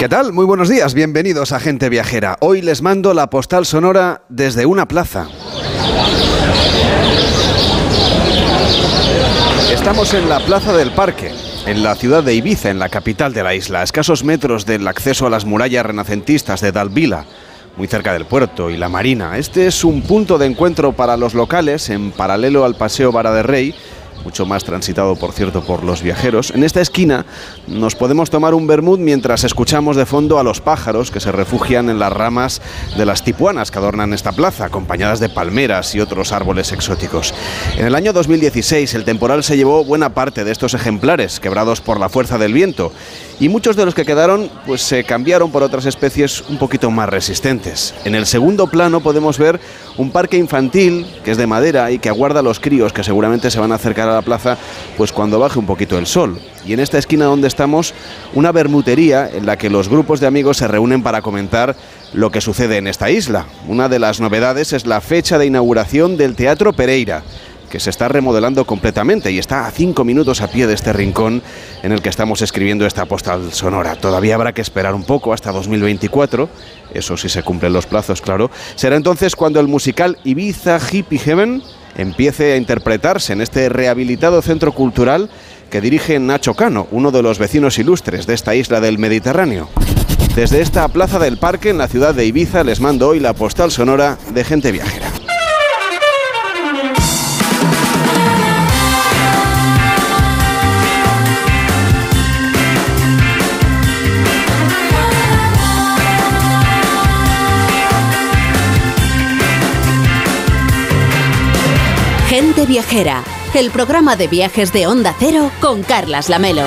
¿Qué tal? Muy buenos días, bienvenidos a Gente Viajera. Hoy les mando la postal sonora desde una plaza. Estamos en la Plaza del Parque, en la ciudad de Ibiza, en la capital de la isla, a escasos metros del acceso a las murallas renacentistas de Dalvila, muy cerca del puerto y la marina. Este es un punto de encuentro para los locales, en paralelo al Paseo Vara de Rey, mucho más transitado, por cierto, por los viajeros. En esta esquina nos podemos tomar un vermut mientras escuchamos de fondo a los pájaros que se refugian en las ramas de las tipuanas que adornan esta plaza, acompañadas de palmeras y otros árboles exóticos. En el año 2016 el temporal se llevó buena parte de estos ejemplares, quebrados por la fuerza del viento, y muchos de los que quedaron pues se cambiaron por otras especies un poquito más resistentes. En el segundo plano podemos ver un parque infantil que es de madera y que aguarda a los críos que seguramente se van a acercar a la plaza pues cuando baje un poquito el sol. Y en esta esquina donde estamos, una bermutería en la que los grupos de amigos se reúnen para comentar lo que sucede en esta isla. Una de las novedades es la fecha de inauguración del Teatro Pereira que se está remodelando completamente y está a cinco minutos a pie de este rincón en el que estamos escribiendo esta postal sonora. Todavía habrá que esperar un poco hasta 2024, eso sí se cumplen los plazos, claro. Será entonces cuando el musical Ibiza Hippie Heaven empiece a interpretarse en este rehabilitado centro cultural que dirige Nacho Cano, uno de los vecinos ilustres de esta isla del Mediterráneo. Desde esta plaza del parque en la ciudad de Ibiza les mando hoy la postal sonora de gente viajera. Viajera, el programa de viajes de Onda Cero con Carlas Lamelo.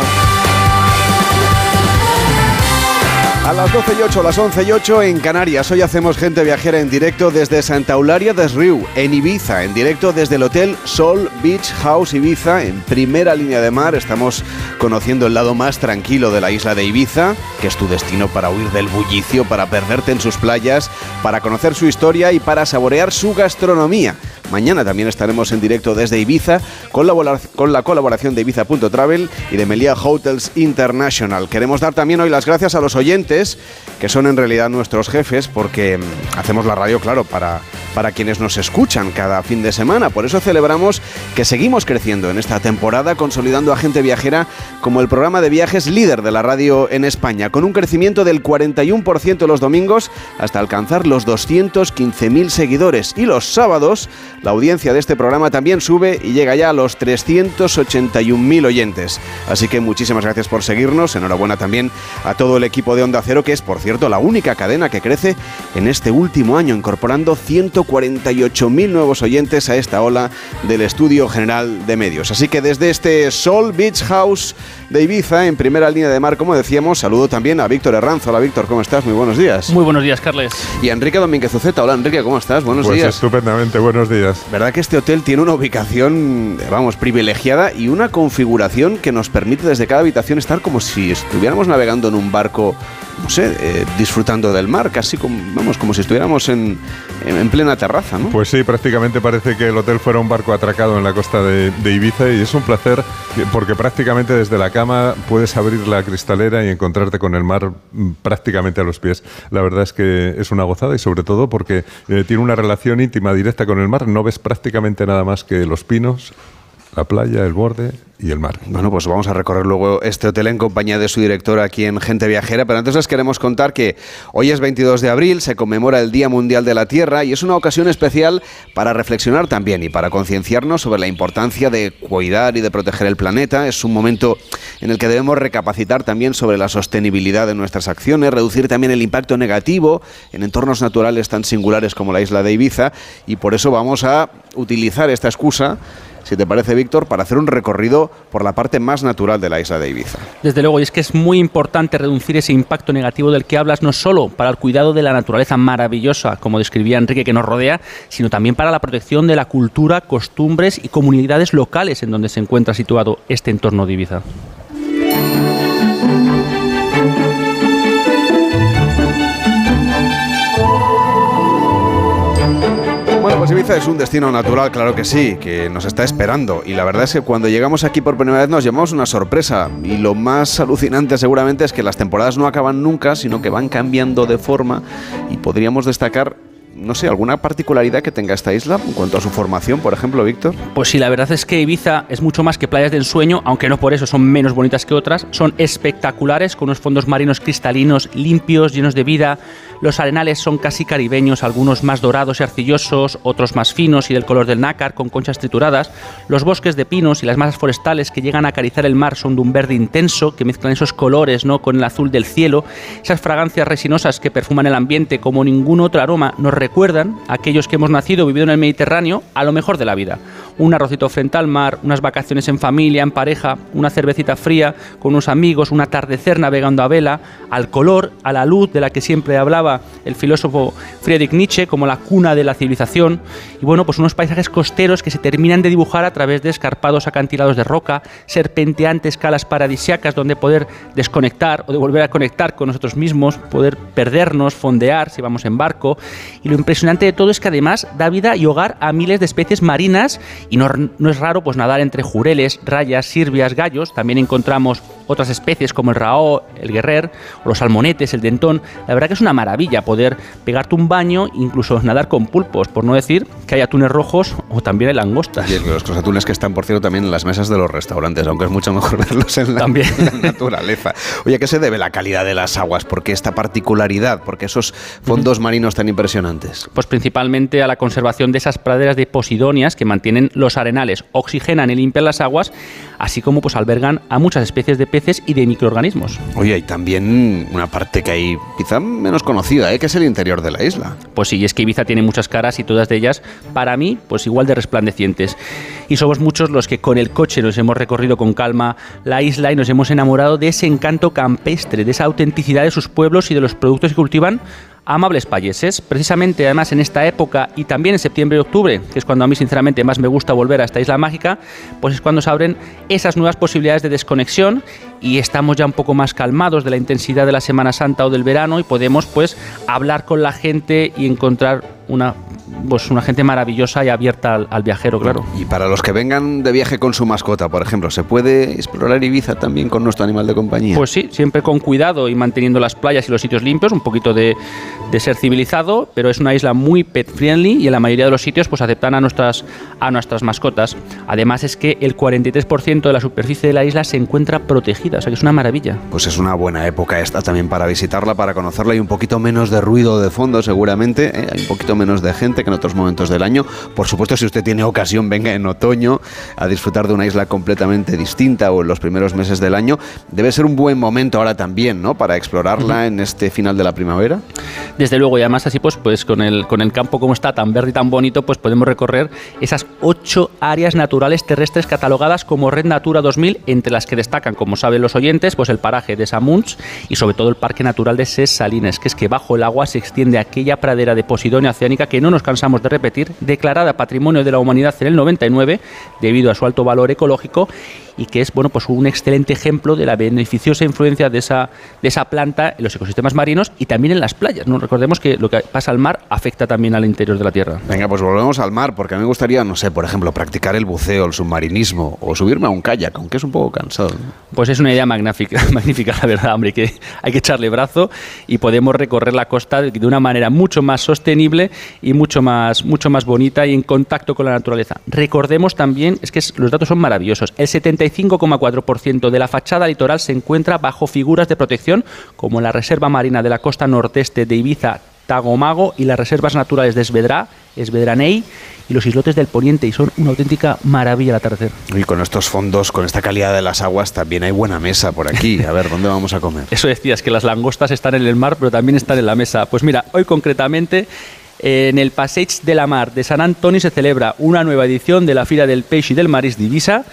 A las 12 y 8, las 11 y 8 en Canarias. Hoy hacemos gente viajera en directo desde Santa Eulalia de Riu, en Ibiza, en directo desde el Hotel Sol Beach House Ibiza, en primera línea de mar. Estamos conociendo el lado más tranquilo de la isla de Ibiza, que es tu destino para huir del bullicio, para perderte en sus playas, para conocer su historia y para saborear su gastronomía. Mañana también estaremos en directo desde Ibiza con la, con la colaboración de Ibiza.travel y de Melia Hotels International. Queremos dar también hoy las gracias a los oyentes, que son en realidad nuestros jefes, porque mm, hacemos la radio, claro, para, para quienes nos escuchan cada fin de semana. Por eso celebramos que seguimos creciendo en esta temporada, consolidando a Gente Viajera como el programa de viajes líder de la radio en España, con un crecimiento del 41% los domingos hasta alcanzar los 215.000 seguidores. Y los sábados la audiencia de este programa también sube y llega ya a los 381.000 oyentes. Así que muchísimas gracias por seguirnos. Enhorabuena también a todo el equipo de Onda Cero, que es, por cierto, la única cadena que crece en este último año, incorporando 148.000 nuevos oyentes a esta ola del Estudio General de Medios. Así que desde este Sol Beach House de Ibiza, en primera línea de mar, como decíamos, saludo también a Víctor Herranzo. Hola Víctor, ¿cómo estás? Muy buenos días. Muy buenos días, Carles. Y a Enrique Domínguez Uceta. Hola Enrique, ¿cómo estás? Buenos pues días. Estupendamente, buenos días. ¿Verdad que este hotel tiene una ubicación, vamos, privilegiada y una configuración que nos permite desde cada habitación estar como si estuviéramos navegando en un barco, no sé, eh, disfrutando del mar, casi como, vamos, como si estuviéramos en, en, plena terraza, ¿no? Pues sí, prácticamente parece que el hotel fuera un barco atracado en la costa de, Ibiza y es un placer porque prácticamente desde la cama puedes abrir la cristalera y encontrarte con el mar mm, prácticamente a los pies. La verdad es que es una gozada y sobre todo porque eh, tiene una relación íntima, directa con el mar. No ves prácticamente nada más que los pinos, la playa, el borde y el mar. Bueno, pues vamos a recorrer luego este hotel en compañía de su director aquí en Gente Viajera, pero antes les queremos contar que hoy es 22 de abril, se conmemora el Día Mundial de la Tierra y es una ocasión especial para reflexionar también y para concienciarnos sobre la importancia de cuidar y de proteger el planeta. Es un momento en el que debemos recapacitar también sobre la sostenibilidad de nuestras acciones, reducir también el impacto negativo en entornos naturales tan singulares como la isla de Ibiza y por eso vamos a utilizar esta excusa si te parece, Víctor, para hacer un recorrido por la parte más natural de la isla de Ibiza. Desde luego, y es que es muy importante reducir ese impacto negativo del que hablas, no solo para el cuidado de la naturaleza maravillosa, como describía Enrique, que nos rodea, sino también para la protección de la cultura, costumbres y comunidades locales en donde se encuentra situado este entorno de Ibiza. Ibiza es un destino natural, claro que sí, que nos está esperando. Y la verdad es que cuando llegamos aquí por primera vez nos llevamos una sorpresa. Y lo más alucinante seguramente es que las temporadas no acaban nunca, sino que van cambiando de forma. Y podríamos destacar no sé, alguna particularidad que tenga esta isla en cuanto a su formación, por ejemplo, Víctor? Pues sí, la verdad es que Ibiza es mucho más que playas de ensueño, aunque no por eso son menos bonitas que otras. Son espectaculares, con unos fondos marinos cristalinos, limpios, llenos de vida. Los arenales son casi caribeños, algunos más dorados y arcillosos, otros más finos y del color del nácar, con conchas trituradas. Los bosques de pinos y las masas forestales que llegan a acariciar el mar son de un verde intenso, que mezclan esos colores ¿no? con el azul del cielo. Esas fragancias resinosas que perfuman el ambiente como ningún otro aroma nos recuerdan a aquellos que hemos nacido vivido en el Mediterráneo a lo mejor de la vida. Un arrocito frente al mar, unas vacaciones en familia, en pareja, una cervecita fría con unos amigos, un atardecer navegando a vela, al color, a la luz de la que siempre hablaba el filósofo Friedrich Nietzsche como la cuna de la civilización. Y bueno, pues unos paisajes costeros que se terminan de dibujar a través de escarpados acantilados de roca, serpenteantes calas paradisiacas donde poder desconectar o de volver a conectar con nosotros mismos, poder perdernos, fondear si vamos en barco. Y lo impresionante de todo es que además da vida y hogar a miles de especies marinas y no, no es raro pues nadar entre jureles, rayas, sirvias, gallos. También encontramos otras especies como el raó, el guerrer o los salmonetes, el dentón. La verdad que es una maravilla poder pegarte un baño, incluso nadar con pulpos, por no decir que hay atunes rojos o también hay langostas. Y los, atunes que están, por cierto, también en las mesas de los restaurantes, aunque es mucho mejor verlos en la, también. naturaleza. Oye, ¿a qué se debe la calidad de las aguas? ¿Por qué esta particularidad? ¿Por qué esos fondos marinos tan impresionantes? Pues principalmente a la conservación de esas praderas de posidonias que mantienen los arenales, oxigenan y limpian las aguas, así como pues albergan a muchas especies de peces y de microorganismos. Oye, hay también una parte que hay quizá menos conocida, ¿eh? que es el interior de la isla. Pues sí, es que Ibiza tiene muchas caras y todas de ellas, para mí, pues igual de resplandecientes. Y somos muchos los que con el coche nos hemos recorrido con calma la isla y nos hemos enamorado de ese encanto campestre, de esa autenticidad de sus pueblos y de los productos que cultivan amables payeses. Precisamente, además, en esta época y también en septiembre y octubre, que es cuando a mí sinceramente más me gusta volver a esta isla mágica, pues es cuando se abren esas nuevas posibilidades de desconexión y estamos ya un poco más calmados de la intensidad de la Semana Santa o del verano y podemos pues hablar con la gente y encontrar una pues una gente maravillosa y abierta al, viajero, claro. Y para los que vengan de viaje con su mascota, por ejemplo, ¿se puede explorar Ibiza también con nuestro animal de compañía? Pues sí, siempre con cuidado y manteniendo las playas y los sitios limpios, un poquito de, de ser civilizado, pero es una isla muy pet friendly y en la mayoría de los sitios pues aceptan a nuestras, a nuestras mascotas. Además es que el 43% de la superficie de la isla se encuentra protegida, o sea que es una maravilla. Pues es una buena época esta también para visitarla, para conocerla y un poquito menos de ruido de fondo seguramente, ¿eh? hay un poquito menos de gente que en otros momentos del año. Por supuesto, si usted tiene ocasión, venga en otoño a disfrutar de una isla completamente distinta o en los primeros meses del año. Debe ser un buen momento ahora también, ¿no? Para explorarla en este final de la primavera. Desde luego, y además así pues, pues con el, con el campo como está tan verde y tan bonito, pues podemos recorrer esas ocho áreas naturales terrestres catalogadas como Red Natura 2000, entre las que destacan, como saben los oyentes, pues el paraje de Samunts y sobre todo el Parque Natural de Ses Salines, que es que bajo el agua se extiende aquella pradera de Posidonia oceánica que no nos cansamos de repetir, declarada Patrimonio de la Humanidad en el 99 debido a su alto valor ecológico y que es bueno pues un excelente ejemplo de la beneficiosa influencia de esa, de esa planta en los ecosistemas marinos y también en las playas. ¿no? Recordemos que lo que pasa al mar afecta también al interior de la Tierra. Venga, pues volvemos al mar, porque a mí me gustaría, no sé, por ejemplo, practicar el buceo, el submarinismo o subirme a un kayak, aunque es un poco cansado. Pues es una idea magnífica, magnífica la verdad, hombre, que hay que echarle brazo y podemos recorrer la costa de una manera mucho más sostenible y mucho más, mucho más bonita y en contacto con la naturaleza. Recordemos también, es que los datos son maravillosos, el 75,4% de la fachada litoral se encuentra bajo figuras de protección como la Reserva Marina de la costa nordeste de Ibiza, Tagomago y las reservas naturales de Esvedra, Esvedraney y los islotes del Poniente y son una auténtica maravilla al atardecer. Y con estos fondos, con esta calidad de las aguas, también hay buena mesa por aquí. A ver, ¿dónde vamos a comer? Eso decías, que las langostas están en el mar, pero también están en la mesa. Pues mira, hoy concretamente en el Passage de la Mar de San Antonio se celebra una nueva edición de la Fira del Peixe y del Maris Divisa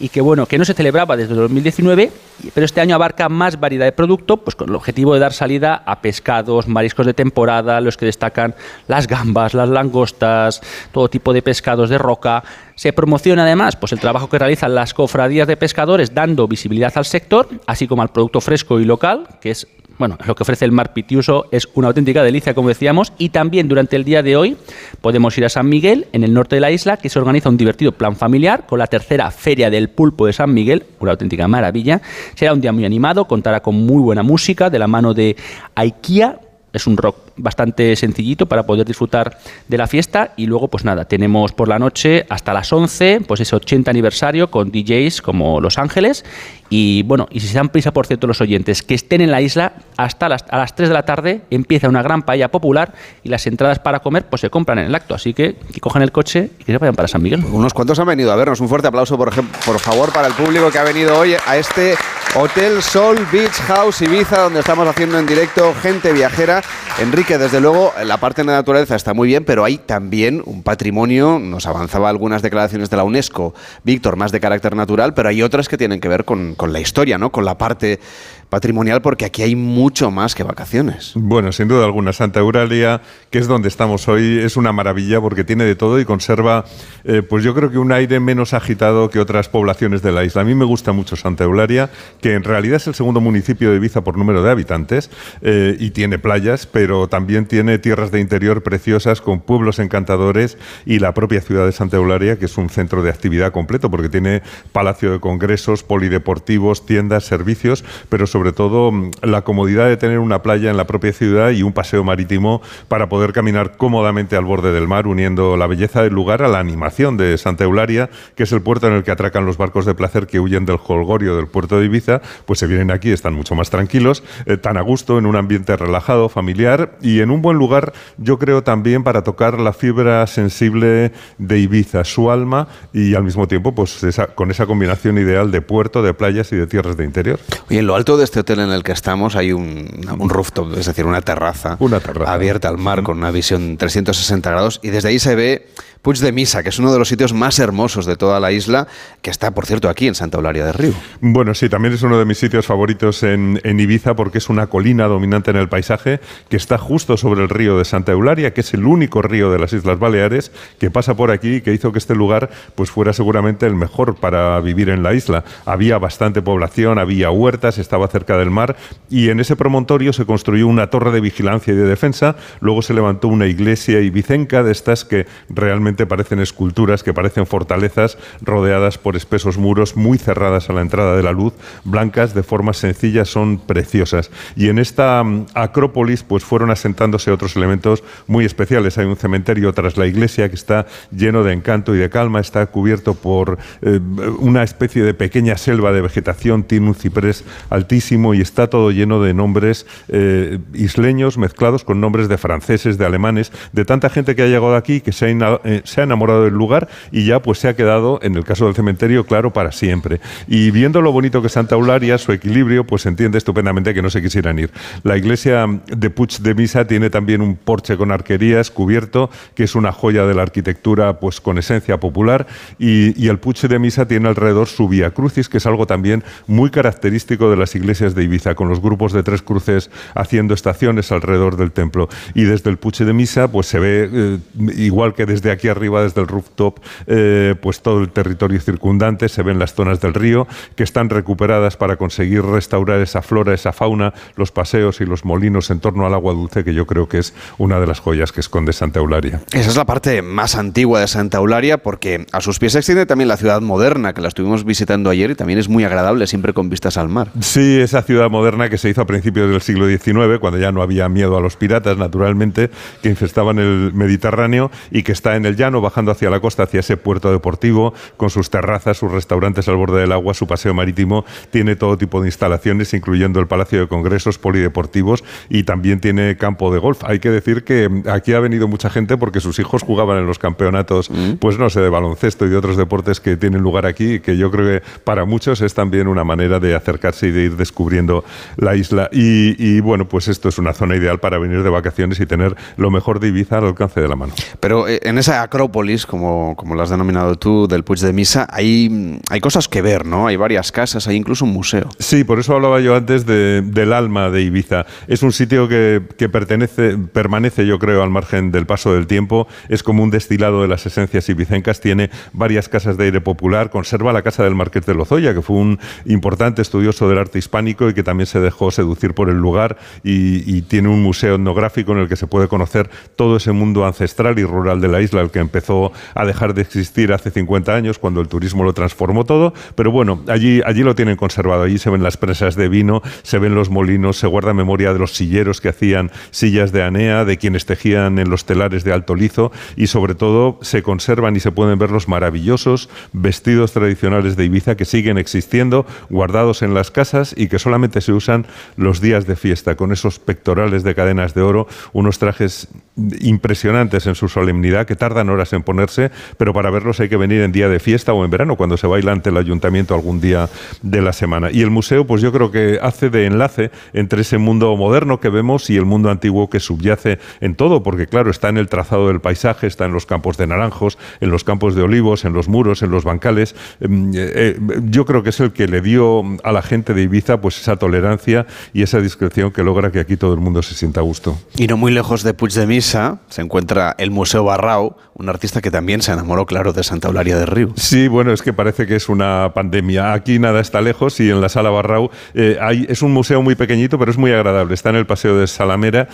y que bueno, que no se celebraba desde 2019, pero este año abarca más variedad de producto, pues con el objetivo de dar salida a pescados, mariscos de temporada, los que destacan las gambas, las langostas, todo tipo de pescados de roca. Se promociona además pues el trabajo que realizan las cofradías de pescadores dando visibilidad al sector, así como al producto fresco y local, que es bueno, lo que ofrece el mar Pitiuso es una auténtica delicia, como decíamos, y también durante el día de hoy podemos ir a San Miguel, en el norte de la isla, que se organiza un divertido plan familiar con la tercera Feria del Pulpo de San Miguel, una auténtica maravilla. Será un día muy animado, contará con muy buena música de la mano de Aikia, es un rock bastante sencillito para poder disfrutar de la fiesta. Y luego pues nada, tenemos por la noche hasta las 11 pues ese 80 aniversario con DJs como Los Ángeles. Y bueno, y si se dan prisa por cierto los oyentes que estén en la isla hasta las, a las 3 de la tarde empieza una gran paella popular y las entradas para comer pues se compran en el acto, así que que cojan el coche y que se vayan para San Miguel. Unos cuantos han venido a vernos, un fuerte aplauso por, por favor para el público que ha venido hoy a este Hotel Sol Beach House Ibiza donde estamos haciendo en directo gente viajera. Enrique, desde luego, la parte de la naturaleza está muy bien, pero hay también un patrimonio, nos avanzaba algunas declaraciones de la UNESCO, Víctor, más de carácter natural, pero hay otras que tienen que ver con, con la historia, ¿no? Con la parte patrimonial porque aquí hay mucho más que vacaciones. Bueno, sin duda alguna, Santa Eulalia, que es donde estamos hoy, es una maravilla porque tiene de todo y conserva, eh, pues yo creo que un aire menos agitado que otras poblaciones de la isla. A mí me gusta mucho Santa Eulalia, que en realidad es el segundo municipio de Ibiza por número de habitantes eh, y tiene playas, pero también tiene tierras de interior preciosas con pueblos encantadores y la propia ciudad de Santa Eulalia, que es un centro de actividad completo porque tiene palacio de congresos, polideportivos, tiendas, servicios, pero sobre sobre todo mm, la comodidad de tener una playa en la propia ciudad y un paseo marítimo para poder caminar cómodamente al borde del mar, uniendo la belleza del lugar a la animación de Santa Eularia, que es el puerto en el que atracan los barcos de placer que huyen del holgorio del puerto de Ibiza, pues se vienen aquí, están mucho más tranquilos, eh, tan a gusto, en un ambiente relajado, familiar y en un buen lugar, yo creo también para tocar la fibra sensible de Ibiza, su alma y al mismo tiempo, pues con esa combinación ideal de puerto, de playas y de tierras de interior. Y en lo alto este hotel en el que estamos hay un, rooftop, es decir, una terraza, una terraza abierta al mar con una visión 360 grados y desde ahí se ve Puig de Misa, que es uno de los sitios más hermosos de toda la isla, que está, por cierto, aquí en Santa Eulalia del Río. Bueno, sí, también es uno de mis sitios favoritos en, Ibiza porque es una colina dominante en el paisaje que está justo sobre el río de Santa Eulalia, que es el único río de las Islas Baleares que pasa por aquí y que hizo que este lugar pues fuera seguramente el mejor para vivir en la isla. Había bastante población, había huertas, estaba cerca del mar y en ese promontorio se construyó una torre de vigilancia y de defensa, luego se levantó una iglesia ibicenca de estas que realmente parecen esculturas, que parecen fortalezas rodeadas por espesos muros muy cerradas a la entrada de la luz, blancas, de formas sencillas, son preciosas. Y en esta mm, acrópolis pues fueron asentándose otros elementos muy especiales. Hay un cementerio tras la iglesia que está lleno de encanto y de calma, está cubierto por eh, una especie de pequeña selva de vegetación, tiene un ciprés altísimo y está todo lleno de nombres eh, isleños mezclados con nombres de franceses, de alemanes, de tanta gente que ha llegado aquí que se ha, eh, se ha enamorado del lugar y ya pues se ha quedado, en el caso del cementerio, claro, para siempre. Y viendo lo bonito que Santa Eularia, su equilibrio, pues entiende estupendamente que no se quisieran ir. La iglesia de Puig de Misa tiene también un porche con arquerías cubierto, que es una joya de la arquitectura pues con esencia popular, y, y el Puig de Misa tiene alrededor su Vía Crucis, que es algo también muy característico de las iglesias de Ibiza, con los grupos de tres cruces haciendo estaciones alrededor del templo. Y desde el Puig de Misa, pues se ve, eh, igual que desde aquí arriba desde el rooftop eh, pues todo el territorio circundante, se ven las zonas del río que están recuperadas para conseguir restaurar esa flora, esa fauna, los paseos y los molinos en torno al agua dulce, que yo creo que es una de las joyas que esconde Santa Eularia. Esa es la parte más antigua de Santa Eularia, porque a sus pies se extiende también la ciudad moderna, que la estuvimos visitando ayer y también es muy agradable, siempre con vistas al mar. Sí, esa ciudad moderna que se hizo a principios del siglo XIX, cuando ya no había miedo a los piratas, naturalmente, que infestaban el Mediterráneo y que está en el llano, bajando hacia la costa, hacia ese puerto deportivo, con sus terrazas, sus restaurantes al borde del agua, su paseo marítimo. Tiene todo tipo de instalaciones, incluyendo el Palacio de Congresos, polideportivos y también tiene campo de golf. Hay que decir que aquí ha venido mucha gente porque sus hijos jugaban en los campeonatos, mm. pues no sé, de baloncesto y de otros deportes que tienen lugar aquí, que yo creo que para muchos es también una manera de acercarse y de ir descubriendo la isla. Y, y bueno, pues esto es una zona ideal para venir de vacaciones y tener lo mejor de Ibiza al alcance de la mano. Pero eh, en esa Acrópolis, como, como lo has denominado tú, del Puig de Misa, hay, hay cosas que ver, ¿no? Hay varias casas, hay incluso un museo. Sí, por eso hablaba yo antes del alma de Ibiza. Es un sitio que, que pertenece, permanece, yo creo, al margen del paso del tiempo. Es como un destilado de las esencias ibicencas. Tiene varias casas de aire popular. Conserva la casa del Marqués de Lozoya, que fue un importante estudioso del arte y que también se dejó seducir por el lugar y, tiene un museo etnográfico en el que se puede conocer todo ese mundo ancestral y rural de la isla, el que empezó a dejar de existir hace 50 años cuando el turismo lo transformó todo, pero bueno, allí, allí lo tienen conservado, allí se ven las presas de vino, se ven los molinos, se guarda memoria de los silleros que hacían sillas de anea, de quienes tejían en los telares de alto lizo y sobre todo se conservan y se pueden ver los maravillosos vestidos tradicionales de Ibiza que siguen existiendo, guardados en las casas y que solamente se usan los días de fiesta, con esos pectorales de cadenas de oro, unos trajes impresionantes en su solemnidad que tardan horas en ponerse, pero para verlos hay que venir en día de fiesta o en verano, cuando se baila ante el ayuntamiento algún día de la semana. Y el museo, pues yo creo que hace de enlace entre ese mundo moderno que vemos y el mundo antiguo que subyace en todo, porque claro, está en el trazado del paisaje, está en los campos de naranjos, en los campos de olivos, en los muros, en los bancales. Em, eh, eh, yo creo que es el que le dio a la gente de Ibiza pues esa tolerancia y esa discreción que logra que aquí todo el mundo se sienta a gusto. Y no muy lejos de Puig de Misa se encuentra el Museo Barrau, un artista que también se enamoró, claro, de Santa Eulalia de Río. Sí, bueno, es que parece que es una pandemia. Aquí nada está lejos y en la Sala Barrau eh, hay, es un museo muy pequeñito, pero es muy agradable. Está en el Paseo de Salamera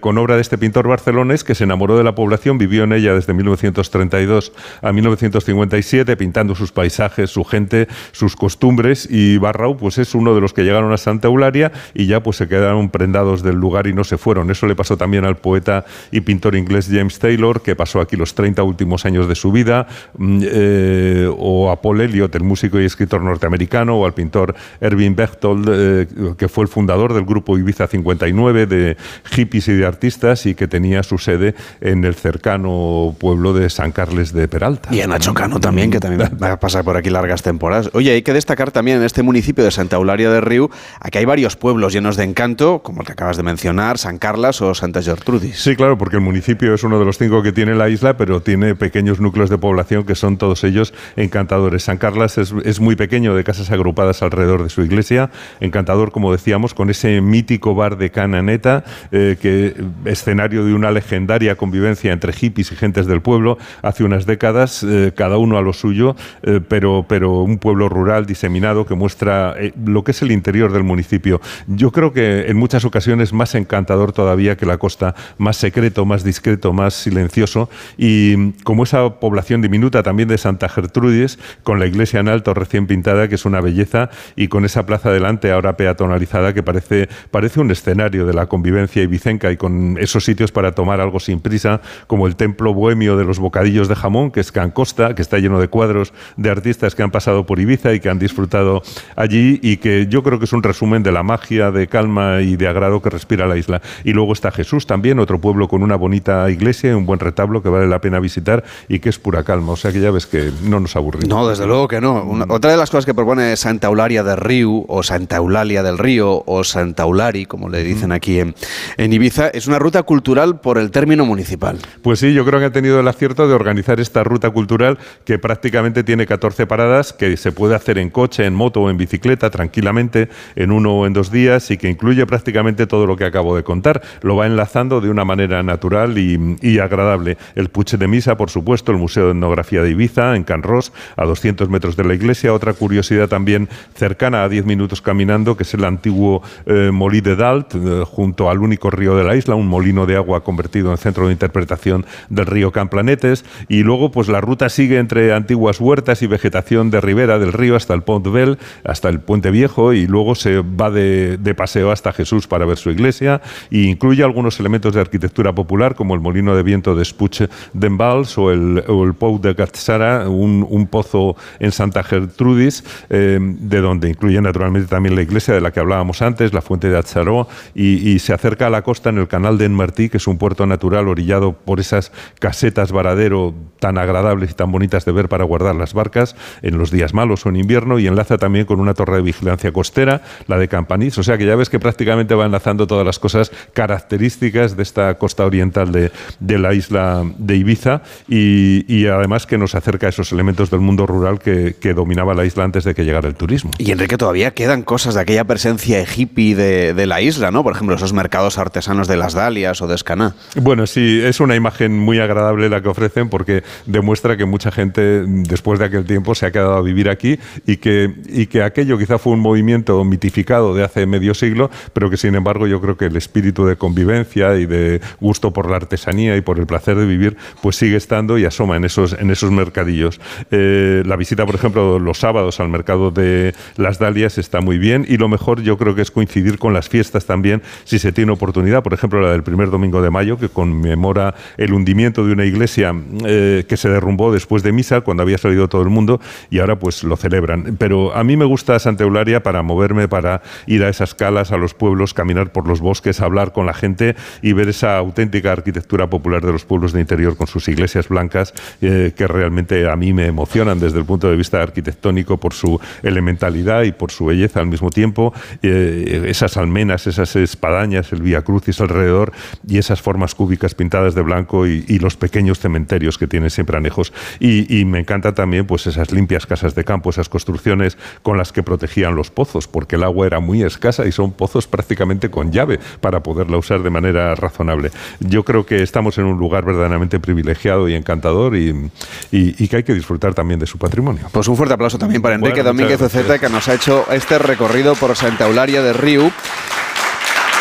con obra de este pintor barcelonés que se enamoró de la población, vivió en ella desde 1932 a 1957, pintando sus paisajes, su gente, sus costumbres y Barrau pues es uno de los que llegaron a Santa Eularia y ya pues se quedaron prendados del lugar y no se fueron. Eso le pasó también al poeta y pintor inglés James Taylor, que pasó aquí los 30 últimos años de su vida, mm, eh, o a Paul Elliot, el músico y escritor norteamericano, o al pintor Erwin Bechtold, eh, que fue el fundador del grupo Ibiza 59 de hippies y de artistas y que tenía su sede en el cercano pueblo de San Carles de Peralta. Y en Achocano también, que también va a pasar por aquí largas temporadas. Oye, hay que destacar también en este municipio de Santa Eularia de Río, aquí hay varios pueblos llenos de encanto, como el que acabas de mencionar, San Carlas o Santa Gertrudis. Sí, claro, porque el municipio es uno de los cinco que tiene la isla, pero tiene pequeños núcleos de población que son todos ellos encantadores. San Carlas es, muy pequeño, de casas agrupadas alrededor de su iglesia, encantador, como decíamos, con ese mítico bar de Cananeta, eh, que escenario de una legendaria convivencia entre hippies y gentes del pueblo hace unas décadas, eh, cada uno a lo suyo, eh, pero, pero un pueblo rural diseminado que muestra eh, lo que es el interior del municipio. Yo creo que en muchas ocasiones más encantador todavía que la costa, más secreto, más discreto, más silencioso y como esa población diminuta también de Santa Gertrudis, con la iglesia en alto recién pintada, que es una belleza, y con esa plaza delante ahora peatonalizada que parece, parece un escenario de la convivencia ibicenca y con esos sitios para tomar algo sin prisa, como el templo bohemio de los bocadillos de jamón, que es Cancosta, que está lleno de cuadros de artistas que han pasado por Ibiza y que han disfrutado allí y que yo creo que es un resumen de la magia, de calma y de agrado que respira la isla. Y luego está Jesús también, otro pueblo con una bonita iglesia y un buen retablo que vale la pena visitar y que es pura calma. O sea que ya ves que no nos aburrimos. No, desde luego que no. otra de las cosas que propone Santa Eularia del Río o Santa Eulalia del Río o Santa Eulari, como le dicen aquí en, en Ibiza, es una ruta cultural por el término municipal. Pues sí, yo creo que ha tenido el acierto de organizar esta ruta cultural que prácticamente tiene 14 paradas, que se puede hacer en coche, en moto o en bicicleta tranquilamente, en uno o en dos días y que incluye prácticamente todo lo que acabo de contar. Lo va enlazando de una manera natural y, agradable. El Puche de Misa, por supuesto, el Museo de Etnografía de Ibiza, en Can Ros, a 200 metros de la iglesia. Otra curiosidad también cercana a 10 minutos caminando, que es el antiguo eh, Molí de Dalt, eh, junto al único río de la isla, un molino de agua convertido en centro de interpretación del río Camplanetes y luego pues la ruta sigue entre antiguas huertas y vegetación de ribera del río hasta el Pont Bell, hasta el Puente Viejo y luego se va de, paseo hasta Jesús para ver su iglesia e incluye algunos elementos de arquitectura popular como el molino de viento de Spuch d'Envals o el, o el Pou de Gatzara, un, pozo en Santa Gertrudis, eh, de donde incluye naturalmente también la iglesia de la que hablábamos antes, la fuente de Atzaró, y, se acerca a la costa en el canal de Enmartí, que es un puerto natural orillado por esas casetas varadero tan agradables y tan bonitas de ver para guardar las barcas en los días malos o en invierno y enlaza también con una torre de vigilancia la de Campanís. O sea que ya ves que prácticamente va enlazando todas las cosas características de esta costa oriental de, de la isla de Ibiza y, y, además que nos acerca a esos elementos del mundo rural que, que, dominaba la isla antes de que llegara el turismo. Y Enrique, todavía quedan cosas de aquella presencia hippie de, de la isla, ¿no? Por ejemplo, esos mercados artesanos de las Dalias o de Escaná. Bueno, sí, es una imagen muy agradable la que ofrecen porque demuestra que mucha gente después de aquel tiempo se ha quedado a vivir aquí y que, y que aquello quizá fue un movimiento mitificado de hace medio siglo, pero que sin embargo yo creo que el espíritu de convivencia y de gusto por la artesanía y por el placer de vivir, pues sigue estando y asoma en esos, en esos mercadillos. Eh, la visita, por ejemplo, los sábados al mercado de las Dalias está muy bien y lo mejor yo creo que es coincidir con las fiestas también, si se tiene oportunidad, por ejemplo, la del primer domingo de mayo, que conmemora el hundimiento de una iglesia eh, que se derrumbó después de misa, cuando había salido todo el mundo, y ahora pues lo celebran. Pero a mí me gusta Santa Eularia para moverme, para ir a esas calas, a los pueblos, caminar por los bosques, hablar con la gente y ver esa auténtica arquitectura popular de los pueblos de interior con sus iglesias blancas, eh, que realmente a mí me emocionan desde el punto de vista arquitectónico por su elementalidad y por su belleza al mismo tiempo. Eh, esas almenas, esas espadañas, el Via Crucis alrededor y esas formas cúbicas pintadas de blanco y, los pequeños cementerios que tienen siempre anejos. Y, me encanta también pues esas limpias casas de campo, esas construcciones con las que protegían los pozos, porque el agua era muy escasa y son pozos prácticamente con llave para poderla usar de manera razonable. Yo creo que estamos en un lugar verdaderamente privilegiado y encantador y, que hay que disfrutar también de su patrimonio. Pues un fuerte aplauso también para Enrique Domínguez Oceta, que nos ha hecho este recorrido por Santa Eularia de Riu.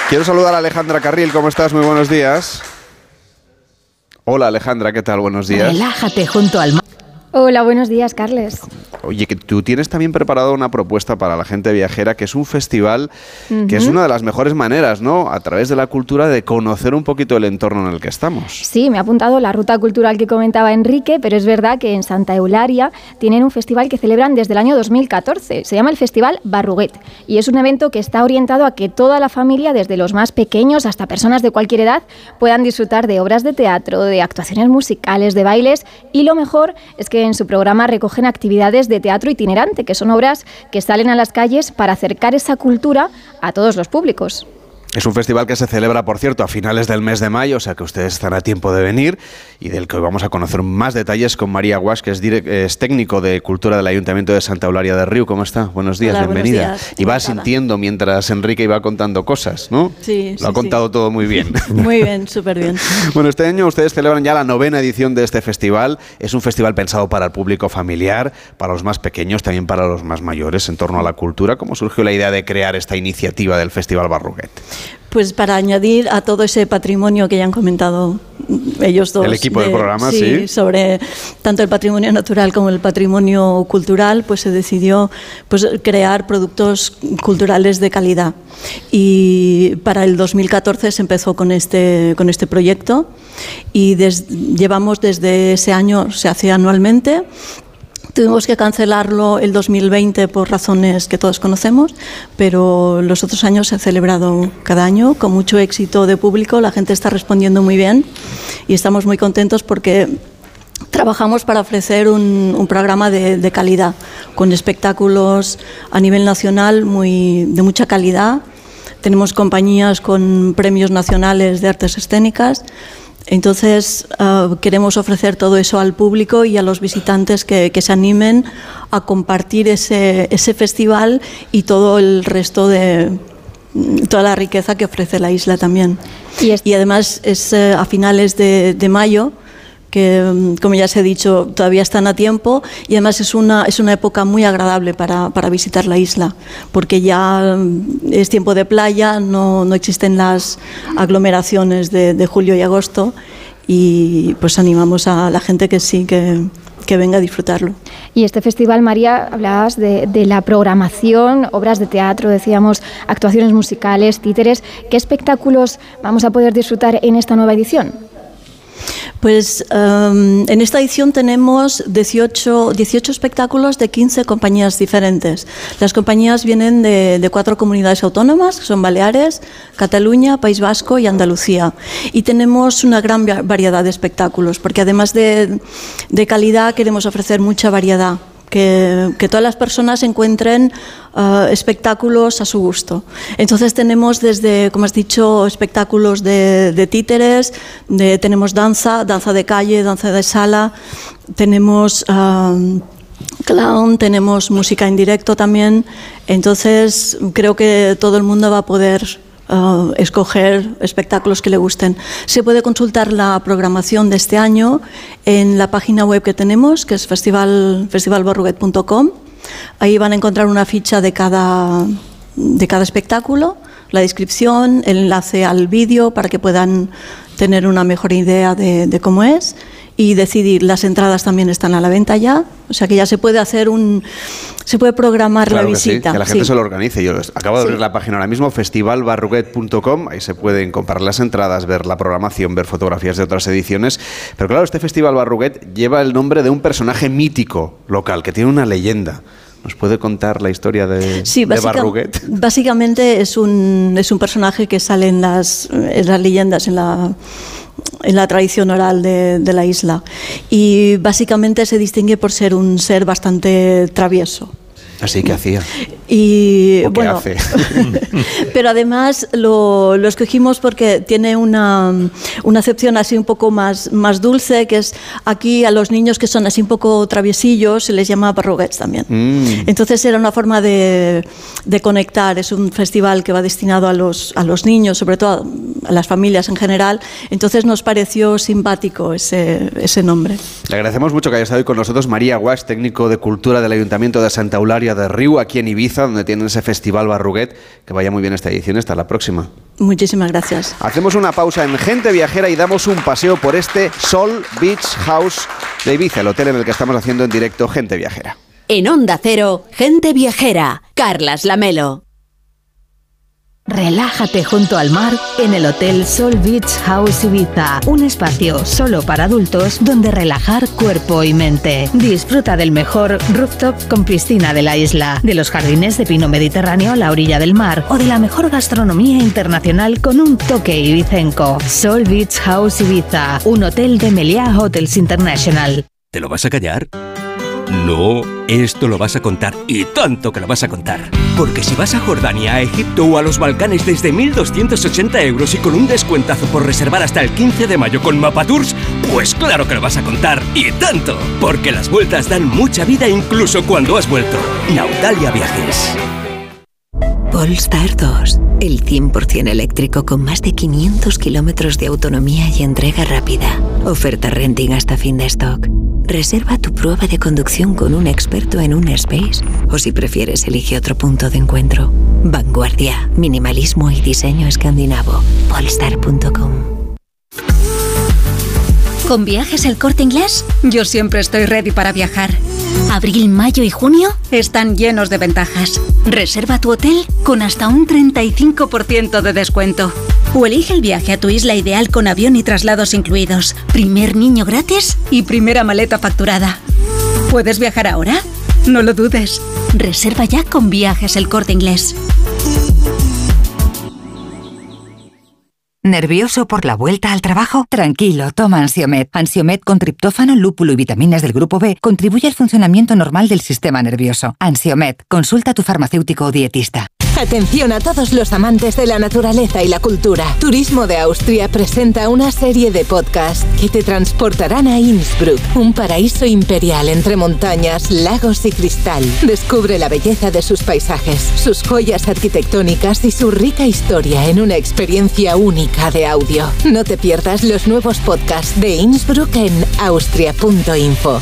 Quiero saludar a Alejandra Carril, ¿cómo estás? Muy buenos días. Hola Alejandra, ¿qué tal? Buenos días. Relájate junto al mar. Hola, buenos días, Carles. Oye, que tú tienes también preparado una propuesta para la gente viajera, que es un festival que es una de las mejores maneras, ¿no? A través de la cultura de conocer un poquito el entorno en el que estamos. Sí, me ha apuntado la ruta cultural que comentaba Enrique, pero es verdad que en Santa Eularia tienen un festival que celebran desde el año 2014. Se llama el Festival Barruguet y es un evento que está orientado a que toda la familia, desde los más pequeños hasta personas de cualquier edad, puedan disfrutar de obras de teatro, de actuaciones musicales, de bailes y lo mejor es que en su programa recogen actividades de teatro itinerante, que son obras que salen a las calles para acercar esa cultura a todos los públicos. Es un festival que se celebra, por cierto, a finales del mes de mayo, o sea que ustedes están a tiempo de venir y del que hoy vamos a conocer más detalles con María Guas, que es, técnico de cultura del Ayuntamiento de Santa Eulalia de Río. ¿Cómo está? Buenos días, bienvenida. Y va sintiendo mientras Enrique iba contando cosas, ¿no? Sí. Lo ha contado todo muy bien. Muy bien, súper bien. bueno, este año ustedes celebran ya la novena edición de este festival. Es un festival pensado para el público familiar, para los más pequeños, también para los más mayores, en torno a la cultura. ¿Cómo surgió la idea de crear esta iniciativa del Festival Barruguet? Pues para añadir a todo ese patrimonio que ya han comentado ellos dos. El equipo del programa, sí, Sobre tanto el patrimonio natural como el patrimonio cultural, pues se decidió pues, crear productos culturales de calidad. Y para el 2014 se empezó con este, con este proyecto y llevamos desde ese año, se hace anualmente Tuvimos que cancelarlo el 2020 por razones que todos conocemos, pero los otros años se ha celebrado cada año con mucho éxito de público, la gente está respondiendo muy bien y estamos muy contentos porque trabajamos para ofrecer un, programa de, calidad, con espectáculos a nivel nacional muy, de mucha calidad. Tenemos compañías con premios nacionales de artes escénicas entonces, ah, queremos ofrecer todo eso al público y a los visitantes que, se animen a compartir ese, festival y todo el resto de toda la riqueza que ofrece la isla también. Y, además es eh, a finales de mayo que, mm, como ya se ha dicho, todavía están a tiempo y además es una, es una época muy agradable para, para visitar la isla, porque ya mm, es tiempo de playa, no, no existen las aglomeraciones de, de, julio y agosto y pues animamos a la gente que sí, que, que venga a disfrutarlo. Y este festival, María, hablabas de, de, la programación, obras de teatro, decíamos, actuaciones musicales, títeres. ¿Qué espectáculos vamos a poder disfrutar en esta nueva edición? Pues em, en esta edición tenemos 18, 18, espectáculos de 15 compañías diferentes. Las compañías vienen de, cuatro comunidades autónomas, que son Baleares, Cataluña, País Vasco y Andalucía. Y tenemos una gran variedad de espectáculos, porque además de calidad queremos ofrecer mucha variedad que, todas las personas encuentren uh, espectáculos a su gusto. Entonces tenemos desde, como has dicho, espectáculos de, títeres, tenemos danza, danza de calle, danza de sala, tenemos... Um, clown, tenemos música en directo también, entonces creo que todo el mundo va a poder Uh, escoger espectáculos que le gusten. Se puede consultar la programación de este año en la página web que tenemos, que es festival, festivalborruguet.com. Ahí van a encontrar una ficha de cada, de cada espectáculo, la descripción, el enlace al vídeo para que puedan tener una mejor idea de, cómo es y decidir. Las entradas también están a la venta ya, o sea que ya se puede hacer un, se puede programar la visita. Sí, que la gente se lo organice. Yo acabo de abrir la página ahora mismo, festivalbarruguet.com, ahí se pueden comprar las entradas, ver la programación, ver fotografías de otras ediciones. Pero claro, este Festival Barruguet lleva el nombre de un personaje mítico local, que tiene una leyenda. ¿Nos puede contar la historia de, sí, Barruguet? Básicamente es un, es un personaje que sale en las, en las leyendas, en la, en la tradición oral de, de la isla. Y básicamente se distingue por ser un ser bastante travieso. Así que hacía. Y bueno, pero además lo, lo, escogimos porque tiene una, una, acepción así un poco más, más dulce, que es aquí a los niños que son así un poco traviesillos se les llama barroguets también. Mm. Entonces era una forma de, de, conectar, es un festival que va destinado a los, a los niños, sobre todo a las familias en general, entonces nos pareció simpático ese, ese nombre. Le agradecemos mucho que haya estado hoy con nosotros María Guas, técnico de Cultura del Ayuntamiento de Santa De Río, aquí en Ibiza donde tienen ese festival Barruguet. Que vaya muy bien esta edición. Hasta la próxima. Muchísimas gracias. Hacemos una pausa en Gente Viajera y damos un paseo por este Sol Beach House de Ibiza, el hotel en el que estamos haciendo en directo Gente Viajera. En Onda Cero, Gente Viajera, Carlas Lamelo. Relájate junto al mar en el Hotel Sol Beach House Ibiza, un espacio solo para adultos donde relajar cuerpo y mente. Disfruta del mejor rooftop con piscina de la isla, de los jardines de pino mediterráneo a la orilla del mar o de la mejor gastronomía internacional con un toque ibicenco. Sol Beach House Ibiza, un hotel de Meliá Hotels International. ¿Te lo vas a callar? No, esto lo vas a contar y tanto que lo vas a contar. Porque si vas a Jordania, a Egipto o a los Balcanes desde 1.280 euros y con un descuentazo por reservar hasta el 15 de mayo con Mapatours, pues claro que lo vas a contar y tanto. Porque las vueltas dan mucha vida incluso cuando has vuelto. Nautalia Viajes. Polestar 2, el 100% eléctrico con más de 500 kilómetros de autonomía y entrega rápida. Oferta renting hasta fin de stock. Reserva tu prueba de conducción con un experto en un space o si prefieres elige otro punto de encuentro. Vanguardia, minimalismo y diseño escandinavo. Polestar.com ¿Con viajes el corte inglés? Yo siempre estoy ready para viajar. Abril, mayo y junio están llenos de ventajas. Reserva tu hotel con hasta un 35% de descuento. O elige el viaje a tu isla ideal con avión y traslados incluidos, primer niño gratis y primera maleta facturada. ¿Puedes viajar ahora? No lo dudes. Reserva ya con viajes el corte inglés. ¿Nervioso por la vuelta al trabajo? Tranquilo, toma Ansiomet. Ansiomet con triptófano, lúpulo y vitaminas del grupo B contribuye al funcionamiento normal del sistema nervioso. Ansiomet, consulta a tu farmacéutico o dietista. Atención a todos los amantes de la naturaleza y la cultura. Turismo de Austria presenta una serie de podcasts que te transportarán a Innsbruck, un paraíso imperial entre montañas, lagos y cristal. Descubre la belleza de sus paisajes, sus joyas arquitectónicas y su rica historia en una experiencia única de audio. No te pierdas los nuevos podcasts de Innsbruck en austria.info.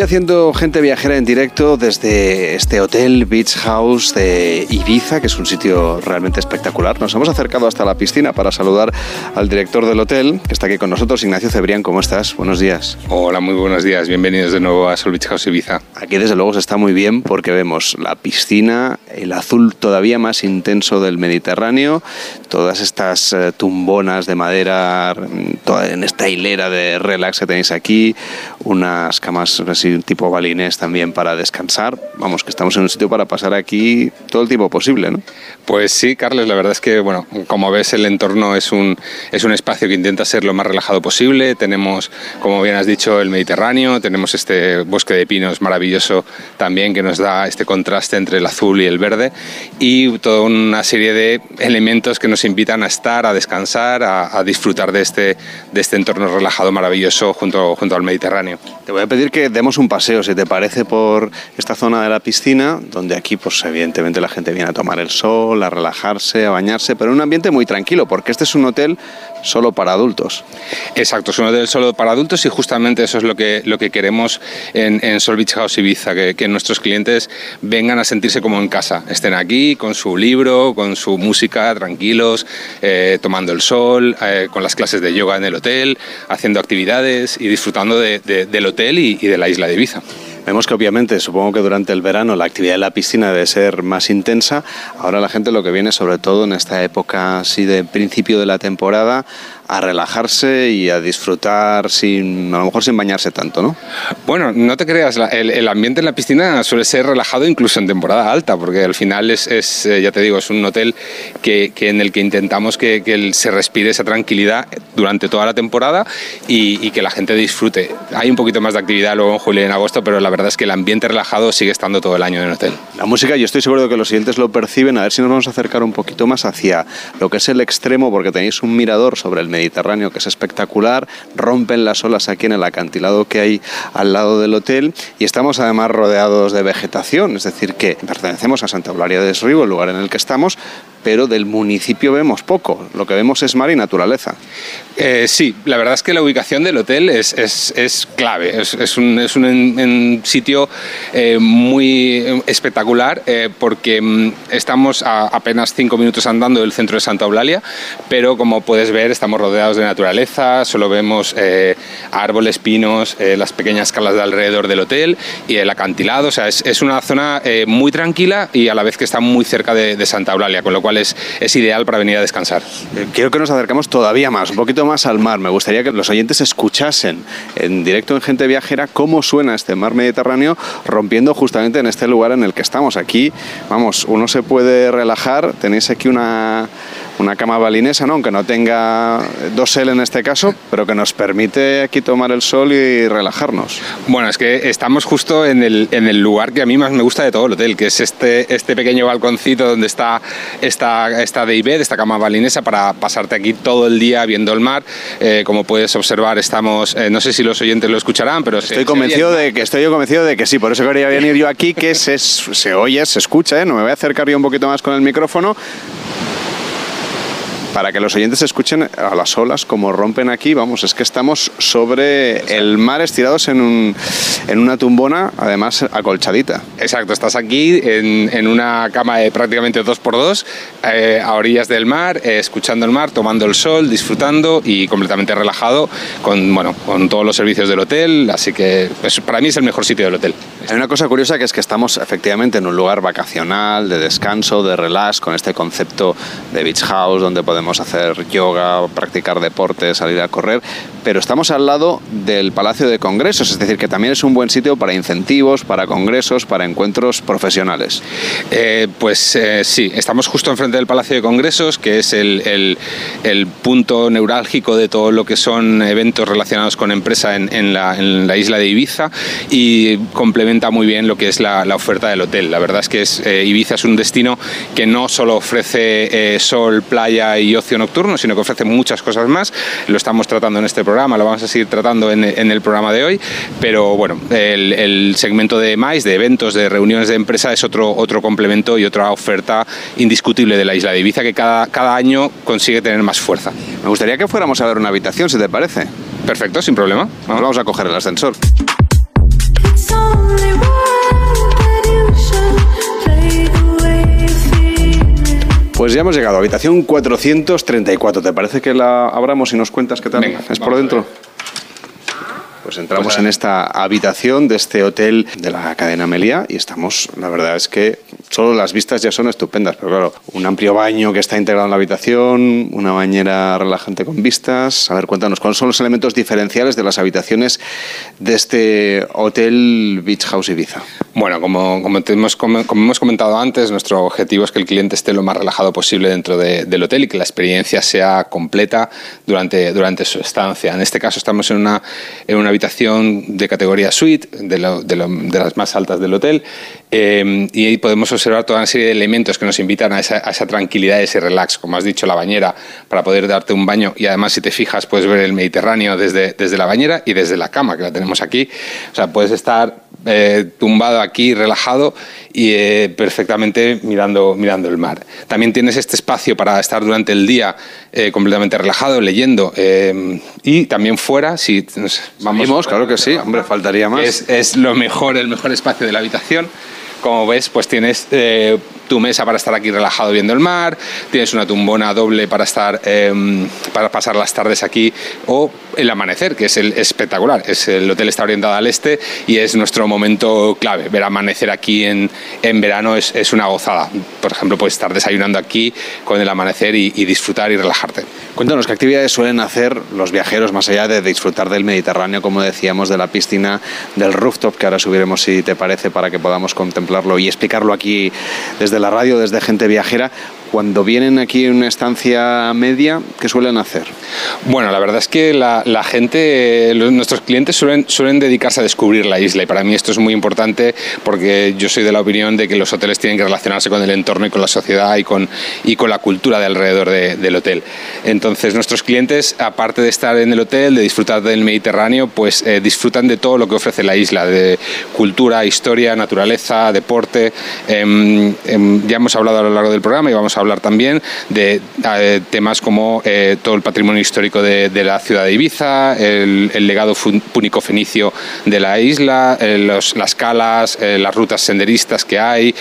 Hoy haciendo gente viajera en directo desde este hotel Beach House de Ibiza, que es un sitio realmente espectacular. Nos hemos acercado hasta la piscina para saludar al director del hotel, que está aquí con nosotros, Ignacio Cebrián. ¿Cómo estás? Buenos días. Hola, muy buenos días. Bienvenidos de nuevo a Sol Beach House Ibiza. Aquí desde luego se está muy bien porque vemos la piscina, el azul todavía más intenso del Mediterráneo, todas estas eh, tumbonas de madera, toda en esta hilera de relax que tenéis aquí, unas camas un tipo balinés también para descansar. Vamos, que estamos en un sitio para pasar aquí todo el tiempo posible, ¿no? Pues sí, Carlos, la verdad es que, bueno, como ves, el entorno es un, es un espacio que intenta ser lo más relajado posible. Tenemos, como bien has dicho, el Mediterráneo, tenemos este bosque de pinos maravilloso también que nos da este contraste entre el azul y el verde y toda una serie de elementos que nos invitan a estar, a descansar, a, disfrutar de este, de este entorno relajado maravilloso junto, junto al Mediterráneo. Te voy a pedir que demos un paseo, si te parece, por esta zona de la piscina, donde aquí, pues evidentemente la gente viene a tomar el sol, a relajarse, a bañarse, pero en un ambiente muy tranquilo, porque este es un hotel solo para adultos. Exacto, es un hotel solo para adultos y justamente eso es lo que, lo que queremos en, en Sol Beach House Ibiza, que, que nuestros clientes vengan a sentirse como en casa, estén aquí con su libro, con su música, tranquilos, eh, tomando el sol, eh, con las clases de yoga en el hotel, haciendo actividades y disfrutando de- de- del hotel y, y de la isla de Ibiza. Vemos que obviamente, supongo que durante el verano la actividad en la piscina debe ser más intensa. Ahora la gente lo que viene, sobre todo en esta época así de principio de la temporada, a relajarse y a disfrutar sin, a lo mejor sin bañarse tanto, ¿no? Bueno, no te creas, la- el, el ambiente en la piscina suele ser relajado incluso en temporada alta, porque al final es, es, eh, ya te digo, es un hotel que, que en el que intentamos que, se respire esa tranquilidad durante toda la temporada y, y que la gente disfrute. Hay un poquito más de actividad luego en julio y en agosto, pero la verdad es que el ambiente relajado sigue estando todo el año en el hotel. La música, yo estoy seguro de que los siguientes lo perciben. A ver si nos vamos a acercar un poquito más hacia lo que es el extremo, porque tenéis un mirador sobre el Mediterráneo que es espectacular. Rompen las olas aquí en el acantilado que hay al lado del hotel y estamos además rodeados de vegetación, es decir, que pertenecemos a Santa Eulalia de Esribo, el lugar en el que estamos, pero del municipio vemos poco. Lo que vemos es mar y naturaleza. Eh, sí, la verdad es que la ubicación del hotel es, es- es clave. Es, es un, es un sitio eh, muy espectacular eh, porque mm, estamos a apenas cinco minutos andando del centro de Santa Eulalia, pero como puedes ver estamos rodeados de naturaleza, solo vemos eh, árboles, pinos, eh, las pequeñas calas de alrededor del hotel y el acantilado. O sea, es, es una zona eh, muy tranquila y a la vez que está muy cerca de, de Santa Eulalia, con lo cual es, es ideal para venir a descansar. Eh, Quiero que nos acercamos todavía más, un poquito más al mar. Me gustaría que los oyentes escuchasen en directo en Gente Viajera cómo suena este mar Mediterráneo rompiendo justamente en este lugar en el que estamos. Aquí, vamos, uno se puede relajar. Tenéis aquí una, una cama balinesa, ¿no? aunque no tenga dosel en este caso, pero que nos permite aquí tomar el sol y relajarnos. Bueno, es que estamos justo en el, en el lugar que a mí más me gusta de todo el hotel, que es este, este pequeño balconcito donde está esta, esta Daybed, esta cama balinesa, para pasarte aquí todo el día viendo el mar. Eh, como puedes observar, estamos, eh, no sé si los oyentes lo escucharán, pero Estoy convencido de que estoy yo convencido de que sí, por eso quería venir yo aquí, que se, se oye, se escucha, ¿eh? no me voy a acercar yo un poquito más con el micrófono para que los oyentes escuchen a las olas como rompen aquí, vamos, es que estamos sobre el mar estirados en, un, en una tumbona, además acolchadita. Exacto, estás aquí en, en una cama de prácticamente dos por dos, eh, a orillas del mar, eh, escuchando el mar, tomando el sol, disfrutando y completamente relajado con, bueno, con todos los servicios del hotel, así que pues, para mí es el mejor sitio del hotel. Hay una cosa curiosa que es que estamos efectivamente en un lugar vacacional, de descanso, de relax, con este concepto de beach house, donde podemos hacer yoga, practicar deporte, salir a correr, pero estamos al lado del Palacio de Congresos, es decir, que también es un buen sitio para incentivos, para congresos, para encuentros profesionales. Eh, pues eh, sí, estamos justo enfrente del Palacio de Congresos, que es el, el- el punto neurálgico de todo lo que son eventos relacionados con empresa en, en la, en la isla de Ibiza y complementa muy bien lo que es la, la oferta del hotel. La verdad es que es, eh, Ibiza es un destino que no solo ofrece eh, sol, playa y ocio nocturno, sino que ofrece muchas cosas más. Lo estamos tratando en este programa, lo vamos a seguir tratando en, en el programa de hoy, pero bueno, el, el segmento de MAIS, de eventos, de reuniones de empresa, es otro, otro complemento y otra oferta indiscutible de la isla de Ibiza que cada, cada año consigue tener más fuerza. Me gustaría que fuéramos a ver una habitación, si te parece. Perfecto, sin problema. Vamos, vamos a coger el ascensor. Pues ya hemos llegado, habitación 434. ¿Te parece que la abramos y nos cuentas qué tal? Venga, ¿Es por a dentro? Pues entramos Pues en esta habitación de este hotel de la cadena Melia y estamos, la verdad es que solo las vistas ya son estupendas, pero claro, un amplio baño que está integrado en la habitación, una bañera relajante con vistas. A ver, cuéntanos, ¿cuáles son los elementos diferenciales de las habitaciones de este hotel Beach House Ibiza? Bueno, como, como, te hemos, como, hemos comentado antes, nuestro objetivo es que el cliente esté lo más relajado posible dentro de- del hotel y que la experiencia sea completa durante, durante su estancia. En este caso estamos en una, en una habitación de categoría suite, de, lo- de lo- de las más altas del hotel, eh, y ahí podemos observar toda una serie de elementos que nos invitan a esa, a esa tranquilidad, ese relax, como has dicho, la bañera, para poder darte un baño y además si te fijas puedes ver el Mediterráneo desde, desde la bañera y desde la cama, que la tenemos aquí. O sea, puedes estar eh, tumbado aquí, relajado y eh, perfectamente mirando, mirando el mar. También tienes este espacio para estar durante el día eh, completamente relajado, leyendo y también fuera, si vamos... claro que sí, hombre, faltaría más. Es, es, lo mejor, el mejor espacio de la habitación. Como ves, pues tienes tu mesa para estar aquí relajado viendo el mar, tienes una tumbona doble para estar em, para pasar las tardes aquí o el amanecer, que es el espectacular. Es el hotel está orientado al este y es nuestro momento clave. Ver amanecer aquí en, en verano es, es, una gozada. Por ejemplo, puedes estar desayunando aquí con el amanecer y, disfrutar y relajarte. Cuéntanos, ¿qué actividades suelen hacer los viajeros más allá de disfrutar del Mediterráneo, como decíamos, de la piscina, del rooftop, que ahora subiremos si te parece para que podamos contemplarlo y explicarlo aquí desde la radio desde Gente Viajera cuando vienen aquí en una estancia media, ¿qué suelen hacer? Bueno, la verdad es que la, gente, nuestros clientes suelen, suelen dedicarse a descubrir la isla y para mí esto es muy importante porque yo soy de la opinión de que los hoteles tienen que relacionarse con el entorno y con la sociedad y con, y con la cultura de alrededor del hotel. Entonces nuestros clientes, aparte de estar en el hotel, de disfrutar del Mediterráneo, pues eh, disfrutan de todo lo que ofrece la isla, de cultura, historia, naturaleza, deporte. Em, em, ya hemos hablado a lo largo del programa y vamos a hablar también de eh, temas como eh, todo el patrimonio histórico de, la ciudad de Ibiza, el, legado púnico fenicio de la isla, las calas, las rutas senderistas que hay,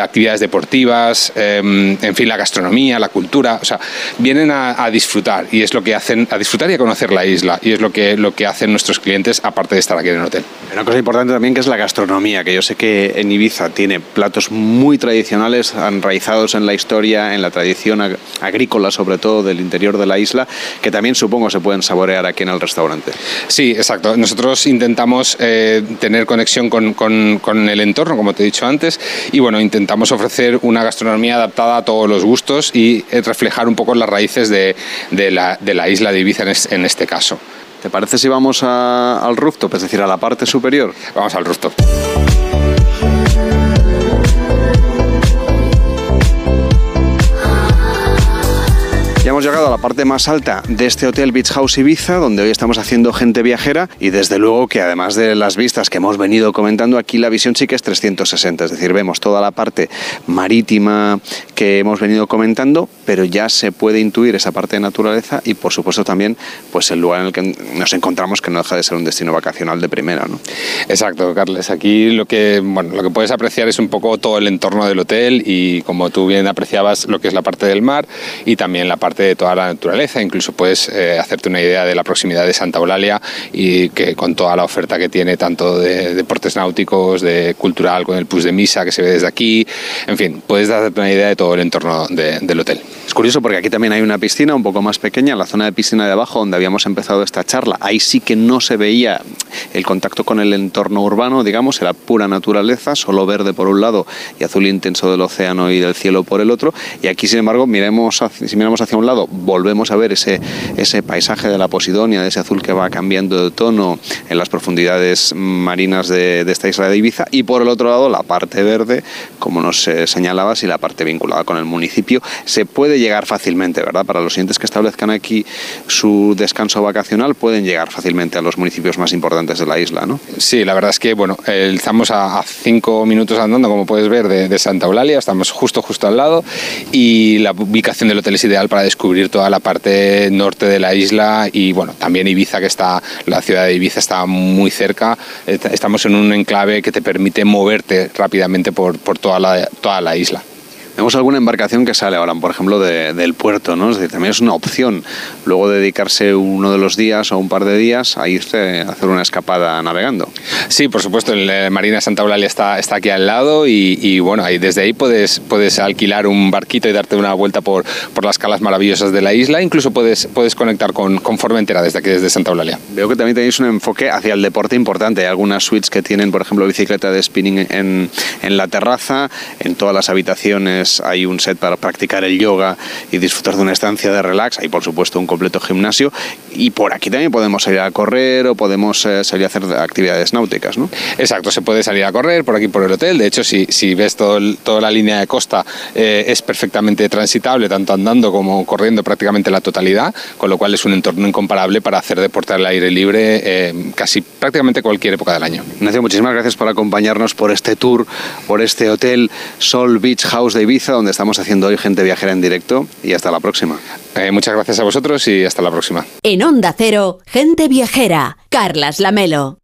actividades deportivas, em, en fin, la gastronomía, la cultura. O sea, vienen a, disfrutar y es lo que hacen, a disfrutar y a conocer la isla y es lo que, lo que hacen nuestros clientes aparte de estar aquí en el hotel. Una cosa importante también que es la gastronomía, que yo sé que en Ibiza tiene platos muy tradicionales, enraizados en la historia en la tradición agrícola, sobre todo del interior de la isla, que también supongo se pueden saborear aquí en el restaurante. Sí, exacto. Nosotros intentamos eh, tener conexión con, con, el entorno, como te he dicho antes, y bueno, intentamos ofrecer una gastronomía adaptada a todos los gustos y eh, reflejar un poco las raíces de, de, la, de la, isla de Ibiza en, este caso. ¿Te parece si vamos al rooftop, es decir, a la parte superior? Vamos al rooftop. Ya hemos llegado a la parte más alta de este hotel Beach House Ibiza, donde hoy estamos haciendo gente viajera y desde luego que además de las vistas que hemos venido comentando aquí, la visión sí que es 360, es decir, vemos toda la parte marítima que hemos venido comentando, pero ya se puede intuir esa parte de naturaleza y por supuesto también pues el lugar en el que nos encontramos que no deja de ser un destino vacacional de primera. ¿no? Exacto, Carles. Aquí lo que, bueno, lo que puedes apreciar es un poco todo el entorno del hotel y como tú bien apreciabas lo que es la parte del mar y también la parte de toda la naturaleza, incluso puedes eh, hacerte una idea de la proximidad de Santa Eulalia y que con toda la oferta que tiene tanto de deportes náuticos, de cultural, con el Pus de Misa que se ve desde aquí, en fin, puedes darte una idea de todo el entorno del hotel. Curioso porque aquí también hay una piscina un poco más pequeña, la zona de piscina de abajo donde habíamos empezado esta charla. Ahí sí que no se veía el contacto con el entorno urbano, digamos, era pura naturaleza, solo verde por un lado y azul intenso del océano y del cielo por el otro. Y aquí, sin embargo, miremos si miramos hacia un lado volvemos a ver ese, ese paisaje de la Posidonia, de ese azul que va cambiando de tono en las profundidades marinas de, esta isla de Ibiza, y por el otro lado la parte verde, como nos eh, señalabas, y la parte vinculada con el municipio, se puede llegar fácilmente, ¿verdad? Para los siguientes que establezcan aquí su descanso vacacional, pueden llegar fácilmente a los municipios más importantes de la isla, ¿no? Sí, la verdad es que, bueno, estamos a, cinco minutos andando, como puedes ver, de, de Santa Eulalia, estamos justo, justo al lado, y la ubicación del hotel es ideal para descubrir toda la parte norte de la isla y bueno, también Ibiza, que está, la ciudad de Ibiza está muy cerca. Estamos en un enclave que te permite moverte rápidamente por, por toda, la, toda la isla. Vemos alguna embarcación que sale ahora, por ejemplo, del puerto, ¿no? Es decir, también es una opción luego dedicarse uno de los días o un par de días a irse a hacer una escapada navegando. Sí, por supuesto, el eh, Marina Santa Eulalia está, está aquí al lado y, bueno, ahí, desde ahí puedes, puedes alquilar un barquito y darte una vuelta por, por las calas maravillosas de la isla. Incluso puedes, puedes conectar con, con Formentera desde aquí, desde Santa Eulalia. Veo que también tenéis un enfoque hacia el deporte importante. Hay algunas suites que tienen, por ejemplo, bicicleta de spinning en, en la terraza, en todas las habitaciones hay un set para practicar el yoga y disfrutar de una estancia de relax. Hay, por supuesto, un completo gimnasio. Y por aquí también podemos salir a correr o podemos eh, salir a hacer actividades náuticas, ¿no? Exacto, se puede salir a correr por aquí por el hotel. De hecho, si, si ves todo toda la línea de costa, eh, es perfectamente transitable, tanto andando como corriendo prácticamente la totalidad, con lo cual es un entorno incomparable para hacer deporte al aire libre eh, casi prácticamente cualquier época del año. Ignacio, muchísimas gracias por acompañarnos por este tour, por este hotel Sol Beach House de Ibiza, donde estamos haciendo hoy gente viajera en directo. Y hasta la próxima. Eh, muchas gracias a vosotros y hasta la próxima. En Onda Cero, gente viajera, Carlas Lamelo.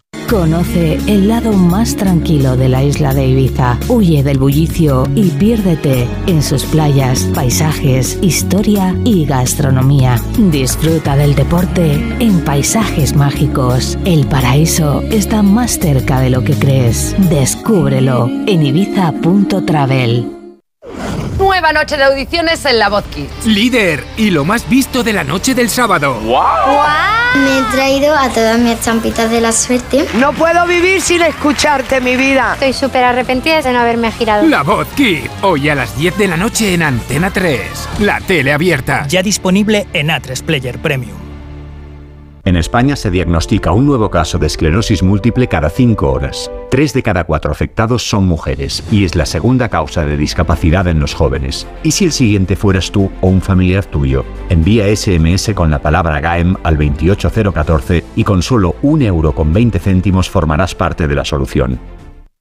Conoce el lado más tranquilo de la isla de Ibiza. Huye del bullicio y piérdete en sus playas, paisajes, historia y gastronomía. Disfruta del deporte en paisajes mágicos. El paraíso está más cerca de lo que crees. Descúbrelo en ibiza.travel. Nueva noche de audiciones en La Voz Kids. Líder y lo más visto de la noche del sábado. ¡Wow! Me he traído a todas mis champitas de la suerte. No puedo vivir sin escucharte, mi vida. Estoy súper arrepentida de no haberme girado. La Voz Kids, hoy a las 10 de la noche en Antena 3. La tele abierta. Ya disponible en A3 Player Premium. En España se diagnostica un nuevo caso de esclerosis múltiple cada cinco horas. Tres de cada cuatro afectados son mujeres y es la segunda causa de discapacidad en los jóvenes. ¿Y si el siguiente fueras tú o un familiar tuyo? Envía SMS con la palabra GAEM al 28014 y con solo un euro con 20 céntimos formarás parte de la solución.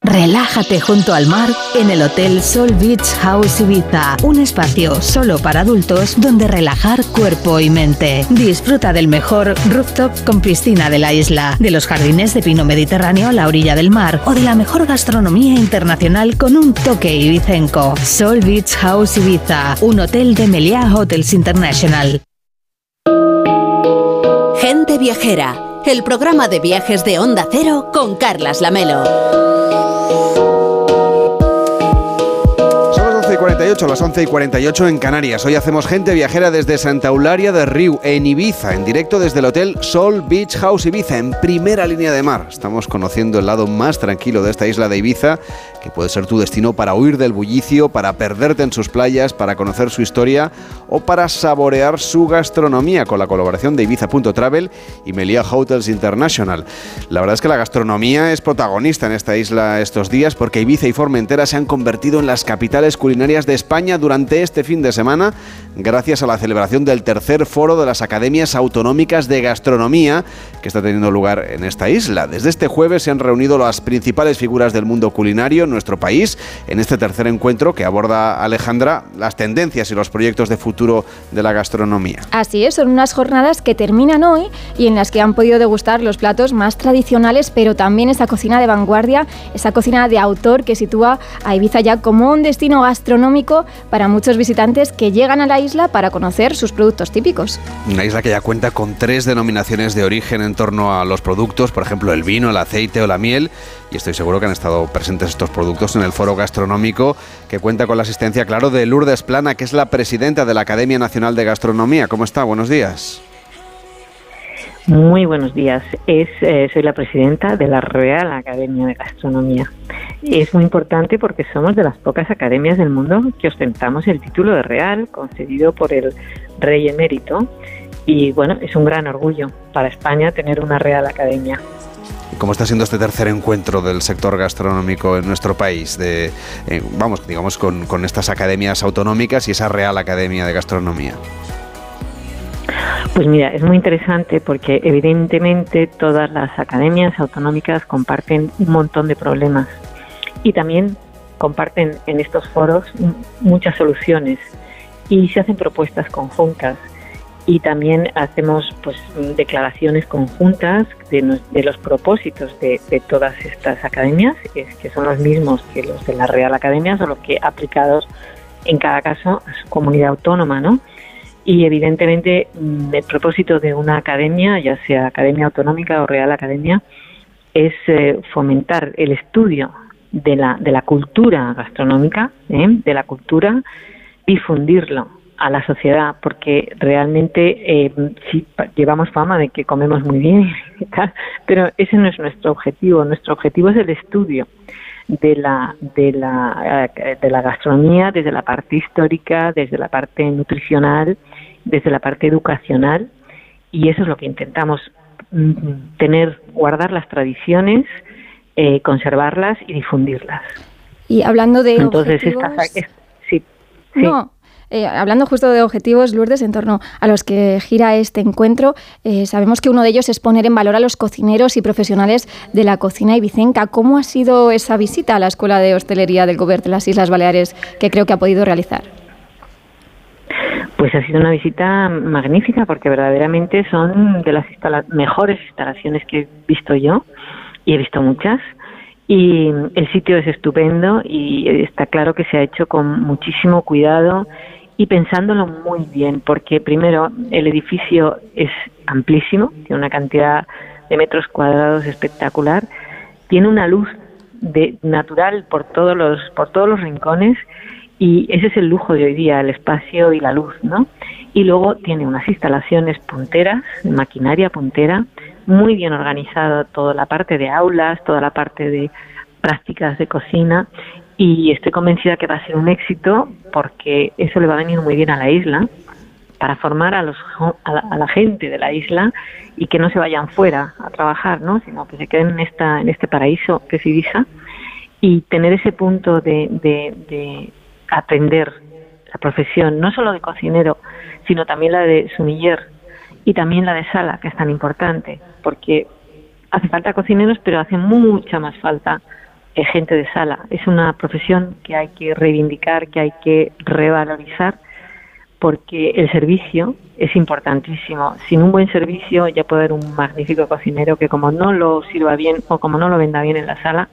Relájate junto al mar en el Hotel Sol Beach House Ibiza, un espacio solo para adultos donde relajar cuerpo y mente. Disfruta del mejor rooftop con piscina de la isla, de los jardines de pino mediterráneo a la orilla del mar o de la mejor gastronomía internacional con un toque ibicenco. Sol Beach House Ibiza, un hotel de Meliá Hotels International. Gente viajera, el programa de viajes de Onda Cero con Carlas Lamelo. 48, las 11 y 48 en Canarias. Hoy hacemos gente viajera desde Santa Eularia de Riu, en Ibiza, en directo desde el Hotel Sol Beach House Ibiza, en primera línea de mar. Estamos conociendo el lado más tranquilo de esta isla de Ibiza, que puede ser tu destino para huir del bullicio, para perderte en sus playas, para conocer su historia o para saborear su gastronomía con la colaboración de Ibiza.travel y Melia Hotels International. La verdad es que la gastronomía es protagonista en esta isla estos días porque Ibiza y Formentera se han convertido en las capitales culinarias de España durante este fin de semana, gracias a la celebración del tercer foro de las Academias Autonómicas de Gastronomía que está teniendo lugar en esta isla. Desde este jueves se han reunido las principales figuras del mundo culinario en nuestro país en este tercer encuentro que aborda Alejandra las tendencias y los proyectos de futuro de la gastronomía. Así es, son unas jornadas que terminan hoy y en las que han podido degustar los platos más tradicionales, pero también esa cocina de vanguardia, esa cocina de autor que sitúa a Ibiza ya como un destino gastronómico para muchos visitantes que llegan a la isla para conocer sus productos típicos. Una isla que ya cuenta con tres denominaciones de origen en torno a los productos, por ejemplo el vino, el aceite o la miel, y estoy seguro que han estado presentes estos productos en el foro gastronómico que cuenta con la asistencia, claro, de Lourdes Plana, que es la presidenta de la Academia Nacional de Gastronomía. ¿Cómo está? Buenos días. Muy buenos días. Es, eh, soy la presidenta de la Real Academia de Gastronomía. Es muy importante porque somos de las pocas academias del mundo que ostentamos el título de Real, concedido por el Rey Emérito. Y bueno, es un gran orgullo para España tener una Real Academia. ¿Cómo está siendo este tercer encuentro del sector gastronómico en nuestro país? De, eh, vamos, digamos, con, con estas academias autonómicas y esa Real Academia de Gastronomía. Pues mira, es muy interesante porque evidentemente todas las academias autonómicas comparten un montón de problemas y también comparten en estos foros muchas soluciones y se hacen propuestas conjuntas y también hacemos pues declaraciones conjuntas de, los propósitos de, todas estas academias, que son los mismos que los de la Real Academia, solo que aplicados en cada caso a su comunidad autónoma, ¿no? Y evidentemente mm, el propósito de una academia, ya sea academia autonómica o Real Academia, es eh, fomentar el estudio de la, de la cultura gastronómica, ¿eh? de la cultura, difundirlo a la sociedad, porque realmente eh, sí llevamos fama de que comemos muy bien pero ese no es nuestro objetivo. Nuestro objetivo es el estudio de la, de la, eh, de la gastronomía desde la parte histórica, desde la parte nutricional, desde la parte educacional, y eso es lo que intentamos mm, tener, guardar las tradiciones, eh, conservarlas y difundirlas. Y hablando de Entonces, sí, No, eh, hablando justo de objetivos, Lourdes, en torno a los que gira este encuentro, eh, sabemos que uno de ellos es poner en valor a los cocineros y profesionales de la cocina ibicenca. ¿Cómo ha sido esa visita a la Escuela de Hostelería del Gobierno de las Islas Baleares que creo que ha podido realizar? Pues ha sido una visita magnífica porque verdaderamente son de las mejores instalaciones que he visto yo y he visto muchas. Y el sitio es estupendo y está claro que se ha hecho con muchísimo cuidado y pensándolo muy bien, porque primero el edificio es amplísimo, tiene una cantidad de metros cuadrados espectacular, tiene una luz de natural por todos los por todos los rincones y ese es el lujo de hoy día, el espacio y la luz, ¿no? Y luego tiene unas instalaciones punteras, maquinaria puntera, muy bien organizada toda la parte de aulas, toda la parte de prácticas de cocina y estoy convencida que va a ser un éxito porque eso le va a venir muy bien a la isla para formar a, los, a, la, gente de la isla y que no se vayan fuera a trabajar, ¿no? sino que se queden en, esta, en este paraíso que es Ibiza y tener ese punto de, de, aprender la profesión, no solo de cocinero, sino también la de sumiller y también la de sala, que es tan importante, porque hace falta cocineros, pero hace mucha más falta gente de sala. Es una profesión que hay que reivindicar, que hay que revalorizar, porque el servicio es importantísimo. Sin un buen servicio ya puede haber un magnífico cocinero que como no lo sirva bien o como no lo venda bien en la sala,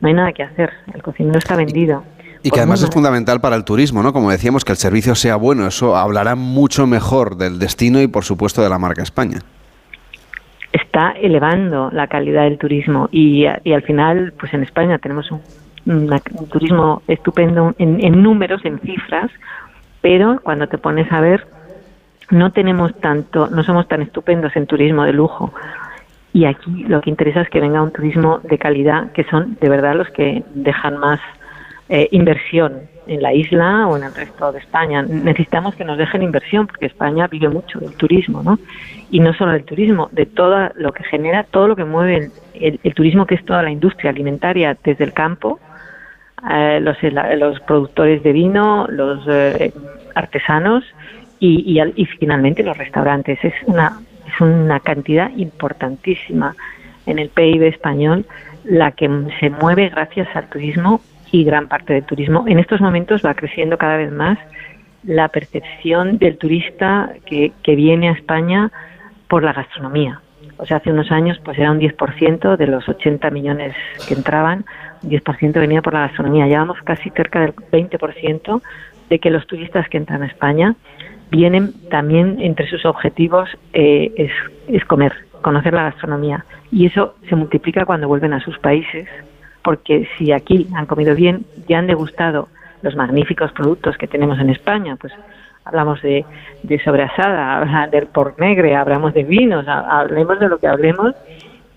no hay nada que hacer. El cocinero está vendido. Y que además es fundamental para el turismo, ¿no? Como decíamos, que el servicio sea bueno, eso hablará mucho mejor del destino y por supuesto de la marca España está elevando la calidad del turismo y, al final, pues en España tenemos un, turismo estupendo en, números, en cifras, pero cuando te pones a ver, no tenemos tanto, no somos tan estupendos en turismo de lujo. Y aquí lo que interesa es que venga un turismo de calidad, que son de verdad los que dejan más eh, inversión en la isla o en el resto de España. Necesitamos que nos dejen inversión porque España vive mucho del turismo, ¿no? Y no solo del turismo, de todo lo que genera, todo lo que mueve el, turismo, que es toda la industria alimentaria desde el campo, eh, los, los productores de vino, los eh, artesanos y, y, y, finalmente los restaurantes. Es una, es una cantidad importantísima en el PIB español la que se mueve gracias al turismo y gran parte del turismo. En estos momentos va creciendo cada vez más la percepción del turista que, que viene a España por la gastronomía. O sea, hace unos años pues era un 10% de los 80 millones que entraban, un 10% venía por la gastronomía. Ya vamos casi cerca del 20% de que los turistas que entran a España vienen también entre sus objetivos eh, es, es comer, conocer la gastronomía. Y eso se multiplica cuando vuelven a sus países porque si aquí han comido bien y han degustado los magníficos productos que tenemos en España, pues hablamos de, de sobrasada, del por negre, hablamos de vinos, hablemos de lo que hablemos,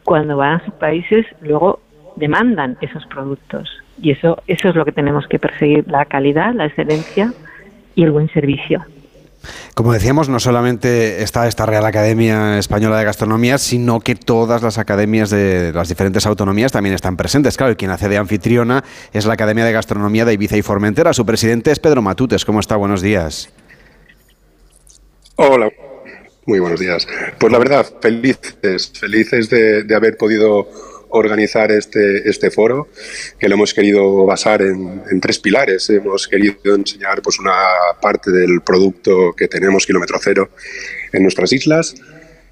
cuando van a sus países luego demandan esos productos y eso eso es lo que tenemos que perseguir, la calidad, la excelencia y el buen servicio. Como decíamos, no solamente está esta Real Academia Española de Gastronomía, sino que todas las academias de las diferentes autonomías también están presentes. Claro, y quien hace de anfitriona es la Academia de Gastronomía de Ibiza y Formentera. Su presidente es Pedro Matutes. ¿Cómo está? Buenos días. Hola, muy buenos días. Pues la verdad, felices, felices de, de haber podido organizar este, este foro, que lo hemos querido basar en, tres pilares. Hemos querido enseñar pues, una parte del producto que tenemos, kilómetro cero, en nuestras islas.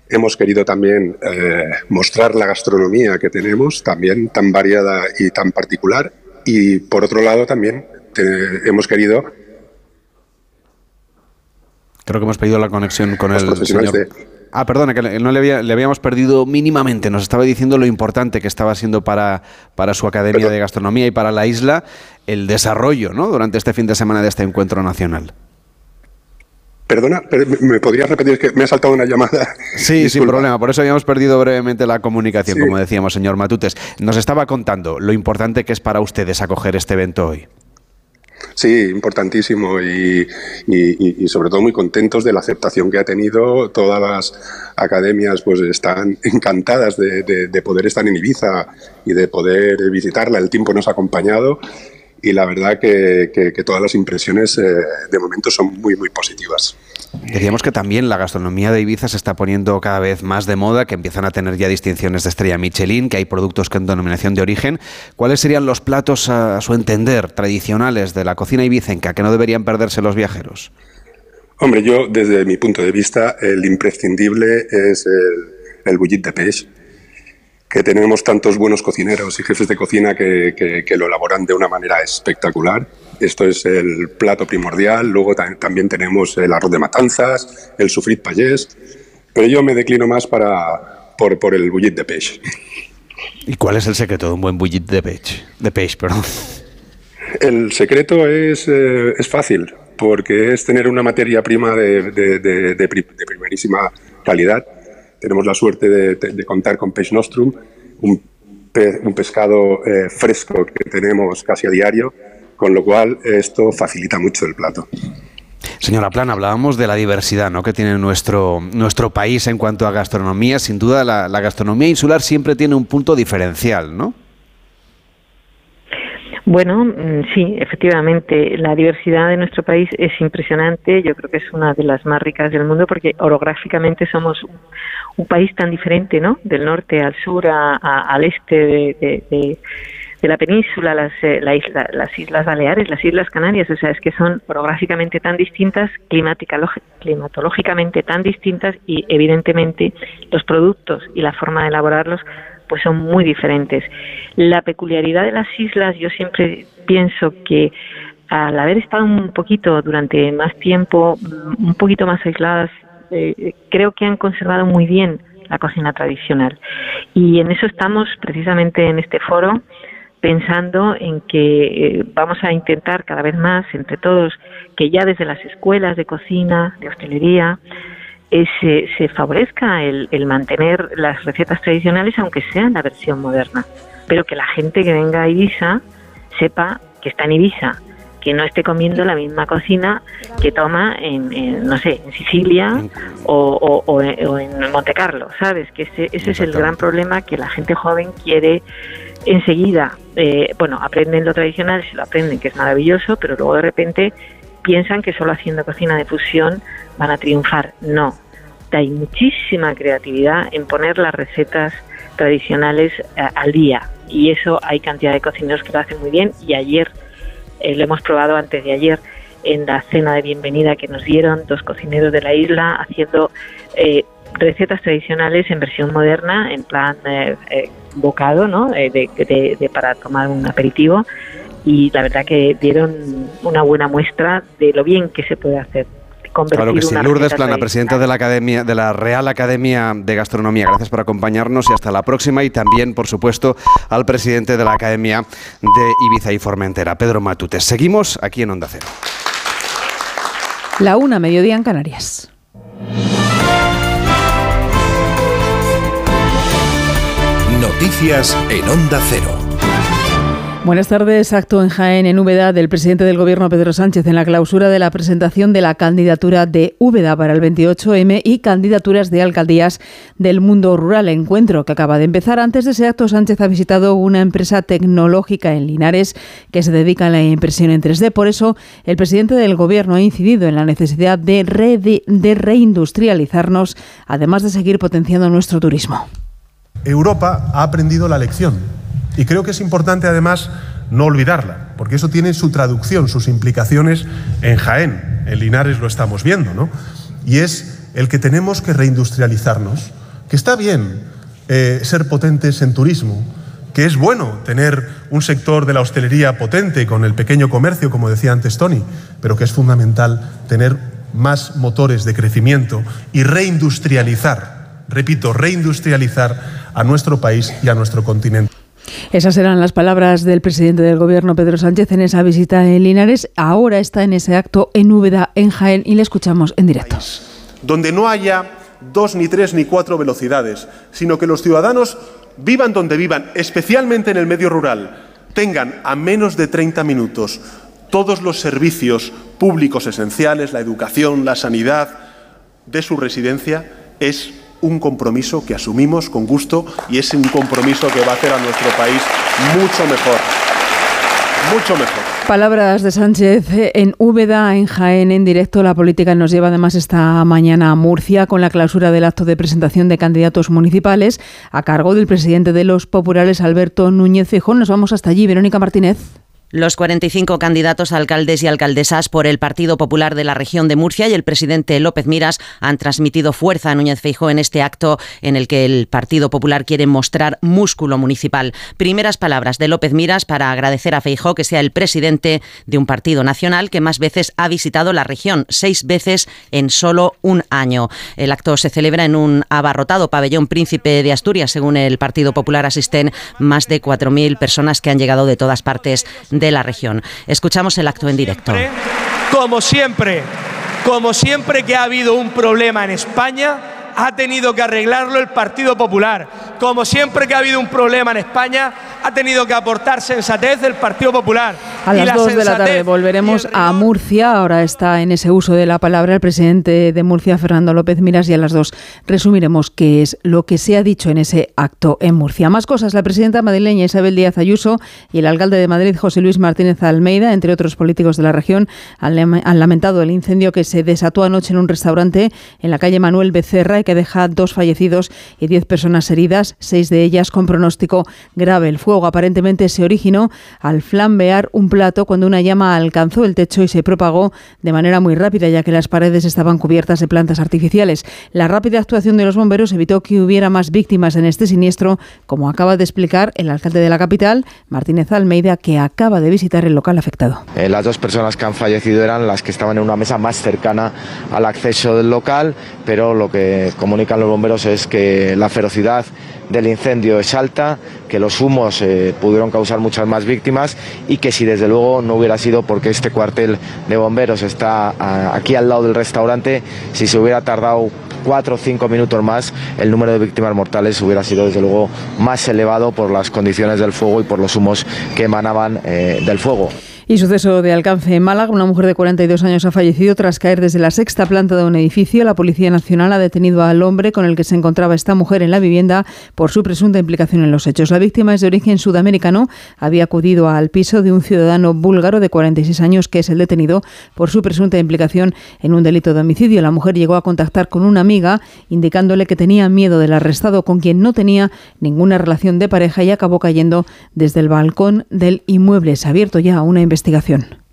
Hemos querido también eh, mostrar la gastronomía que tenemos, también tan variada y tan particular. Y por otro lado también hemos querido Creo que hemos perdido la conexión con el señor. Ah, perdona, que no le, habíamos perdido mínimamente. Nos estaba diciendo lo importante que estaba siendo para, para su Academia de Gastronomía y para la isla el desarrollo ¿no? durante este fin de semana de este encuentro nacional. Perdona, ¿me podrías repetir que me ha saltado una llamada? Sí, sin problema. Por eso habíamos perdido brevemente la comunicación, como decíamos, señor Matutes. Nos estaba contando lo importante que es para ustedes acoger este evento hoy. Sí, importantísimo y, sobre todo muy contentos de la aceptación que ha tenido. Todas las academias pues están encantadas de, poder estar en Ibiza y de poder visitarla. El tiempo nos ha acompañado y la verdad que, todas las impresiones eh, de momento son muy, muy positivas. Decíamos que también la gastronomía de Ibiza se está poniendo cada vez más de moda, que empiezan a tener ya distinciones de estrella Michelin, que hay productos con denominación de origen. ¿Cuáles serían los platos, a su entender, tradicionales de la cocina ibicenca que no deberían perderse los viajeros? Hombre, yo desde mi punto de vista, el imprescindible es el, el bullit de peix que tenemos tantos buenos cocineros y jefes de cocina que, que, lo elaboran de una manera espectacular. Esto es el plato primordial. Luego también tenemos el arroz de matanzas, el sufrit payés. Pero yo me declino más para, por, por el bullit de peix. ¿Y cuál es el secreto de un buen bullit de peix? De peix, perdón. El secreto es, eh, es fácil, porque es tener una materia prima de, de, de, de primerísima calidad tenemos la suerte de, contar con Peix Nostrum, un, un pescado eh, fresco que tenemos casi a diario, con lo cual esto facilita mucho el plato. Señora Plan, hablábamos de la diversidad ¿no? que tiene nuestro, nuestro país en cuanto a gastronomía. Sin duda, la, la gastronomía insular siempre tiene un punto diferencial, ¿no? Bueno, mm, sí, efectivamente, la diversidad de nuestro país es impresionante. Yo creo que es una de las más ricas del mundo porque orográficamente somos un, país tan diferente, ¿no? Del norte al sur, al este de, la península, las, eh, las Islas Baleares, las Islas Canarias, o sea, es que son orográficamente tan distintas, climatológicamente tan distintas y evidentemente los productos y la forma de elaborarlos pues son muy diferentes. La peculiaridad de las islas, yo siempre pienso que al haber estado un poquito durante más tiempo, un poquito más aisladas, eh, creo que han conservado muy bien la cocina tradicional. Y en eso estamos precisamente en este foro pensando en que eh, vamos a intentar cada vez más entre todos que ya desde las escuelas de cocina, de hostelería, se, favorezca el, mantener las recetas tradicionales, aunque sea en la versión moderna, pero que la gente que venga a Ibiza sepa que está en Ibiza, que no esté comiendo la misma cocina que toma en, no sé, en Sicilia o, en Monte Carlo, ¿sabes? Que ese, ese es el gran problema que la gente joven quiere enseguida, eh, bueno, aprenden lo tradicional, se lo aprenden, que es maravilloso, pero luego de repente piensan que solo haciendo cocina de fusión van a triunfar. No, hay muchísima creatividad en poner las recetas tradicionales eh, al día. Y eso hay cantidad de cocineros que lo hacen muy bien. Y ayer eh, lo hemos probado antes de ayer en la cena de bienvenida que nos dieron dos cocineros de la isla haciendo eh, recetas tradicionales en versión moderna en plan bocado ¿no? de, para tomar un aperitivo y la verdad que dieron una buena muestra de lo bien que se puede hacer. Claro que sí. Lourdes Plana, presidenta de la Academia, de la Real Academia de Gastronomía. Gracias por acompañarnos y hasta la próxima. Y también, por supuesto, al presidente de la Academia de Ibiza y Formentera, Pedro Matutes. Seguimos aquí en Onda Cero. La una, mediodía en Canarias. Noticias en Onda Cero. Buenas tardes. Acto en Jaén, en Úbeda, del presidente del Gobierno, Pedro Sánchez, en la clausura de la presentación de la candidatura de Úbeda para el 28M y candidaturas de alcaldías del mundo rural. Encuentro que acaba de empezar. Antes de ese acto, Sánchez ha visitado una empresa tecnológica en Linares que se dedica a la impresión en 3D. Por eso, el presidente del Gobierno ha incidido en la necesidad de, de reindustrializarnos, además de seguir potenciando nuestro turismo. Europa ha aprendido la lección y creo que es importante además no olvidarla, porque eso tiene su traducción, sus implicaciones en Jaén. En Linares lo estamos viendo, ¿no? Y es el que tenemos que reindustrializarnos, que está bien eh, ser potentes en turismo, que es bueno tener un sector de la hostelería potente con el pequeño comercio, como decía antes Tony, pero que es fundamental tener más motores de crecimiento y reindustrializar, repito, reindustrializar a nuestro país y a nuestro continente. Esas eran las palabras del presidente del Gobierno, Pedro Sánchez, en esa visita en Linares. Ahora está en ese acto en Úbeda, en Jaén, y le escuchamos en directo. Donde no haya dos, ni tres, ni cuatro velocidades, sino que los ciudadanos vivan donde vivan, especialmente en el medio rural, tengan a menos de 30 minutos todos los servicios públicos esenciales, la educación, la sanidad, de su residencia, es un compromiso que asumimos con gusto y es un compromiso que va a hacer a nuestro país mucho mejor. Mucho mejor. Palabras de Sánchez en Úbeda, en Jaén, en directo. La política nos lleva además esta mañana a Murcia con la clausura del acto de presentación de candidatos municipales a cargo del presidente de los populares, Alberto Núñez Feijóo. Nos vamos hasta allí. Verónica Martínez. Los 45 candidatos a alcaldes y alcaldesas por el Partido Popular de la región de Murcia y el presidente López Miras han transmitido fuerza a Núñez Feijóo en este acto en el que el Partido Popular quiere mostrar músculo municipal. Primeras palabras de López Miras para agradecer a Feijóo que sea el presidente de un partido nacional que más veces ha visitado la región, seis veces en solo un año. El acto se celebra en un abarrotado pabellón Príncipe de Asturias. Según el Partido Popular asisten más de 4.000 personas que han llegado de todas partes de la región. Escuchamos el acto en directo. Como siempre, como siempre que ha habido un problema en España, ha tenido que arreglarlo el Partido Popular. Como siempre que ha habido un problema en España, ha tenido que aportar sensatez del Partido Popular. A las 2 de la tarde volveremos a Murcia. Ahora está en ese uso de la palabra el presidente de Murcia, Fernando López Miras, y a las 2 resumiremos qué es lo que se ha dicho en ese acto en Murcia. Más cosas, la presidenta madrileña Isabel Díaz Ayuso y el alcalde de Madrid, José Luis Martínez Almeida, entre otros políticos de la región, han lamentado el incendio que se desató anoche en un restaurante en la calle Manuel Becerra y deja dos fallecidos y diez personas heridas, seis de ellas con pronóstico grave. El fuego aparentemente se originó al flambear un plato cuando una llama alcanzó el techo y se propagó de manera muy rápida, ya que las paredes estaban cubiertas de plantas artificiales. La rápida actuación de los bomberos evitó que hubiera más víctimas en este siniestro, como acaba de explicar el alcalde de la capital, Martínez Almeida, que acaba de visitar el local afectado. Eh, las dos personas que han fallecido eran las que estaban en una mesa más cercana al acceso del local, pero lo que comunican los bomberos es que la ferocidad del incendio es alta, que los humos eh, pudieron causar muchas más víctimas y que si desde luego no hubiera sido porque este cuartel de bomberos está ah, aquí al lado del restaurante, si se hubiera tardado cuatro o cinco minutos más, el número de víctimas mortales hubiera sido desde luego más elevado por las condiciones del fuego y por los humos que emanaban eh, del fuego. Y suceso de alcance en Málaga. Una mujer de 42 años ha fallecido tras caer desde la sexta planta de un edificio. La Policía Nacional ha detenido al hombre con el que se encontraba esta mujer en la vivienda por su presunta implicación en los hechos. La víctima es de origen sudamericano. Había acudido al piso de un ciudadano búlgaro de 46 años que es el detenido por su presunta implicación en un delito de homicidio. La mujer llegó a contactar con una amiga indicándole que tenía miedo del arrestado con quien no tenía ninguna relación de pareja y acabó cayendo desde el balcón del inmueble. Se ha abierto ya una investigación investigación.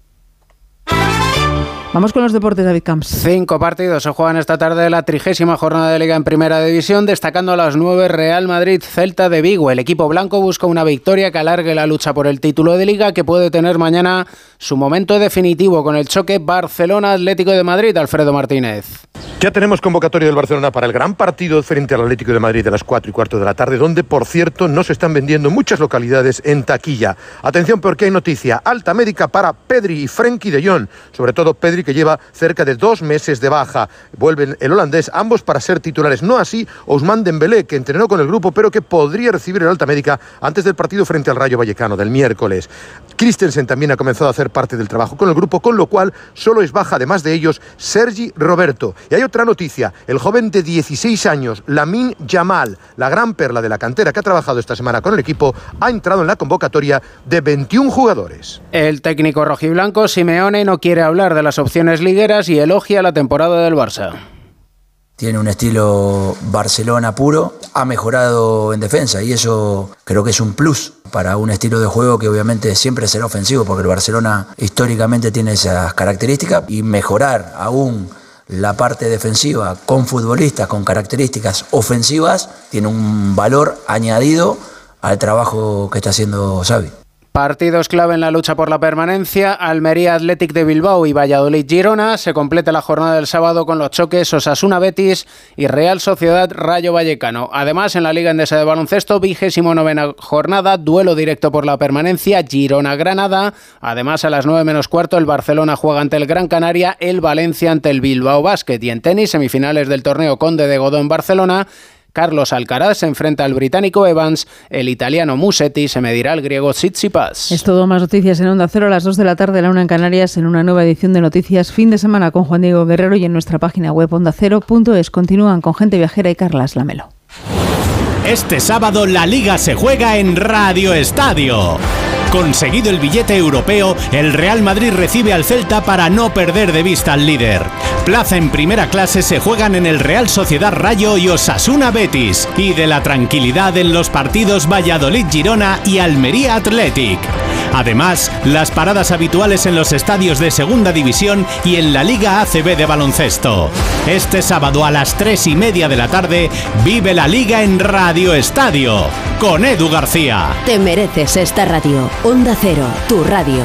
Vamos con los deportes, David Camps. Cinco partidos se juegan esta tarde la trigésima jornada de Liga en Primera División, destacando a las nueve Real Madrid Celta de Vigo. El equipo blanco busca una victoria que alargue la lucha por el título de Liga, que puede tener mañana su momento definitivo con el choque Barcelona Atlético de Madrid. Alfredo Martínez. Ya tenemos convocatoria del Barcelona para el gran partido frente al Atlético de Madrid a las 4 y cuarto de la tarde, donde, por cierto, no se están vendiendo muchas localidades en taquilla. Atención porque hay noticia alta médica para Pedri y Frenkie de Jong, sobre todo Pedri que lleva cerca de dos meses de baja. Vuelven el holandés, ambos para ser titulares. No así Ousmane Dembélé, que entrenó con el grupo, pero que podría recibir el alta médica antes del partido frente al Rayo Vallecano del miércoles. Christensen también ha comenzado a hacer parte del trabajo con el grupo, con lo cual solo es baja, además de ellos, Sergi Roberto. Y hay otra noticia, el joven de 16 años, Lamin Yamal, la gran perla de la cantera que ha trabajado esta semana con el equipo, ha entrado en la convocatoria de 21 jugadores. El técnico rojiblanco Simeone no quiere hablar de las opciones ligueras y elogia la temporada del Barça. Tiene un estilo Barcelona puro, ha mejorado en defensa y eso creo que es un plus para un estilo de juego que obviamente siempre será ofensivo porque el Barcelona históricamente tiene esas características y mejorar aún la parte defensiva con futbolistas con características ofensivas tiene un valor añadido al trabajo que está haciendo Xavi. Partidos clave en la lucha por la permanencia, Almería Athletic de Bilbao y Valladolid Girona. Se completa la jornada del sábado con los choques Osasuna Betis y Real Sociedad Rayo Vallecano. Además, en la Liga Endesa de Baloncesto, vigésimo novena jornada, duelo directo por la permanencia, Girona Granada. Además, a las nueve menos cuarto, el Barcelona juega ante el Gran Canaria, el Valencia ante el Bilbao Basket. Y en tenis, semifinales del torneo Conde de Godó en Barcelona. Carlos Alcaraz se enfrenta al británico Evans, el italiano Musetti se medirá al griego Tsitsipas. Es todo, más noticias en Onda Cero a las 2 de la tarde, la una en Canarias, en una nueva edición de Noticias Fin de Semana con Juan Diego Guerrero y en nuestra página web ondacero.es. Continúan con Gente Viajera y Carlas Lamelo. Este sábado la Liga se juega en Radio Estadio. Conseguido el billete europeo, el Real Madrid recibe al Celta para no perder de vista al líder. Plaza en primera clase se juegan en el Real Sociedad Rayo y Osasuna Betis. Y de la tranquilidad en los partidos Valladolid Girona y Almería Athletic. Además, las paradas habituales en los estadios de Segunda División y en la Liga ACB de baloncesto. Este sábado a las 3 y media de la tarde, vive la Liga en Radio Estadio, con Edu García. Te mereces esta radio. Onda Cero, tu radio.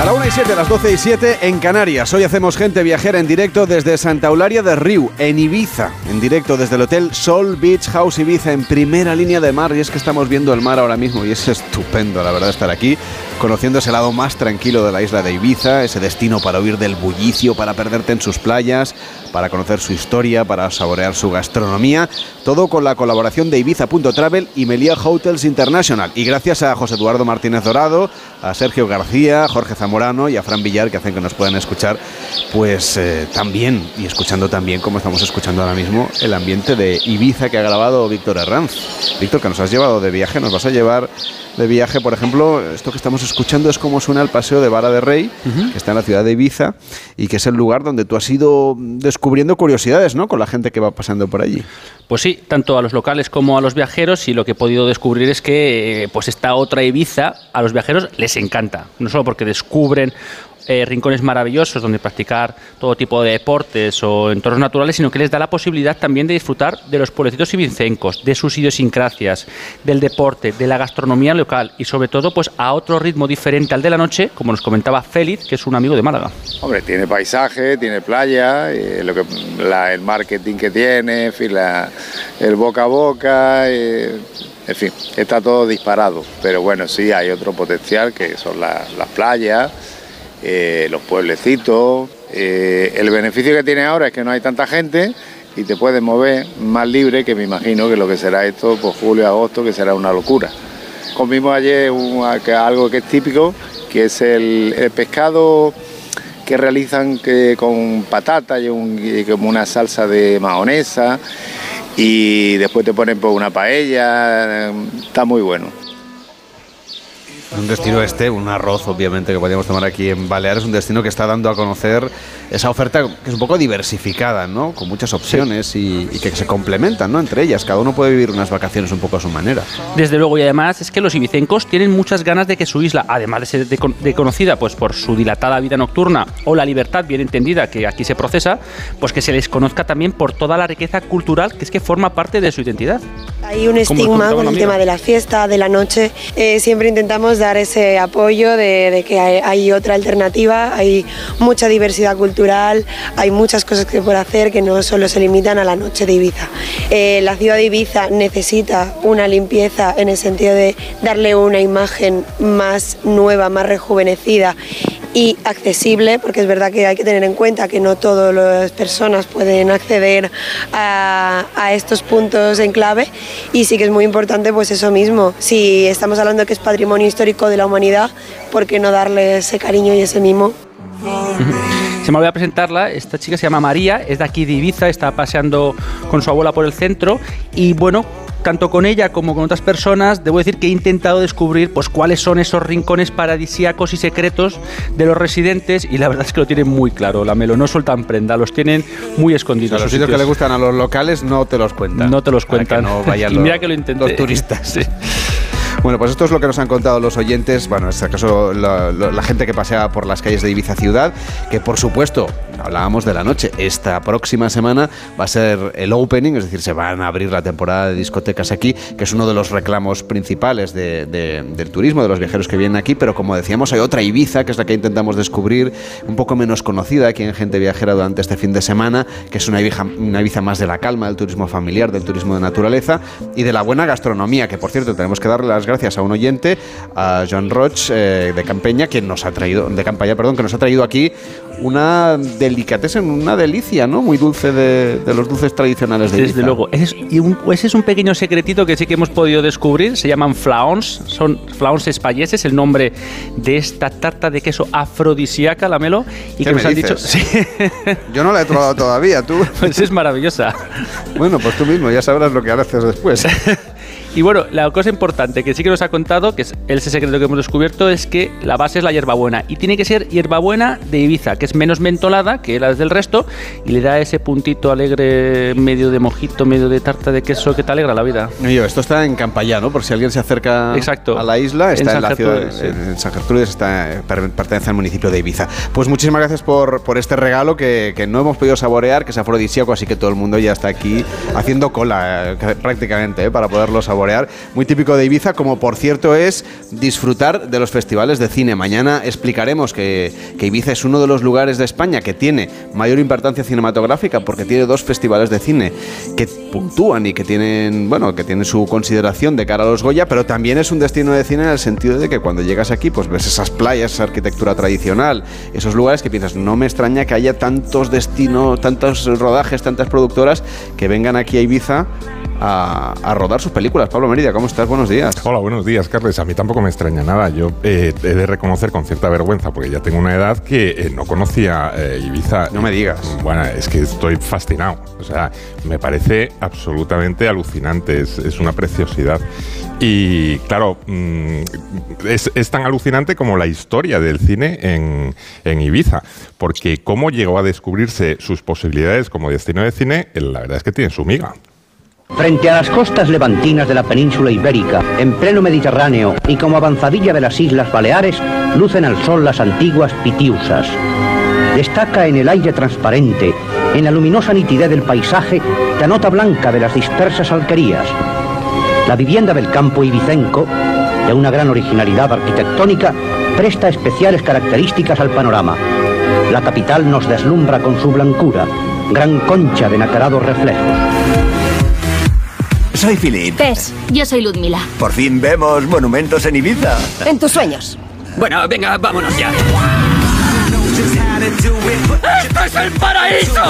A la 1 y 7, a las 12 y 7 en Canarias. Hoy hacemos gente viajera en directo desde Santa Eulalia de Riu, en Ibiza. En directo desde el Hotel Sol Beach House Ibiza, en primera línea de mar. Y es que estamos viendo el mar ahora mismo y es estupendo, la verdad, estar aquí, conociendo ese lado más tranquilo de la isla de Ibiza, ese destino para huir del bullicio, para perderte en sus playas, para conocer su historia, para saborear su gastronomía. Todo con la colaboración de Ibiza.travel y Melia Hotels International. Y gracias a José Eduardo Martínez Dorado, a Sergio García, Jorge Zamorano y a Fran Villar que hacen que nos puedan escuchar pues eh, también y escuchando también como estamos escuchando ahora mismo el ambiente de Ibiza que ha grabado Víctor Herranz. Víctor, que nos has llevado de viaje, nos vas a llevar de viaje, por ejemplo, esto que estamos escuchando es como suena el paseo de Vara de Rey, que está en la ciudad de Ibiza y que es el lugar donde tú has ido descubriendo curiosidades, ¿no? Con la gente que va pasando por allí. Pues sí, tanto a los locales como a los viajeros y lo que he podido descubrir es que eh, pues esta otra Ibiza a los viajeros les encanta, no solo porque descubren eh, rincones maravillosos donde practicar todo tipo de deportes o entornos naturales, sino que les da la posibilidad también de disfrutar de los pueblecitos ibicencos, de sus idiosincrasias, del deporte, de la gastronomía local y sobre todo pues a otro ritmo diferente al de la noche, como nos comentaba Félix, que es un amigo de Málaga. Hombre, tiene paisaje, tiene playa, eh, lo que, el marketing que tiene, el boca a boca, eh, en fin, está todo disparado. Pero bueno, sí, hay otro potencial que son la- las playas, eh, los pueblecitos. eh, el beneficio que tiene ahora es que no hay tanta gente y te puedes mover más libre que me imagino que lo que será esto por julio, agosto, que será una locura. Comimos ayer algo que es típico, que es el, pescado que realizan que, con patata y, y como una salsa de mahonesa y después te ponen por una paella, eh, está muy bueno. Un destino este, un arroz obviamente que podríamos tomar aquí en Baleares, un destino que está dando a conocer esa oferta que es un poco diversificada, ¿no? Con muchas opciones y, y que se complementan, ¿no? Entre ellas, cada uno puede vivir unas vacaciones un poco a su manera. Desde luego, y además es que los ibicencos tienen muchas ganas de que su isla, además de ser de, con- de conocida pues, por su dilatada vida nocturna o la libertad bien entendida que aquí se procesa, pues que se les conozca también por toda la riqueza cultural que es que forma parte de su identidad. Hay un estigma con el amiga. tema de la fiesta, de la noche. Eh, siempre intentamos dar ese apoyo de, que hay, otra alternativa, hay mucha diversidad cultural, hay muchas cosas que puede hacer que no solo se limitan a la noche de Ibiza. Eh, la ciudad de Ibiza necesita una limpieza en el sentido de darle una imagen más nueva, más rejuvenecida y accesible, porque es verdad que hay que tener en cuenta que no todas las personas pueden acceder a, estos puntos en clave y sí que es muy importante pues eso mismo, si estamos hablando que es patrimonio histórico de la humanidad, ¿por qué no darle ese cariño y ese mimo? Se me olvidó presentarla. Esta chica se llama María, es de aquí de Ibiza, está paseando con su abuela por el centro y bueno, tanto con ella como con otras personas, debo decir que he intentado descubrir pues cuáles son esos rincones paradisíacos y secretos de los residentes y la verdad es que lo tienen muy claro, la Melo, no sueltan prenda, los tienen muy escondidos. los sitios que le gustan a los locales no te los cuentan. No te los cuentan. no vayan y mira que lo intenté. los turistas. Bueno, pues esto es lo que nos han contado los oyentes, bueno, en este caso la, la, gente que pasea por las calles de Ibiza Ciudad, que por supuesto, hablábamos de la noche, esta próxima semana va a ser el opening, es decir, se van a abrir la temporada de discotecas aquí, que es uno de los reclamos principales de, de, del turismo, de los viajeros que vienen aquí, pero como decíamos, hay otra Ibiza, que es la que intentamos descubrir, un poco menos conocida aquí en Gente Viajera durante este fin de semana, que es una Ibiza, una Ibiza más de la calma, del turismo familiar, del turismo de naturaleza y de la buena gastronomía, que por cierto tenemos que darle las gracias a un oyente, a Joan Roch eh, de Campeña, quien nos ha traído, de Campaña, perdón, que nos ha traído aquí una delicatessen, una delicia, ¿no? Muy dulce de, de los dulces tradicionales de Ibiza. Desde luego, ese es, y un, ese es un pequeño secretito que sí que hemos podido descubrir, se llaman flaons, son flaons espayeses, el nombre de esta tarta de queso afrodisíaca, la melo, y que nos han dicho... Sí. Yo no la he probado todavía, tú. Pues es maravillosa. Bueno, pues tú mismo ya sabrás lo que haces después. Y bueno, la cosa importante que sí que nos ha contado, que es ese secreto que hemos descubierto, es que la base es la hierbabuena. Y tiene que ser hierbabuena de Ibiza, que es menos mentolada que las del resto y le da ese puntito alegre, medio de mojito, medio de tarta de queso que te alegra la vida. Yo, esto está en Campallá, ¿no? Por si alguien se acerca Exacto. a la isla, está en, En la San ciudad, sí. en San Gertrudis, está, pertenece al municipio de Ibiza. Pues muchísimas gracias por, por este regalo que, que no hemos podido saborear, que es afrodisíaco, así que todo el mundo ya está aquí haciendo cola eh, prácticamente eh, para poderlo saborear. Muy típico de Ibiza, como por cierto es disfrutar de los festivales de cine. Mañana explicaremos que, Ibiza es uno de los lugares de España que tiene mayor importancia cinematográfica porque tiene dos festivales de cine que puntúan y que tienen, bueno, que tienen su consideración de cara a los Goya, pero también es un destino de cine en el sentido de que cuando llegas aquí, pues ves esas playas, esa arquitectura tradicional, esos lugares que piensas, no me extraña que haya tantos destinos, tantos rodajes, tantas productoras que vengan aquí a Ibiza a, a, rodar sus películas. Pablo Merida, ¿cómo estás? Buenos días. Hola, buenos días, Carles. A mí tampoco me extraña nada. Yo eh, he de reconocer con cierta vergüenza, porque ya tengo una edad que eh, no conocía eh, Ibiza. No me digas. Bueno, es que estoy fascinado. O sea, me parece absolutamente alucinante. Es, es una preciosidad. Y claro, mmm, es, es, tan alucinante como la historia del cine en, en, Ibiza, porque cómo llegó a descubrirse sus posibilidades como destino de cine, la verdad es que tiene su miga. Frente a las costas levantinas de la península ibérica, en pleno Mediterráneo y como avanzadilla de las Islas Baleares, lucen al sol las antiguas pitiusas. Destaca en el aire transparente, en la luminosa nitidez del paisaje, la nota blanca de las dispersas alquerías. La vivienda del campo ibicenco, de una gran originalidad arquitectónica, presta especiales características al panorama. La capital nos deslumbra con su blancura, gran concha de nacarados reflejos. Soy Philip. Tess, yo soy Ludmila. Por fin vemos monumentos en Ibiza. En tus sueños. Bueno, venga, vámonos ya. ¡Esto es el paraíso!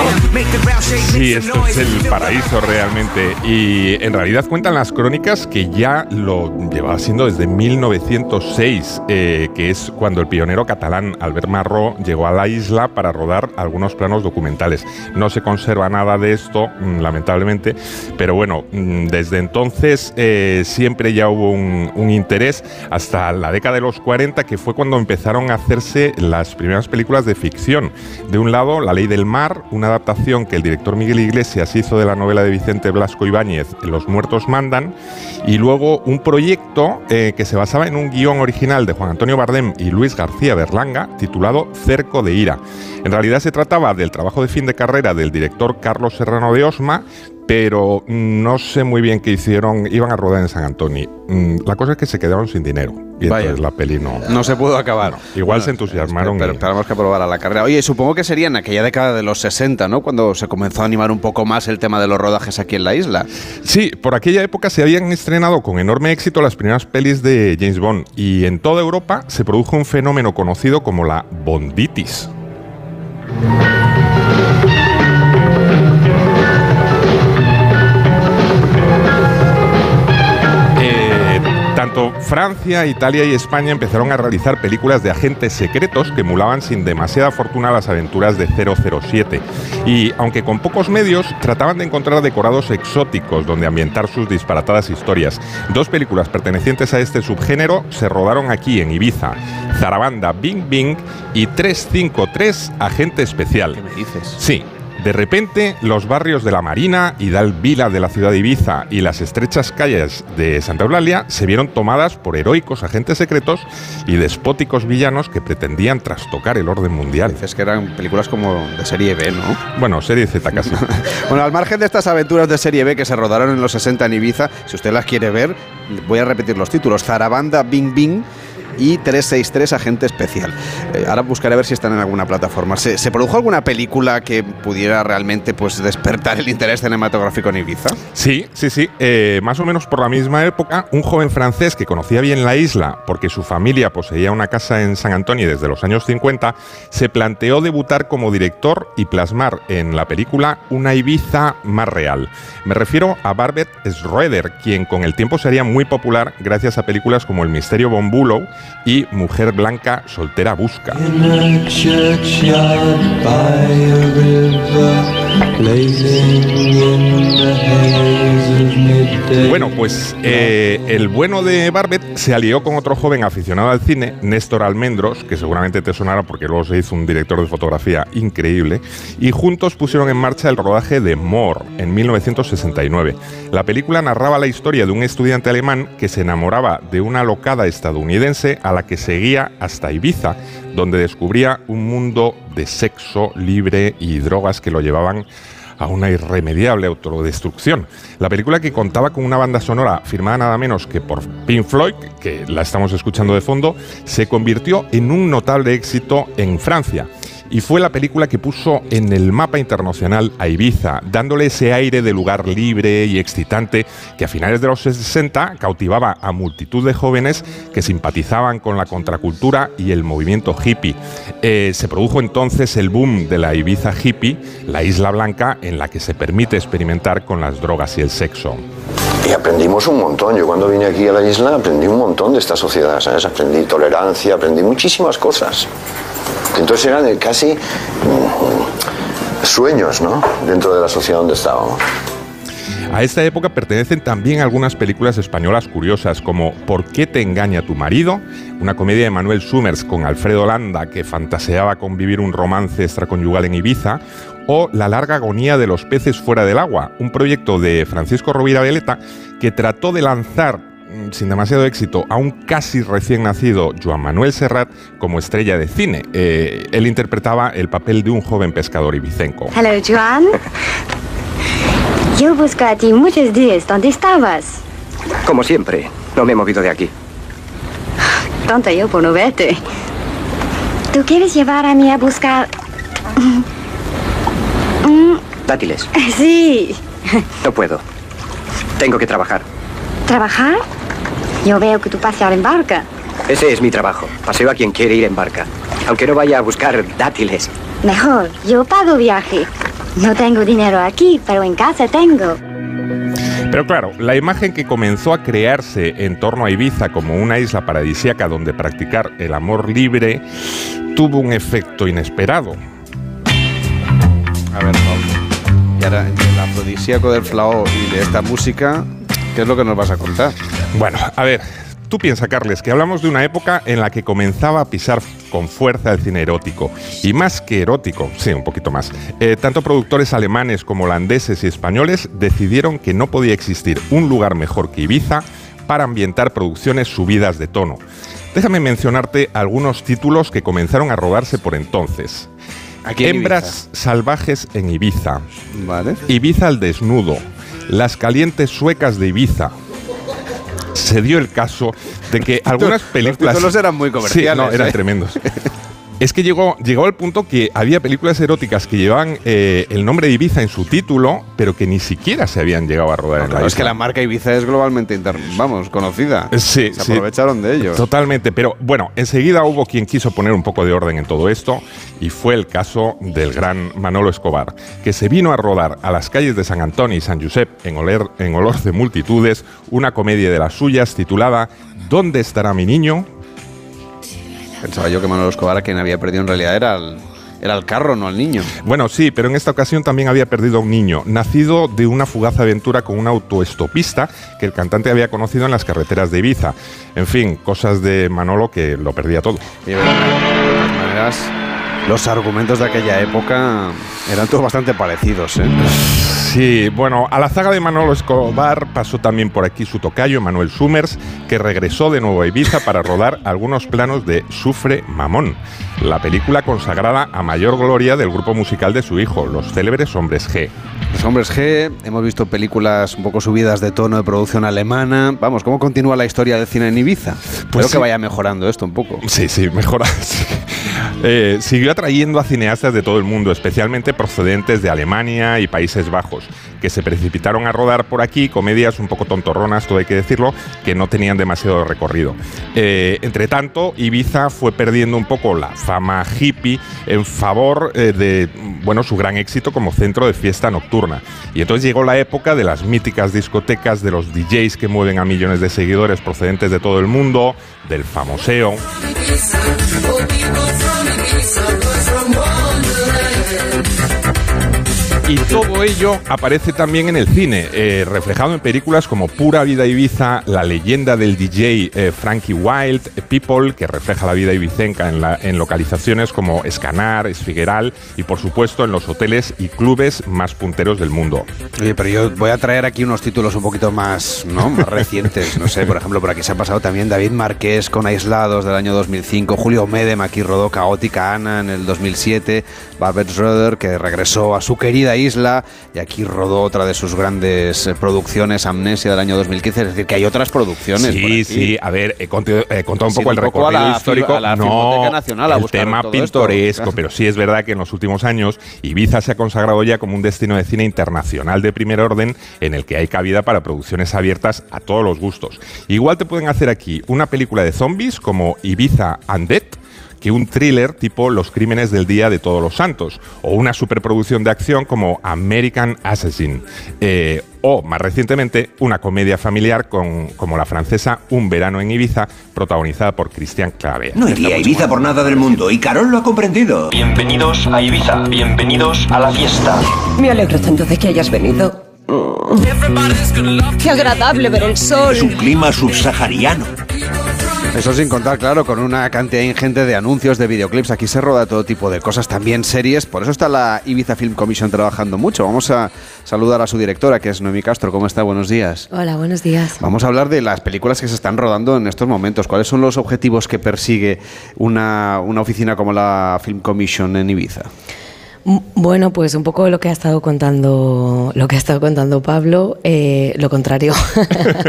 Sí, esto es el paraíso realmente. Y en realidad cuentan las crónicas que ya lo llevaba siendo desde 1906, eh, que es cuando el pionero catalán Albert Marró llegó a la isla para rodar algunos planos documentales. No se conserva nada de esto, mm, lamentablemente, pero bueno, mm, desde entonces eh, siempre ya hubo un, un interés hasta la década de los 40, que fue cuando empezaron a hacerse las primeras películas de ficción. De un lado, La Ley del Mar, una adaptación que el director Miguel Iglesias hizo de la novela de Vicente Blasco Ibáñez, Los muertos mandan, y luego un proyecto eh, que se basaba en un guion original de Juan Antonio Bardem y Luis García Berlanga, titulado Cerco de Ira. En realidad se trataba del trabajo de fin de carrera del director Carlos Serrano de Osma, pero no sé muy bien qué hicieron. Iban a rodar en San Antonio. La cosa es que se quedaron sin dinero. Y Vaya. entonces la peli no. No se pudo acabar. Igual Bueno, se entusiasmaron. Pero y- tenemos que probar a la carrera. Oye, supongo que sería en aquella década de los 60, ¿no? Cuando se comenzó a animar un poco más el tema de los rodajes aquí en la isla. Sí, por aquella época se habían estrenado con enorme éxito las primeras pelis de James Bond y en toda Europa se produjo un fenómeno conocido como la bonditis. Tanto Francia, Italia y España empezaron a realizar películas de agentes secretos que emulaban sin demasiada fortuna las aventuras de 007. Y aunque con pocos medios, trataban de encontrar decorados exóticos donde ambientar sus disparatadas historias. Dos películas pertenecientes a este subgénero se rodaron aquí en Ibiza. Zarabanda Bing Bing y 353 Agente Especial. ¿Qué me dices? Sí, de repente, los barrios de la Marina, Hidal Vila de la ciudad de Ibiza y las estrechas calles de Santa Eulalia se vieron tomadas por heroicos agentes secretos y despóticos villanos que pretendían trastocar el orden mundial. Dices que eran películas como de serie B, ¿no? Bueno, serie Z casi. bueno, al margen de estas aventuras de serie B que se rodaron en los 60 en Ibiza, si usted las quiere ver, voy a repetir los títulos. Zarabanda Bing Bing y 363 Agente Especial. Eh, ahora buscaré a ver si están en alguna plataforma. ¿Se, produjo alguna película que pudiera realmente pues, despertar el interés cinematográfico en Ibiza? Sí, sí, sí. Eh, más o menos por la misma época, un joven francés que conocía bien la isla porque su familia poseía una casa en San Antonio desde los años 50, se planteó debutar como director y plasmar en la película una Ibiza más real. Me refiero a Barbet Schroeder, quien con el tiempo sería muy popular gracias a películas como El misterio Bombulo y Mujer Blanca Soltera Busca. Bueno, pues eh, el bueno de Barbet se alió con otro joven aficionado al cine, Néstor Almendros, que seguramente te sonará porque luego se hizo un director de fotografía increíble, y juntos pusieron en marcha el rodaje de More en 1969. La película narraba la historia de un estudiante alemán que se enamoraba de una locada estadounidense a la que seguía hasta Ibiza, donde descubría un mundo de sexo libre y drogas que lo llevaban a una irremediable autodestrucción. La película que contaba con una banda sonora firmada nada menos que por Pink Floyd, que la estamos escuchando de fondo, se convirtió en un notable éxito en Francia y fue la película que puso en el mapa internacional a Ibiza, dándole ese aire de lugar libre y excitante que a finales de los 60 cautivaba a multitud de jóvenes que simpatizaban con la contracultura y el movimiento hippie. Eh, se produjo entonces el boom de la Ibiza hippie, la isla blanca en la que se permite experimentar con las drogas y el sexo. Y aprendimos un montón. Yo cuando vine aquí a la isla aprendí un montón de esta sociedad, ¿sabes? Aprendí tolerancia, aprendí muchísimas cosas. Entonces eran casi mm, sueños, ¿no? Dentro de la sociedad donde estábamos. A esta época pertenecen también algunas películas españolas curiosas como ¿Por qué te engaña tu marido? Una comedia de Manuel Summers con Alfredo Landa que fantaseaba con vivir un romance extraconyugal en Ibiza o La larga agonía de los peces fuera del agua, un proyecto de Francisco Rovira Veleta que trató de lanzar sin demasiado éxito a un casi recién nacido Joan Manuel Serrat como estrella de cine. Eh, él interpretaba el papel de un joven pescador ibicenco. Hello, Joan. Yo busco a ti muchos días. ¿Dónde estabas? Como siempre, no me he movido de aquí. Tonta yo por no verte. ¿Tú quieres llevar a mí a buscar... Dátiles. Sí. No puedo. Tengo que trabajar. ¿Trabajar? Yo veo que tú paseas en barca. Ese es mi trabajo. Paseo a quien quiere ir en barca. Aunque no vaya a buscar dátiles. Mejor, yo pago viaje. No tengo dinero aquí, pero en casa tengo. Pero claro, la imagen que comenzó a crearse en torno a Ibiza como una isla paradisíaca donde practicar el amor libre tuvo un efecto inesperado. A ver, Pablo. Y ahora, entre el afrodisíaco del flao y de esta música, ¿qué es lo que nos vas a contar? Bueno, a ver, tú piensas, Carles, que hablamos de una época en la que comenzaba a pisar con fuerza el cine erótico. Y más que erótico, sí, un poquito más. Eh, tanto productores alemanes como holandeses y españoles decidieron que no podía existir un lugar mejor que Ibiza para ambientar producciones subidas de tono. Déjame mencionarte algunos títulos que comenzaron a rodarse por entonces. Aquí en Hembras salvajes en Ibiza. Vale. Ibiza al desnudo. Las calientes suecas de Ibiza. Se dio el caso de que algunas películas. títulos eran muy comerciales, Sí, no, eran ¿eh? tremendos. Es que llegó, llegó al punto que había películas eróticas que llevaban eh, el nombre de Ibiza en su título, pero que ni siquiera se habían llegado a rodar en la Claro, es que la marca Ibiza es globalmente, inter- vamos, conocida. Sí, Se sí. aprovecharon de ello. Totalmente, pero bueno, enseguida hubo quien quiso poner un poco de orden en todo esto y fue el caso del gran Manolo Escobar, que se vino a rodar a las calles de San Antonio y San Josep en, oler- en olor de multitudes una comedia de las suyas titulada ¿Dónde estará mi niño? Pensaba yo que Manolo Escobar a quien había perdido en realidad era el, era el carro, no al niño. Bueno, sí, pero en esta ocasión también había perdido a un niño, nacido de una fugaz aventura con un autoestopista que el cantante había conocido en las carreteras de Ibiza. En fin, cosas de Manolo que lo perdía todo. Y de todas maneras, los argumentos de aquella época eran todos bastante parecidos, ¿eh? Sí, bueno, a la zaga de Manolo Escobar pasó también por aquí su tocayo, Manuel Summers, que regresó de nuevo a Ibiza para rodar algunos planos de Sufre Mamón, la película consagrada a mayor gloria del grupo musical de su hijo, los célebres Hombres G. Los hombres G, hemos visto películas un poco subidas de tono de producción alemana. Vamos, ¿cómo continúa la historia del cine en Ibiza? Espero sí. que vaya mejorando esto un poco. Sí, sí, mejora. sí. Eh, siguió atrayendo a cineastas de todo el mundo, especialmente procedentes de Alemania y Países Bajos, que se precipitaron a rodar por aquí comedias un poco tontorronas, todo hay que decirlo, que no tenían demasiado recorrido. Eh, entre tanto, Ibiza fue perdiendo un poco la fama hippie en favor eh, de bueno, su gran éxito como centro de fiesta nocturna. Y entonces llegó la época de las míticas discotecas, de los DJs que mueven a millones de seguidores procedentes de todo el mundo, del famoseo. Y todo ello aparece también en el cine, eh, reflejado en películas como Pura Vida Ibiza, La leyenda del DJ eh, Frankie Wild, People, que refleja la vida ibicenca en, la- en localizaciones como Escanar, Esfigueral y por supuesto en los hoteles y clubes más punteros del mundo. Oye, pero yo voy a traer aquí unos títulos un poquito más, ¿no? más recientes. No sé, por ejemplo, por aquí se ha pasado también David Marqués con Aislados del año 2005, Julio Medem aquí rodó Caótica Ana en el 2007, Babette Schroeder que regresó a su querida isla y aquí rodó otra de sus grandes eh, producciones, Amnesia del año 2015. Es decir, que hay otras producciones. Sí, sí, a ver, he contado, he contado un Sí, poco el un poco a recorrido la histórico. fil- a la no, Nacional a el tema esto. pintoresco, pero sí es verdad que en los últimos años Ibiza se ha consagrado ya como un destino de cine internacional de primer orden en el que hay cabida para producciones abiertas a todos los gustos. Igual te pueden hacer aquí una película de zombies como Ibiza Undead, que un thriller tipo Los Crímenes del Día de Todos los Santos, o una superproducción de acción como American Assassin, eh, o más recientemente una comedia familiar con, como la francesa Un verano en Ibiza, protagonizada por Cristian Claver. No iría a Ibiza por nada del mundo y Carol lo ha comprendido. Bienvenidos a Ibiza, bienvenidos a la fiesta. Me alegro tanto de que hayas venido. Qué agradable ver el sol. Es un clima subsahariano. Eso sin contar, claro, con una cantidad ingente de anuncios, de videoclips. Aquí se roda todo tipo de cosas, también series. Por eso está la Ibiza Film Commission trabajando mucho. Vamos a saludar a su directora, que es Noemi Castro. ¿Cómo está? Buenos días. Hola, buenos días. Vamos a hablar de las películas que se están rodando en estos momentos. ¿Cuáles son los objetivos que persigue una, una oficina como la Film Commission en Ibiza? Bueno, pues un poco lo que ha estado contando, lo que ha estado contando Pablo, eh, lo contrario.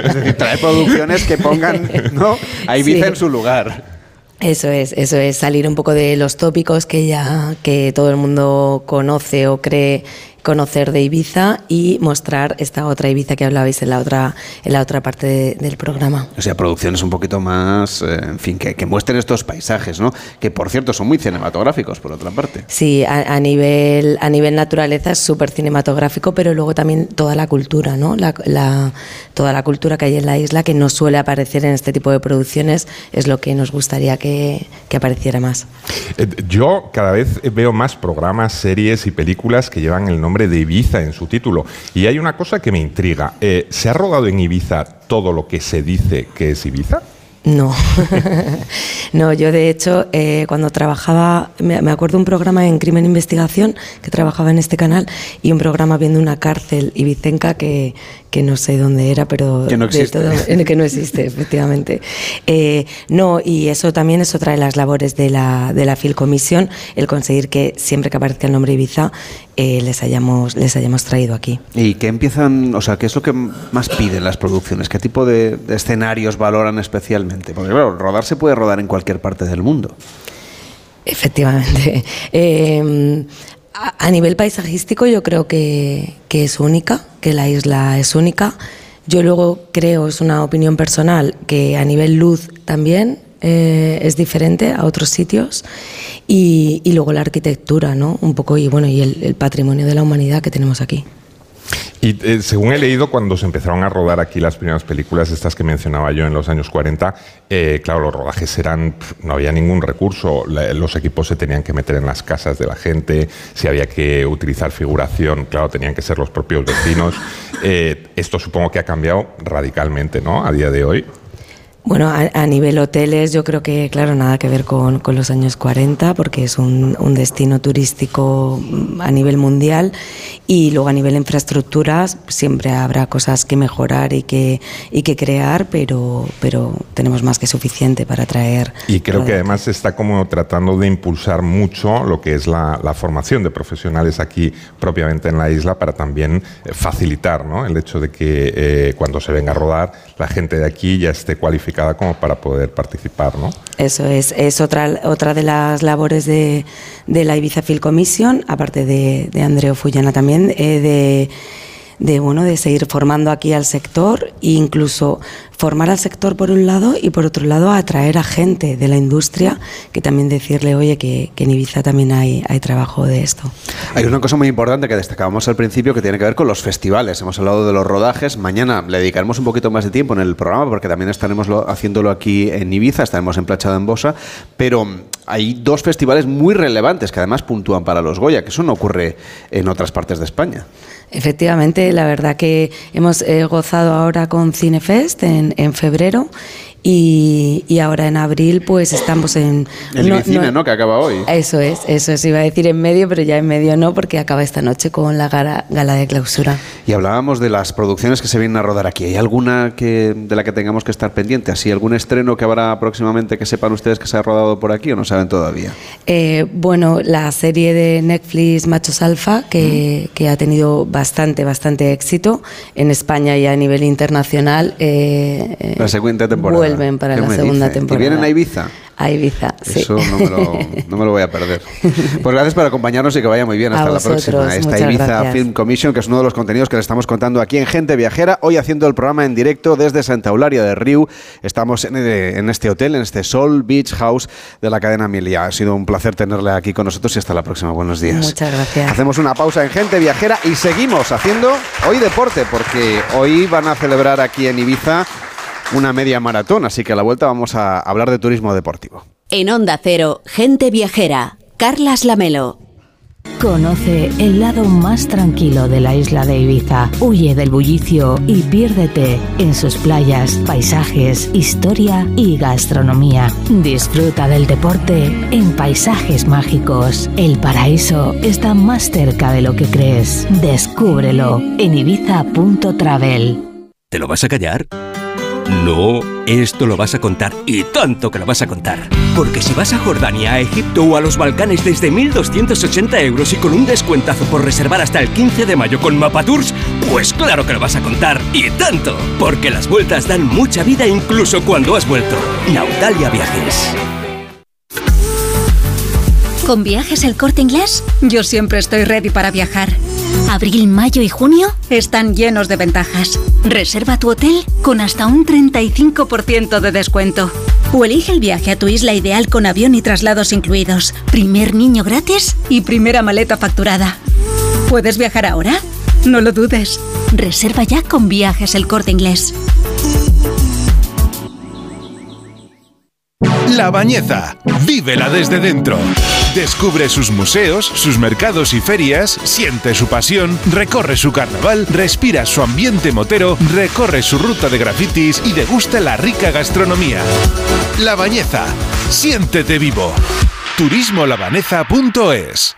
Es decir, traer producciones que pongan ¿no? a Ibiza Sí. en su lugar. Eso es, eso es salir un poco de los tópicos que ya que todo el mundo conoce o cree conocer de Ibiza y mostrar esta otra Ibiza que hablabais en la otra en la otra parte de- del programa. O sea, producciones un poquito más, eh, en fin, que, que muestren estos paisajes, ¿no? Que por cierto son muy cinematográficos, por otra parte. Sí, a, a nivel a nivel naturaleza es súper cinematográfico, pero luego también toda la cultura, ¿no? La, la- toda la cultura que hay en la isla que no suele aparecer en este tipo de producciones es lo que nos gustaría que, que apareciera más. Eh, Yo cada vez veo más programas, series y películas que llevan el nombre de Ibiza en su título. Y hay una cosa que me intriga. Eh, ¿Se ha rodado en Ibiza todo lo que se dice que es Ibiza? No, no, yo de hecho eh, cuando trabajaba, me, me acuerdo un programa en Crimen e Investigación que trabajaba en este canal y un programa viendo una cárcel ibicenca que, que no sé dónde era, pero Que no existe. todo- en el que no existe, efectivamente. Eh, no, y eso también es otra de las labores de la, de la Film Commission, el conseguir que siempre que aparezca el nombre Ibiza eh, les, hayamos, les hayamos traído aquí. ¿Y qué empiezan, o sea, qué es lo que más piden las producciones? ¿Qué tipo de, de escenarios valoran especialmente? Porque claro, rodar se puede rodar en cualquier parte del mundo. Efectivamente. Eh, a, a nivel paisajístico yo creo que, que es única, que la isla es única. Yo luego creo, es una opinión personal, que a nivel luz también eh, es diferente a otros sitios y, y luego la arquitectura, ¿no? Un poco y bueno y el, el patrimonio de la humanidad que tenemos aquí. Y eh, según he leído, cuando se empezaron a rodar aquí las primeras películas, estas que mencionaba yo en los años 40, eh, claro, los rodajes eran, no había ningún recurso, La- los equipos se tenían que meter en las casas de la gente, si había que utilizar figuración, claro, tenían que ser los propios vecinos. Eh, esto supongo que ha cambiado radicalmente, ¿no? A día de hoy. Bueno, a, a nivel hoteles yo creo que, claro, nada que ver con, con los años 40, porque es un, un destino turístico mm, a nivel mundial y luego a nivel infraestructuras siempre habrá cosas que mejorar y que, y que crear, pero, pero tenemos más que suficiente para traer. Y creo que además se está como tratando de impulsar mucho lo que es la, la formación de profesionales aquí propiamente en la isla para también eh, facilitar ¿no? el hecho de que eh, cuando se venga a rodar la gente de aquí ya esté cualificada como para poder participar. ¿no? Eso es, es otra, otra de las labores de, de la Ibiza Film Commission, aparte de, de Andreo Fullana también, eh, de, de, bueno, de seguir formando aquí al sector e incluso formar al sector por un lado y por otro lado atraer a gente de la industria que también decirle, oye, que, que en Ibiza también hay, hay trabajo de esto. Hay una cosa muy importante que destacábamos al principio que tiene que ver con los festivales. Hemos hablado de los rodajes. Mañana le dedicaremos un poquito más de tiempo en el programa porque también estaremos lo- haciéndolo aquí en Ibiza, estaremos en Playa de Embosa. Pero hay dos festivales muy relevantes que además puntúan para los Goya, que eso no ocurre en otras partes de España. Efectivamente, la verdad que hemos eh, gozado ahora con Cinefest en, en febrero y, y ahora en abril pues estamos en... El no- no- ¿no? Que acaba hoy. Eso es, eso es, iba a decir en medio, pero ya en medio no, porque acaba esta noche con la gala, gala de clausura. Y hablábamos de las producciones que se vienen a rodar aquí. ¿Hay alguna que, de la que tengamos que estar pendiente? ¿Así algún estreno que habrá próximamente que sepan ustedes que se ha rodado por aquí o no saben todavía? Eh, bueno, la serie de Netflix Machos Alfa, que, que ha tenido bastante, bastante éxito en España y a nivel internacional. eh, eh, La segunda temporada. Vuelven para ¿Qué la segunda dice? temporada. ¿Y vienen a Ibiza? A Ibiza, sí. Eso no me, lo, no me lo voy a perder. Pues gracias por acompañarnos y que vaya muy bien. A Hasta la vosotros, próxima. Esta Ibiza gracias. Film Commission, que es uno de los contenidos que le estamos contando aquí en Gente Viajera. Hoy haciendo el programa en directo desde Santa Eulalia de Riu. Estamos en, en este hotel, en este Sol Beach House de la cadena Milia. Ha sido un placer tenerle aquí con nosotros y hasta la próxima. Buenos días. Muchas gracias. Hacemos una pausa en Gente Viajera y seguimos haciendo hoy deporte, porque hoy van a celebrar aquí en Ibiza una media maratón, así que a la vuelta vamos a hablar de turismo deportivo. En Onda Cero, gente viajera. Carlas Lamelo. Conoce el lado más tranquilo de la isla de Ibiza. Huye del bullicio y piérdete en sus playas, paisajes, historia y gastronomía. Disfruta del deporte en paisajes mágicos. El paraíso está más cerca de lo que crees. Descúbrelo en ibiza.travel. ¿Te lo vas a callar? No, esto lo vas a contar y tanto que lo vas a contar. Porque si vas a Jordania, a Egipto o a los Balcanes desde 1.280 euros y con un descuentazo por reservar hasta el 15 de mayo con Mapatours, pues claro que lo vas a contar y tanto. Porque las vueltas dan mucha vida incluso cuando has vuelto. Nautalia Viajes. ¿Con viajes el corte inglés? Yo siempre estoy ready para viajar. Abril, mayo y junio están llenos de ventajas. Reserva tu hotel con hasta un 35% de descuento. O elige el viaje a tu isla ideal con avión y traslados incluidos. Primer niño gratis y primera maleta facturada. ¿Puedes viajar ahora? No lo dudes. Reserva ya con viajes el corte inglés. La Bañeza. Vívela desde dentro. Descubre sus museos, sus mercados y ferias, siente su pasión, recorre su carnaval, respira su ambiente motero, recorre su ruta de grafitis y degusta la rica gastronomía. La Bañeza. Siéntete vivo. turismolabaneza.es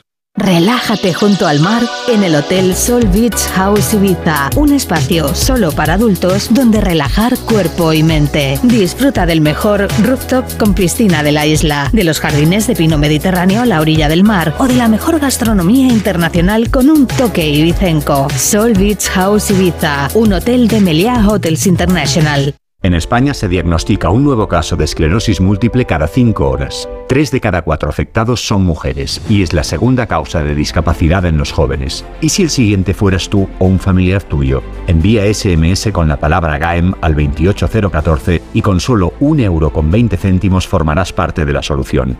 Relájate junto al mar en el Hotel Sol Beach House Ibiza, un espacio solo para adultos donde relajar cuerpo y mente. Disfruta del mejor rooftop con piscina de la isla, de los jardines de pino mediterráneo a la orilla del mar o de la mejor gastronomía internacional con un toque ibicenco. Sol Beach House Ibiza, un hotel de Meliá Hotels International. En España se diagnostica un nuevo caso de esclerosis múltiple cada 5 horas. Tres de cada cuatro afectados son mujeres y es la segunda causa de discapacidad en los jóvenes. ¿Y si el siguiente fueras tú o un familiar tuyo? Envía SMS con la palabra GAEM al 28014 y con solo un euro con 20 céntimos formarás parte de la solución.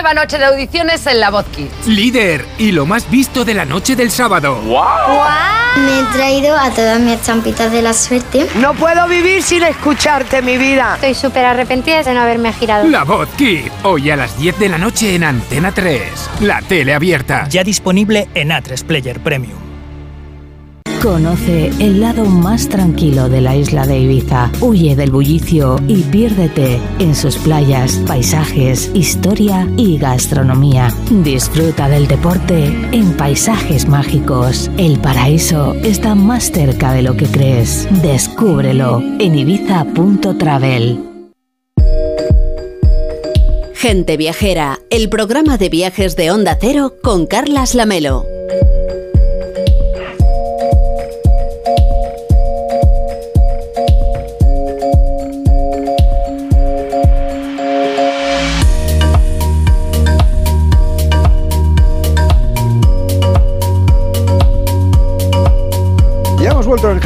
Nueva noche de audiciones en La Voz Kids. Líder y lo más visto de la noche del sábado. Me he traído a todas mis champitas de la suerte. No puedo vivir sin escucharte, mi vida. Estoy súper arrepentida de no haberme girado. La Voz Kids, hoy a las 10 de la noche en Antena 3. La tele abierta. Ya disponible en A3 Player Premium. Conoce el lado más tranquilo de la isla de Ibiza. Huye del bullicio y piérdete en sus playas, paisajes, historia y gastronomía. Disfruta del deporte en paisajes mágicos. El paraíso está más cerca de lo que crees. Descúbrelo en ibiza.travel. Gente Viajera, el programa de viajes de Onda Cero con Carlas Lamelo.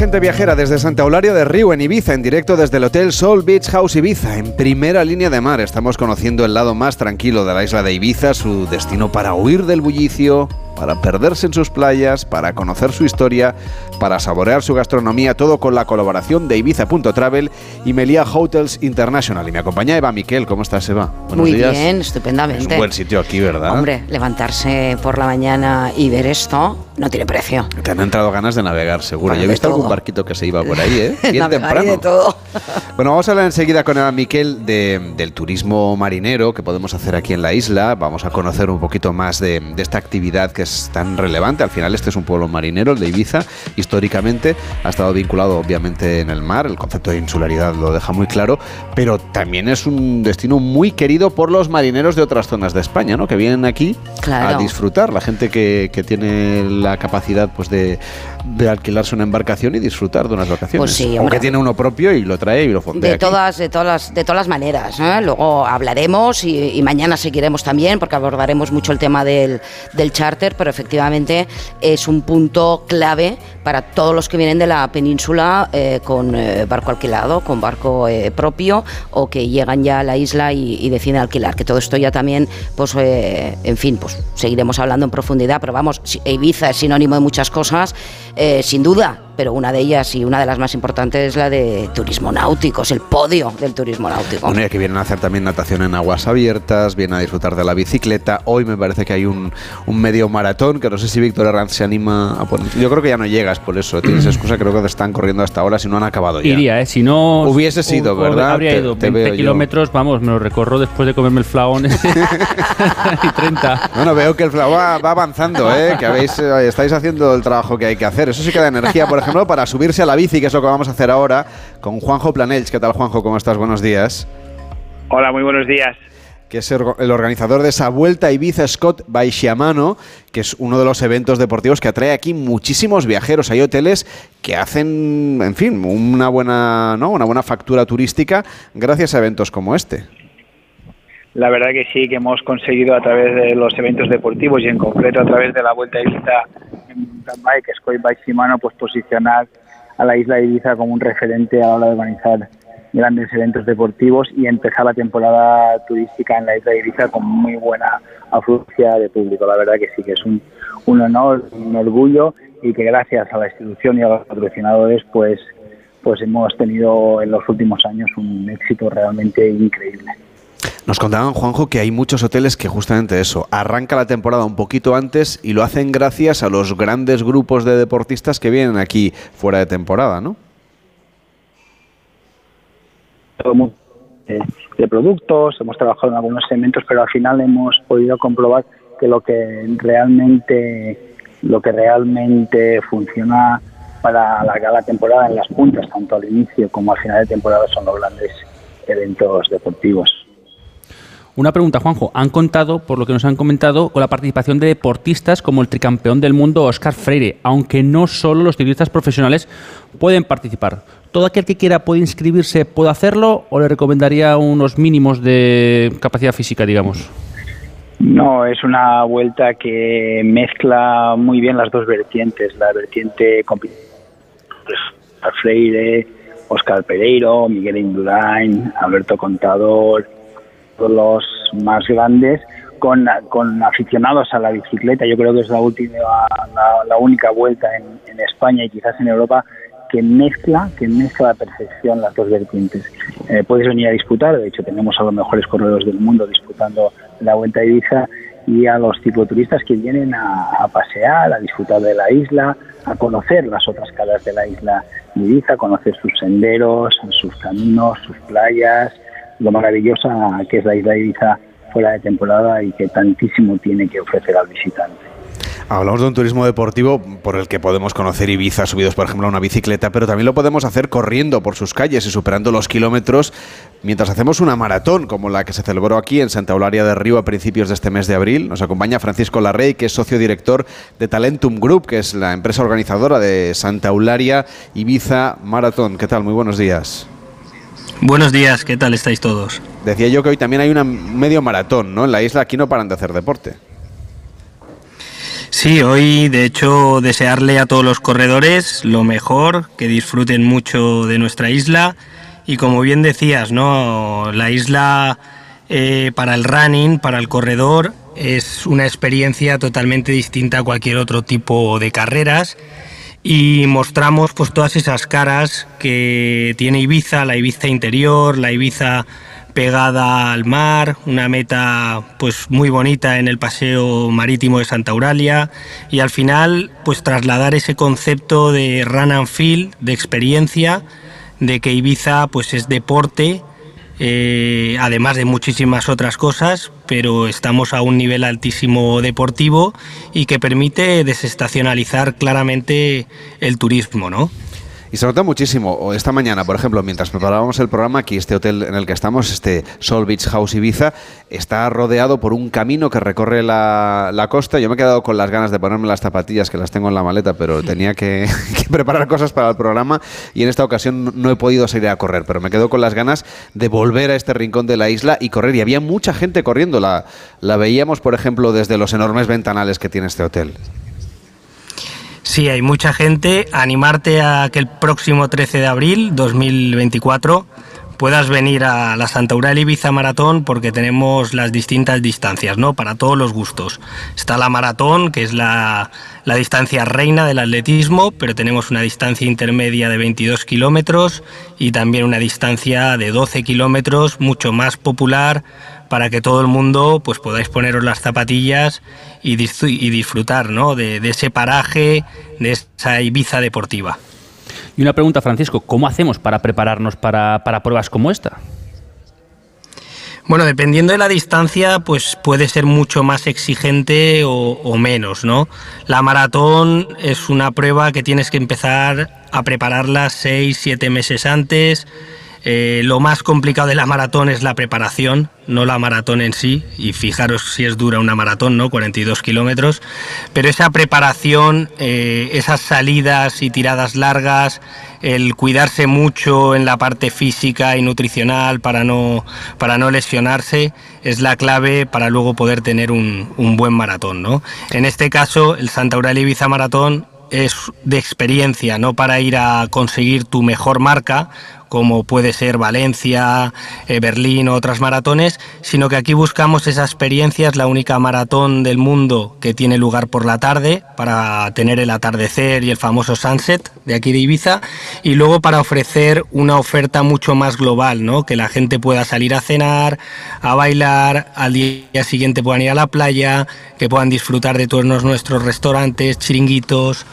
Gente Viajera desde Santa Eulalia de Río, en Ibiza, en directo desde el Hotel Soul Beach House Ibiza, en primera línea de mar. Estamos conociendo el lado más tranquilo de la isla de Ibiza, su destino para huir del bullicio, para perderse en sus playas, para conocer su historia, para saborear su gastronomía, todo con la colaboración de Ibiza.travel y Melia Hotels International. Y me acompaña Eva Miquel. ¿Cómo estás, Eva? Buenos Muy días. bien, estupendamente. Es un buen sitio aquí, ¿verdad? Hombre, levantarse por la mañana y ver esto no tiene precio. Te han entrado ganas de navegar, seguro. Bueno, Yo he visto algún todo. barquito que se iba por ahí, ¿eh? Bien temprano. de todo. Bueno, vamos a hablar enseguida con Eva Miquel de- del turismo marinero que podemos hacer aquí en la isla. Vamos a conocer un poquito más de, de esta actividad que es tan relevante. Al final este es un pueblo marinero, el de Ibiza. Históricamente ha estado vinculado obviamente en el mar. El concepto de insularidad lo deja muy claro. Pero también es un destino muy querido por los marineros de otras zonas de España, ¿no? Que vienen aquí Claro. a disfrutar. La gente que, que tiene la capacidad pues de, de alquilarse una embarcación y disfrutar de unas vacaciones. Pues sí, tiene uno propio y lo trae y lo fondea De aquí. todas, de todas, las, de todas las maneras. ¿eh? Luego hablaremos y, y mañana seguiremos también porque abordaremos mucho el tema del, del charter, pero efectivamente es un punto clave para todos los que vienen de la península eh, con eh, barco alquilado, con barco eh, propio o que llegan ya a la isla y, y deciden alquilar. Que todo esto ya también, pues, eh, en fin, pues seguiremos hablando en profundidad, pero vamos, Ibiza es sinónimo de muchas cosas, eh, sin duda, pero una de ellas y una de las más importantes es la de turismo náutico, es el podio del turismo náutico. Bueno, ya que vienen a hacer también natación en aguas abiertas, vienen a disfrutar de la bicicleta. Hoy me parece que hay un, un medio maratón que no sé si Víctor Herranz se anima a poner. Yo creo que ya no llegas por eso. Tienes excusa, creo que te están corriendo hasta ahora si no han acabado ya. Iría, ¿eh? Si no... Hubiese sido, ¿verdad? Habría Te- ido. te veo 20 yo. kilómetros, vamos, me lo recorro después de comerme el flagón. y 30. Bueno, veo que el fla- va, va avanzando, ¿eh? que habéis, eh, estáis haciendo el trabajo que hay que hacer. Eso sí que da energía, por ejemplo, para subirse a la bici, que es lo que vamos a hacer ahora con Juanjo Planells. ¿Qué tal, Juanjo? ¿Cómo estás? Buenos días. Hola, muy buenos días. que es el organizador de esa vuelta a Ibiza Scott by Shiamano, que es uno de los eventos deportivos que atrae aquí muchísimos viajeros. Hay hoteles que hacen, en fin, una buena, ¿no? una buena factura turística gracias a eventos como este. La verdad que sí, que hemos conseguido a través de los eventos deportivos y en concreto a través de la Vuelta a Ibiza en mountain bike, Scoy by Shimano, pues posicionar a la isla de Ibiza como un referente a la hora de organizar grandes eventos deportivos y empezar la temporada turística en la isla de Ibiza con muy buena afluencia de público. La verdad que sí, que es un, un honor, un orgullo y que gracias a la institución y a los patrocinadores pues, pues hemos tenido en los últimos años un éxito realmente increíble. Nos contaban, Juanjo, que hay muchos hoteles que justamente eso, arranca la temporada un poquito antes y lo hacen gracias a los grandes grupos de deportistas que vienen aquí fuera de temporada, ¿no? de productos, hemos trabajado en algunos segmentos, pero al final hemos podido comprobar que lo que realmente lo que realmente funciona para la cada temporada en las puntas, tanto al inicio como al final de temporada, son los grandes eventos deportivos. Una pregunta, Juanjo. Han contado, por lo que nos han comentado, con la participación de deportistas como el tricampeón del mundo Oscar Freire, aunque no solo los ciclistas profesionales pueden participar. ¿Todo aquel que quiera puede inscribirse, puede hacerlo o le recomendaría unos mínimos de capacidad física, digamos? No, es una vuelta que mezcla muy bien las dos vertientes, la vertiente Oscar Freire, Oscar Pereiro, Miguel Indurain, Alberto Contador, los más grandes con, con, aficionados a la bicicleta. Yo creo que es la última, la, única vuelta en, España y quizás en Europa que mezcla, que mezcla la perfección las dos vertientes. Eh, puedes venir a disputar, de hecho tenemos a los mejores corredores del mundo disputando la Vuelta a Ibiza y a los cicloturistas que vienen a, a, pasear, a disfrutar de la isla, a conocer las otras caras de la isla de Ibiza, conocer sus senderos, sus caminos, sus playas, lo maravillosa que es la isla Ibiza fuera de temporada y que tantísimo tiene que ofrecer al visitante. Hablamos de un turismo deportivo por el que podemos conocer Ibiza subidos, por ejemplo, a una bicicleta, pero también lo podemos hacer corriendo por sus calles y superando los kilómetros mientras hacemos una maratón como la que se celebró aquí en Santa Eulalia de Río a principios de este mes de abril. Nos acompaña Francisco Larrey, que es socio director de Talentum Group, que es la empresa organizadora de Santa Eulalia Ibiza Maratón. ¿Qué tal? Muy buenos días. Buenos días, ¿qué tal estáis todos? Decía yo que hoy también hay un medio maratón, ¿no? En la isla aquí no paran de hacer deporte. Sí, hoy de hecho desearle a todos los corredores lo mejor, que disfruten mucho de nuestra isla y como bien decías, ¿no? La isla eh, para el running, para el corredor, es una experiencia totalmente distinta a cualquier otro tipo de carreras y mostramos pues todas esas caras que tiene Ibiza, la Ibiza interior, la Ibiza pegada al mar, una meta pues muy bonita en el paseo marítimo de Santa Euralia y al final pues trasladar ese concepto de run and feel, de experiencia, de que Ibiza pues es deporte eh, además de muchísimas otras cosas, pero estamos a un nivel altísimo deportivo y que permite desestacionalizar claramente el turismo, ¿no? Y se nota muchísimo. Esta mañana, por ejemplo, mientras preparábamos el programa, aquí este hotel en el que estamos, este Sol Beach House Ibiza, está rodeado por un camino que recorre la, costa. Yo me he quedado con las ganas de ponerme las zapatillas, que las tengo en la maleta, pero tenía que, preparar cosas para el programa y en esta ocasión no he podido salir a correr, pero me quedo con las ganas de volver a este rincón de la isla y correr. Y había mucha gente corriendo. La, la veíamos, por ejemplo, desde los enormes ventanales que tiene este hotel. Sí, hay mucha gente. Animarte a que el próximo 13 de abril 2024 puedas venir a la Santa Eulalia Ibiza Maratón porque tenemos las distintas distancias, ¿no? Para todos los gustos. Está la maratón, que es la, la distancia reina del atletismo, pero tenemos una distancia intermedia de 22 kilómetros y también una distancia de 12 kilómetros, mucho más popular, para que todo el mundo pues podáis poneros las zapatillas y, disfrutar ¿no? de, ese paraje, de esa Ibiza deportiva. Y una pregunta, Francisco, ¿cómo hacemos para prepararnos para, pruebas como esta? Bueno, dependiendo de la distancia, pues puede ser mucho más exigente o, o, menos, ¿no? La maratón es una prueba que tienes que empezar a prepararla seis, siete meses antes. Eh, lo más complicado de la maratón es la preparación, no la maratón en sí, y fijaros si es dura una maratón, ¿no? 42 kilómetros, pero esa preparación, eh, esas salidas y tiradas largas, el cuidarse mucho en la parte física y nutricional para no, para no lesionarse, es la clave para luego poder tener un, un buen maratón, ¿no? En este caso, el Santa Eulalia Ibiza Maratón es de experiencia, no para ir a conseguir tu mejor marca como puede ser Valencia, eh, Berlín o otras maratones, sino que aquí buscamos esa experiencia, es la única maratón del mundo que tiene lugar por la tarde para tener el atardecer y el famoso sunset de aquí de Ibiza y luego para ofrecer una oferta mucho más global, ¿no? que la gente pueda salir a cenar, a bailar, al día siguiente puedan ir a la playa, que puedan disfrutar de todos nuestros restaurantes, chiringuitos,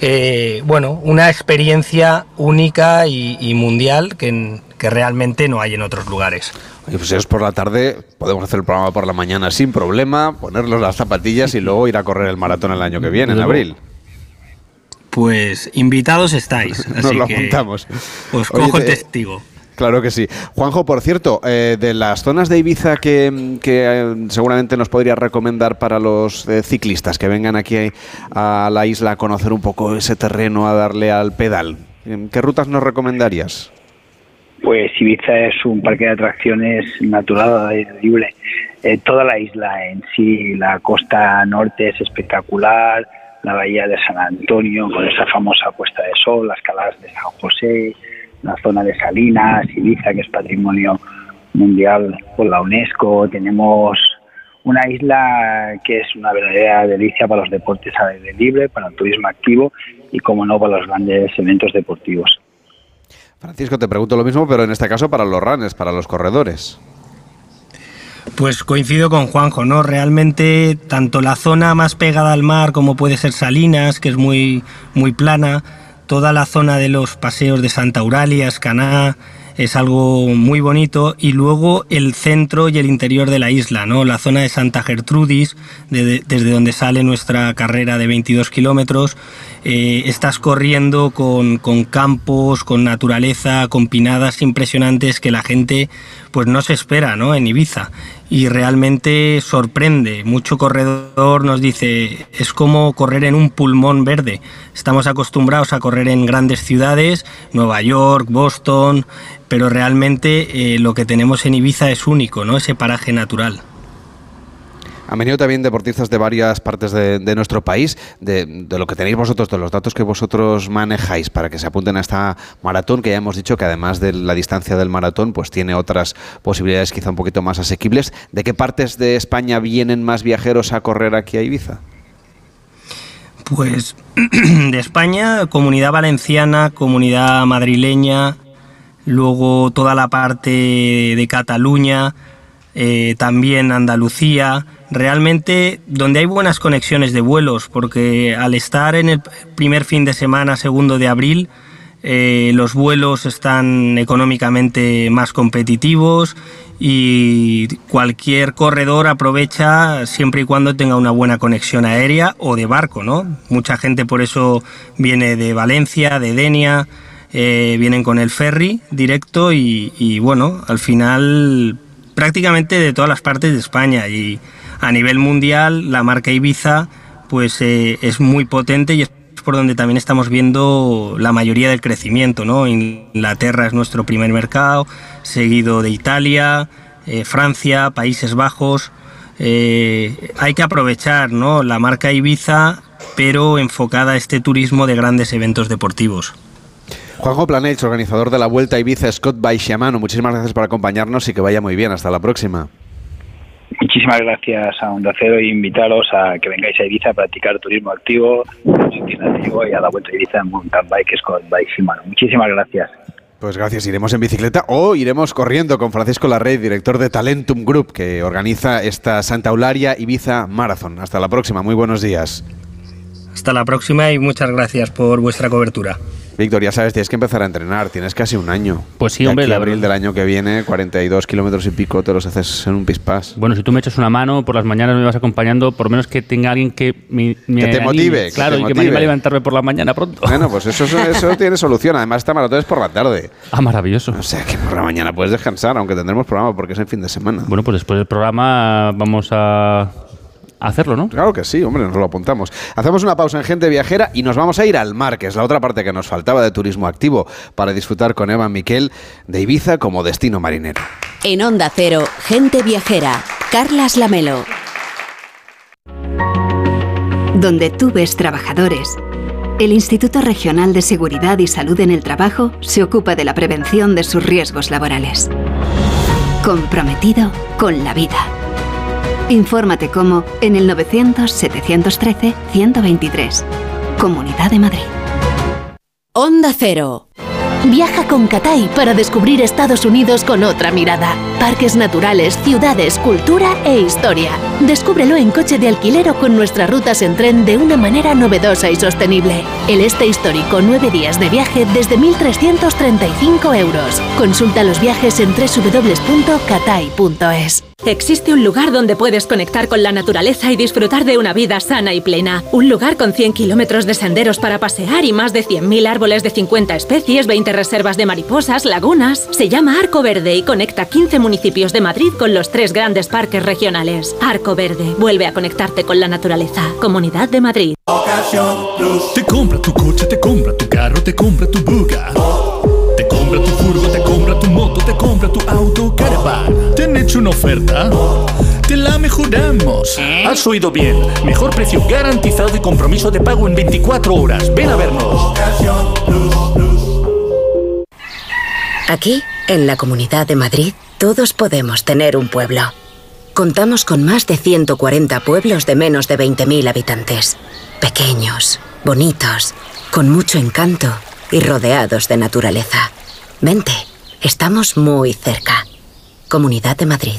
eh, bueno, una experiencia única y mundial que, que realmente no hay en otros lugares. Oye, pues si es por la tarde, podemos hacer el programa por la mañana sin problema, ponerlos las zapatillas y luego ir a correr el maratón el año que viene, en abril. Pues invitados estáis. Nos lo que apuntamos. Os Oye, cojo el te- testigo. Claro que sí. Juanjo, por cierto, eh, de las zonas de Ibiza que, que, eh, seguramente nos podría recomendar para los eh, ciclistas que vengan aquí a la isla a conocer un poco ese terreno, a darle al pedal, ¿en ¿qué rutas nos recomendarías? Pues Ibiza es un parque de atracciones natural, libre. Eh, toda la isla en sí, la costa norte es espectacular, la bahía de San Antonio con esa famosa puesta de sol, las caladas de San José, la zona de Salinas, Ibiza que es patrimonio mundial por la UNESCO. Tenemos una isla que es una verdadera delicia para los deportes al aire libre, para el turismo activo y, como no, para los grandes eventos deportivos. Francisco, te pregunto lo mismo, pero en este caso para los runners, para los corredores. Pues coincido con Juanjo, ¿no? Realmente tanto la zona más pegada al mar como puede ser Salinas, que es muy, muy plana, toda la zona de los paseos de Santa Euralia, Escaná, es algo muy bonito y luego el centro y el interior de la isla, ¿no? La zona de Santa Gertrudis, de- de- desde donde sale nuestra carrera de 22 kilómetros, eh, estás corriendo con, con campos, con naturaleza, con pinadas impresionantes que la gente pues no se espera, ¿no? En Ibiza y realmente sorprende. Mucho corredor nos dice, es como correr en un pulmón verde. Estamos acostumbrados a correr en grandes ciudades, Nueva York, Boston, pero realmente eh, lo que tenemos en Ibiza es único, ¿no? Ese paraje natural. Han venido también deportistas de varias partes de, nuestro país, de, de lo que tenéis vosotros, de los datos que vosotros manejáis para que se apunten a esta maratón, que ya hemos dicho que además de la distancia del maratón, pues tiene otras posibilidades quizá un poquito más asequibles. ¿De qué partes de España vienen más viajeros a correr aquí a Ibiza? Pues de España, comunidad valenciana, comunidad madrileña, luego toda la parte de Cataluña, eh, también Andalucía, realmente donde hay buenas conexiones de vuelos, porque al estar en el primer fin de semana, segundo de abril, eh, los vuelos están económicamente más competitivos y cualquier corredor aprovecha siempre y cuando tenga una buena conexión aérea o de barco, ¿no? Mucha gente por eso viene de Valencia, de Denia, eh, vienen con el ferry directo y, y, bueno, al final prácticamente de todas las partes de España y a nivel mundial la marca Ibiza pues eh, es muy potente y es por donde también estamos viendo la mayoría del crecimiento, ¿no? Inglaterra es nuestro primer mercado, seguido de Italia, eh, Francia, Países Bajos. Eh, hay que aprovechar, ¿no? La marca Ibiza, pero enfocada a este turismo de grandes eventos deportivos. Juanjo Planells, organizador de la Vuelta Ibiza Scott by Shimano, muchísimas gracias por acompañarnos y que vaya muy bien. Hasta la próxima. Muchísimas gracias a Onda Cero e invitaros a que vengáis a Ibiza a practicar turismo activo, y a la vuelta a Ibiza en mountain bike con Bike Shimano. Muchísimas gracias. Pues gracias, iremos en bicicleta o iremos corriendo con Francisco Larrey, director de Talentum Group, que organiza esta Santa Eularia Ibiza Marathon. Hasta la próxima, muy buenos días. Hasta la próxima y muchas gracias por vuestra cobertura. Víctor, ya sabes, tienes que empezar a entrenar, tienes casi un año. Pues sí, De hombre, la abril del año que viene, 42 kilómetros y pico, te los haces en un pispás. Bueno, si tú me echas una mano, por las mañanas me vas acompañando, por menos que tenga alguien que me, me Que te anime. motive, que Claro, te y que me anime a levantarme por la mañana pronto. Bueno, pues eso, eso, eso tiene solución. Además, esta maratón es por la tarde. Ah, maravilloso. O sea que por la mañana puedes descansar, aunque tendremos programa porque es el fin de semana. Bueno, pues después del programa vamos a hacerlo, ¿no? Claro que sí, hombre, nos lo apuntamos. Hacemos una pausa en Gente Viajera y nos vamos a ir al mar, que es la otra parte que nos faltaba de turismo activo, para disfrutar con Eva Miquel de Ibiza como destino marinero. En Onda Cero, gente viajera. Carlas Lamelo. Donde tú ves trabajadores, el Instituto Regional de Seguridad y Salud en el Trabajo se ocupa de la prevención de sus riesgos laborales. Comprometido con la vida. Infórmate cómo en el 900-713-123. Comunidad de Madrid. Onda Cero. Viaja con Catay para descubrir Estados Unidos con otra mirada. Parques naturales, ciudades, cultura e historia. Descúbrelo en coche de alquiler o con nuestras rutas en tren de una manera novedosa y sostenible. El este histórico, nueve días de viaje desde 1.335 euros. Consulta los viajes en www.catay.es. Existe un lugar donde puedes conectar con la naturaleza y disfrutar de una vida sana y plena. Un lugar con 100 kilómetros de senderos para pasear y más de 100.000 árboles de 50 especies, 20 reservas de mariposas, lagunas. Se llama Arco Verde y conecta 15 municipios de Madrid con los tres grandes parques regionales. Arco Verde, vuelve a conectarte con la naturaleza. Comunidad de Madrid. Te compra tu coche, te compra tu carro, te compra tu buga. Te compra tu furgo, te compra tu moto, te compra tu auto, caravan. ¿Te han hecho una oferta? Te la mejoramos. Has oído bien. Mejor precio garantizado y compromiso de pago en 24 horas. Ven a vernos. Aquí, en la Comunidad de Madrid, todos podemos tener un pueblo. Contamos con más de 140 pueblos de menos de 20.000 habitantes. Pequeños, bonitos, con mucho encanto y rodeados de naturaleza. Vente, estamos muy cerca. Comunidad de Madrid.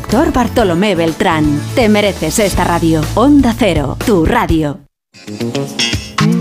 Doctor Bartolomé Beltrán. Te mereces esta radio. Onda Cero, tu radio.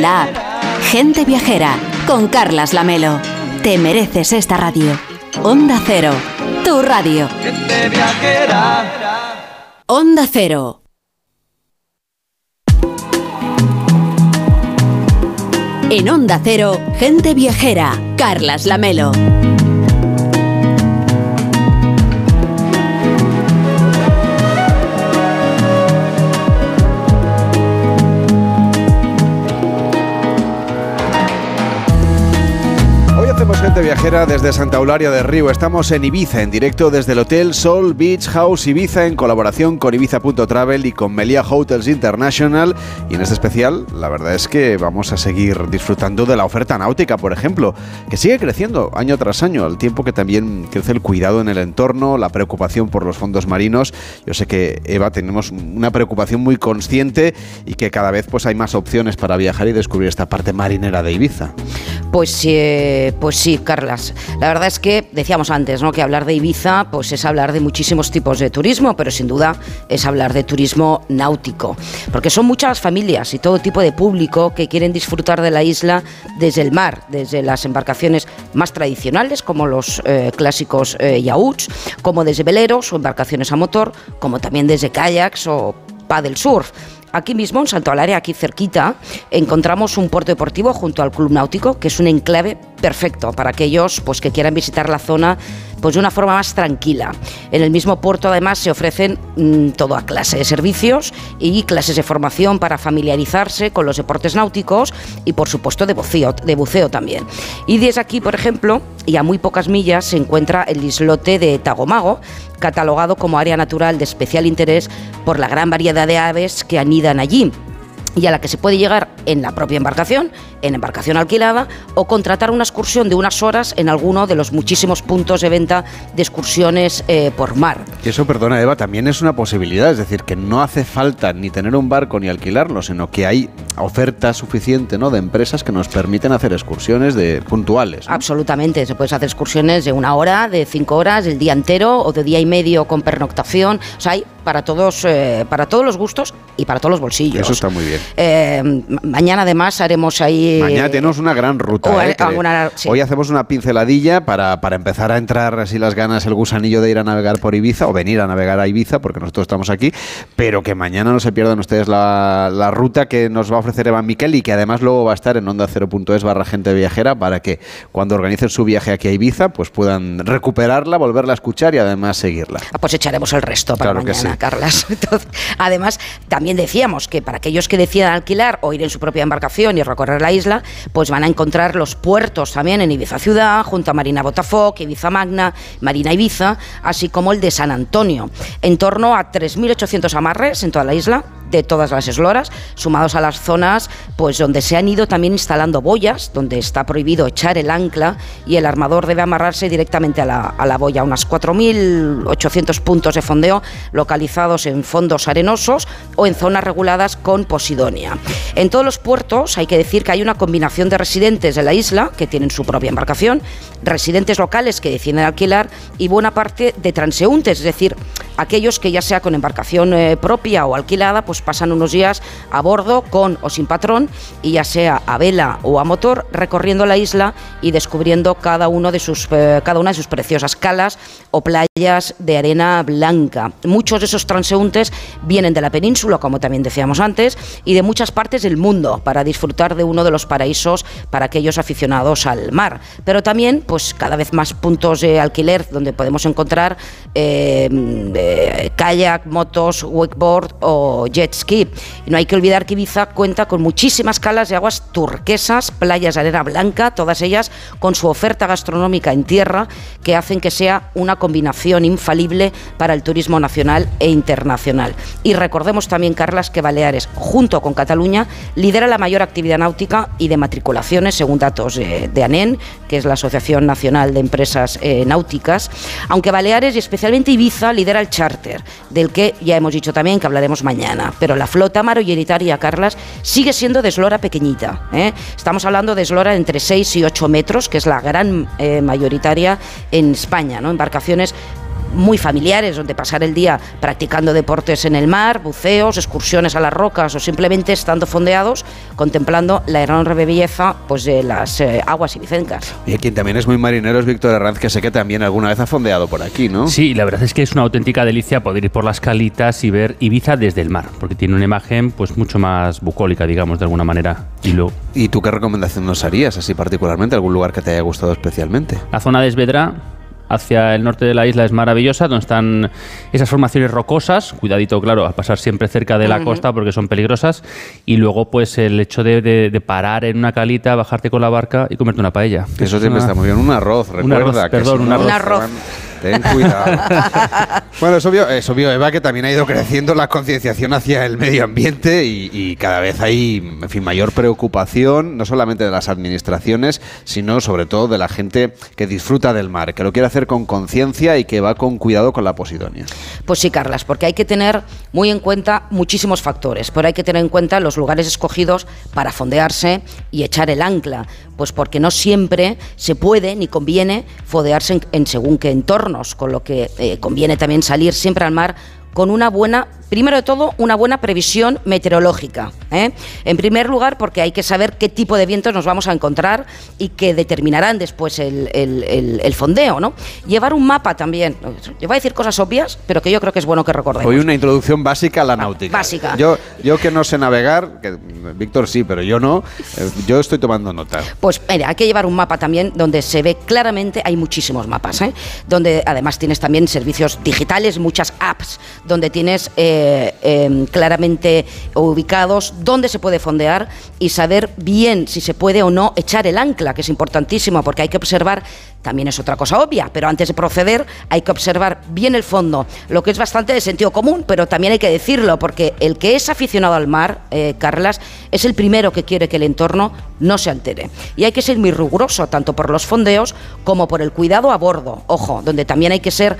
la app. Gente Viajera, con Carlas Lamelo. Te mereces esta radio. Onda Cero, tu radio. Gente Viajera. Onda Cero. En Onda Cero, Gente Viajera, Carlas Lamelo. Gente viajera desde Santa Eularia de Río. Estamos en Ibiza, en directo desde el Hotel Sol Beach House Ibiza, en colaboración con Ibiza.travel y con Melia Hotels International. Y en este especial, la verdad es que vamos a seguir disfrutando de la oferta náutica, por ejemplo, que sigue creciendo año tras año, al tiempo que también crece el cuidado en el entorno, la preocupación por los fondos marinos. Yo sé que, Eva, tenemos una preocupación muy consciente y que cada vez pues, hay más opciones para viajar y descubrir esta parte marinera de Ibiza. Pues, eh, pues sí, Carlas. La verdad es que decíamos antes, ¿no? Que hablar de Ibiza, pues es hablar de muchísimos tipos de turismo, pero sin duda es hablar de turismo náutico, porque son muchas familias y todo tipo de público que quieren disfrutar de la isla desde el mar, desde las embarcaciones más tradicionales como los eh, clásicos eh, como desde veleros o embarcaciones a motor, como también desde kayaks o paddle surf. Aquí mismo, en Santo Alaria, aquí cerquita, encontramos un puerto deportivo junto al Club Náutico, que es un enclave perfecto para aquellos pues, que quieran visitar la zona pues, de una forma más tranquila. En el mismo puerto, además, se ofrecen mm, toda clase de servicios y clases de formación para familiarizarse con los deportes náuticos y, por supuesto, de buceo, de buceo también. Y desde aquí, por ejemplo, y a muy pocas millas, se encuentra el islote de Tagomago, catalogado como área natural de especial interés por la gran variedad de aves que anidan allí y a la que se puede llegar en la propia embarcación, en embarcación alquilada, o contratar una excursión de unas horas en alguno de los muchísimos puntos de venta de excursiones eh, por mar. Y eso, perdona Eva, también es una posibilidad, es decir, que no hace falta ni tener un barco ni alquilarlo, sino que hay oferta suficiente ¿no? de empresas que nos permiten hacer excursiones de puntuales. Absolutamente, se puede hacer excursiones de una hora, de cinco horas, del día entero o de día y medio con pernoctación. O sea, hay para todos, eh, para todos los gustos y para todos los bolsillos. Eso está muy bien. Eh, mañana además haremos ahí... Mañana tenemos una gran ruta. o ¿eh? Que alguna- sí. Hoy hacemos una pinceladilla para, para empezar a entrar así las ganas, el gusanillo de ir a navegar por Ibiza o venir a navegar a Ibiza, porque nosotros estamos aquí, pero que mañana no se pierdan ustedes la, la ruta que nos va a ofrecer Evan Miquel y que además luego va a estar en onda 0.es barra gente viajera para que cuando organicen su viaje aquí a Ibiza pues puedan recuperarla, volverla a escuchar y además seguirla. Ah, Pues echaremos el resto para Claro mañana, sí. Carlas. Entonces, además, también decíamos que para aquellos que decidan alquilar o ir en su propia embarcación y recorrer la isla, pues van a encontrar los puertos también en Ibiza Ciudad, junto a Marina Botafoc, Ibiza Magna, Marina Ibiza, así como el de San Antonio. En torno a 3.800 amarres en toda la isla de todas las esloras, sumados a las zonas pues donde se han ido también instalando boyas, donde está prohibido echar el ancla y el armador debe amarrarse directamente a la, a la boya. Unas 4.800 puntos de fondeo localizados en fondos arenosos o en zonas reguladas con En todos los puertos hay que decir que hay una combinación de residentes de la isla que tienen su propia embarcación, residentes locales que deciden alquilar y buena parte de transeúntes, es decir, aquellos que ya sea con embarcación eh, propia o alquilada, pues pasan unos días a bordo con o sin patrón y ya sea a vela o a motor recorriendo la isla y descubriendo cada uno de sus eh, cada una de sus preciosas calas o playas de arena blanca. Muchos de esos transeúntes vienen de la península, como también decíamos antes, y de muchas partes del mundo para disfrutar de uno de los paraísos para aquellos aficionados al mar. Pero también, pues cada vez más puntos de alquiler donde podemos encontrar eh, eh, kayak, motos, wakeboard o jet ski. Y no hay que olvidar que Ibiza cuenta con muchísimas calas de aguas turquesas, playas de arena blanca, todas ellas con su oferta gastronómica en tierra que hacen que sea una combinación infalible para el turismo nacional e internacional. Y recordemos también, Carlas, que Baleares, junto con Cataluña, lidera la mayor actividad náutica y de matriculaciones, según datos de, ANEN, que es la Asociación Nacional de Empresas eh, Náuticas, aunque Baleares y especialmente Ibiza lidera el charter, del que ya hemos dicho también que hablaremos mañana. Pero la flota mayoritaria, Carlas, sigue siendo de eslora pequeñita. ¿eh? Estamos hablando de eslora entre 6 y 8 metros, que es la gran eh, mayoritaria en España, ¿no? embarcaciones muy familiares, donde pasar el día practicando deportes en el mar, buceos, excursiones a las rocas o simplemente estando fondeados, contemplando la enorme belleza pues, de las eh, aguas ibicencas. Y quien también es muy marinero es Víctor Herranz, que sé que también alguna vez ha fondeado por aquí, ¿no? Sí, la verdad es que es una auténtica delicia poder ir por las calitas y ver Ibiza desde el mar, porque tiene una imagen pues mucho más bucólica, digamos, de alguna manera. Y luego, ¿Y tú qué recomendación nos harías, así particularmente? ¿Algún lugar que te haya gustado especialmente? la zona de Esvedra hacia el norte de la isla es maravillosa, donde están esas formaciones rocosas, cuidadito, claro, a pasar siempre cerca de la costa porque son peligrosas, y luego pues el hecho de, de- de parar en una calita, bajarte con la barca y comerte una paella. Eso es siempre una- está muy bien. Un arroz, Un recuerda. arroz, que perdón, arroz. Un arroz. Ten cuidado. bueno, es obvio, es obvio, Eva, que también ha ido creciendo la concienciación hacia el medio ambiente y, y cada vez hay en fin, mayor preocupación, no solamente de las administraciones, sino sobre todo de la gente que disfruta del mar, que lo quiere hacer con conciencia y que va con cuidado con la posidonia. Pues sí, Carlas, porque hay que tener muy en cuenta muchísimos factores, pero hay que tener en cuenta los lugares escogidos para fondearse y echar el ancla, pues porque no siempre se puede ni conviene fondearse en, en según qué entornos, con lo que eh, conviene también salir siempre al mar con una buena, primero de todo, una buena previsión meteorológica. ¿eh? En primer lugar, porque hay que saber qué tipo de vientos nos vamos a encontrar y que determinarán después el, el- el- el fondeo. ¿no? Llevar un mapa también. Yo voy a decir cosas obvias, pero que yo creo que es bueno que recordemos. Hoy una introducción básica a la náutica. básica. Yo, yo que no sé navegar, que Víctor sí, pero yo no, eh, yo estoy tomando nota. Pues mira, hay que llevar un mapa también donde se ve claramente, hay muchísimos mapas, ¿eh? donde además tienes también servicios digitales, muchas apps, donde tienes eh, eh, claramente ubicados dónde se puede fondear y saber bien si se puede o no echar el ancla, que es importantísimo, porque hay que observar, también es otra cosa obvia, pero antes de proceder hay que observar bien el fondo, lo que es bastante de sentido común, pero también hay que decirlo, porque el que es aficionado al mar, eh, Carlas, es el primero que quiere que el entorno no se altere. Y hay que ser muy riguroso, tanto por los fondeos como por el cuidado a bordo. Ojo, donde también hay que ser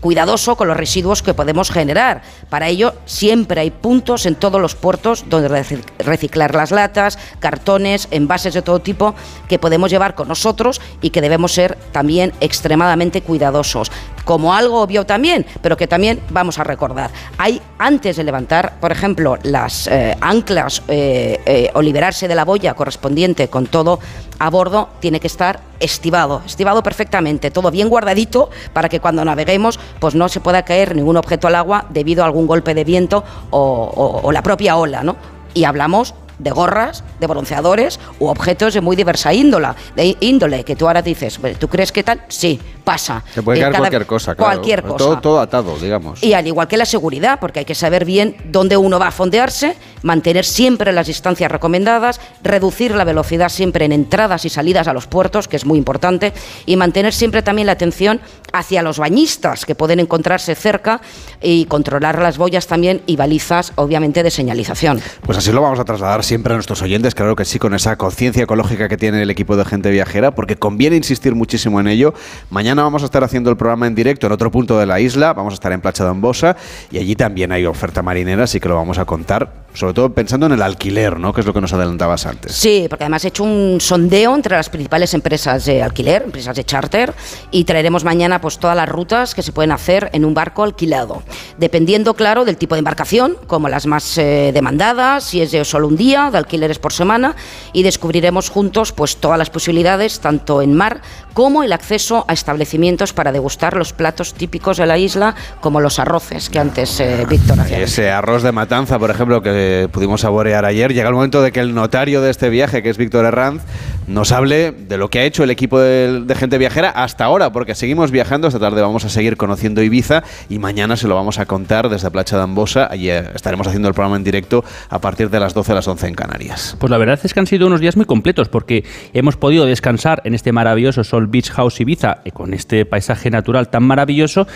cuidadoso con los residuos que podemos generar. Para ello, siempre hay puntos en todos los puertos donde reci- reciclar las latas, cartones, envases de todo tipo que podemos llevar con nosotros y que debemos ser también extremadamente cuidadosos. Como algo obvio también, pero que también vamos a recordar. Hay, antes de levantar, por ejemplo, las eh, anclas eh, eh, o liberarse de la boya correspondiente con todo a bordo, tiene que estar estivado, estivado perfectamente, todo bien guardadito para que cuando naveguemos pues no se pueda caer ningún objeto al agua debido a algún golpe de viento o, la propia ola, ¿no? Y hablamos de gorras, de bronceadores u objetos de muy diversa índola, de índole, que tú ahora dices, ¿tú crees que tal? Sí, pasa. Se puede Eh, caer cada- cualquier cosa, claro. Cualquier cosa. Todo, todo atado, digamos. Y al igual que la seguridad, porque hay que saber bien dónde uno va a fondearse, mantener siempre las distancias recomendadas, reducir la velocidad siempre en entradas y salidas a los puertos, que es muy importante, y mantener siempre también la atención hacia los bañistas que pueden encontrarse cerca y controlar las boyas también y balizas, obviamente, de señalización. Pues así lo vamos a trasladar siempre a nuestros oyentes, claro que sí, con esa conciencia ecológica que tiene el equipo de gente viajera, porque conviene insistir muchísimo en ello. Mañana vamos a estar haciendo el programa en directo en otro punto de la isla, vamos a estar en Placha de Ambosa y allí también hay oferta marinera, así que lo vamos a contar, sobre todo pensando en el alquiler, ¿no? Que es lo que nos adelantabas antes. Sí, porque además he hecho un sondeo entre las principales empresas de alquiler, empresas de charter, y traeremos mañana pues todas las rutas que se pueden hacer en un barco alquilado, dependiendo, claro, del tipo de embarcación, como las más eh, demandadas, si es de solo un día, de alquileres por semana, y descubriremos juntos pues todas las posibilidades, tanto en mar como el acceso a establecimientos para degustar los platos típicos de la isla, como los arroces que antes eh, Víctor hacía. Ese arroz de matanza, por ejemplo, que pudimos saborear ayer, llega el momento de que el notario de este viaje, que es Víctor Herranz, nos hable de lo que ha hecho el equipo de, gente viajera hasta ahora, porque seguimos viajando, esta tarde vamos a seguir conociendo Ibiza y mañana se lo vamos a contar desde Placha de Ambosa, allí eh, estaremos haciendo el programa en directo a partir de las 12 a las 11 en Canarias. Pues la verdad es que han sido unos días muy completos porque hemos podido descansar en este maravilloso Sol Beach House Ibiza y con este paisaje natural tan maravilloso.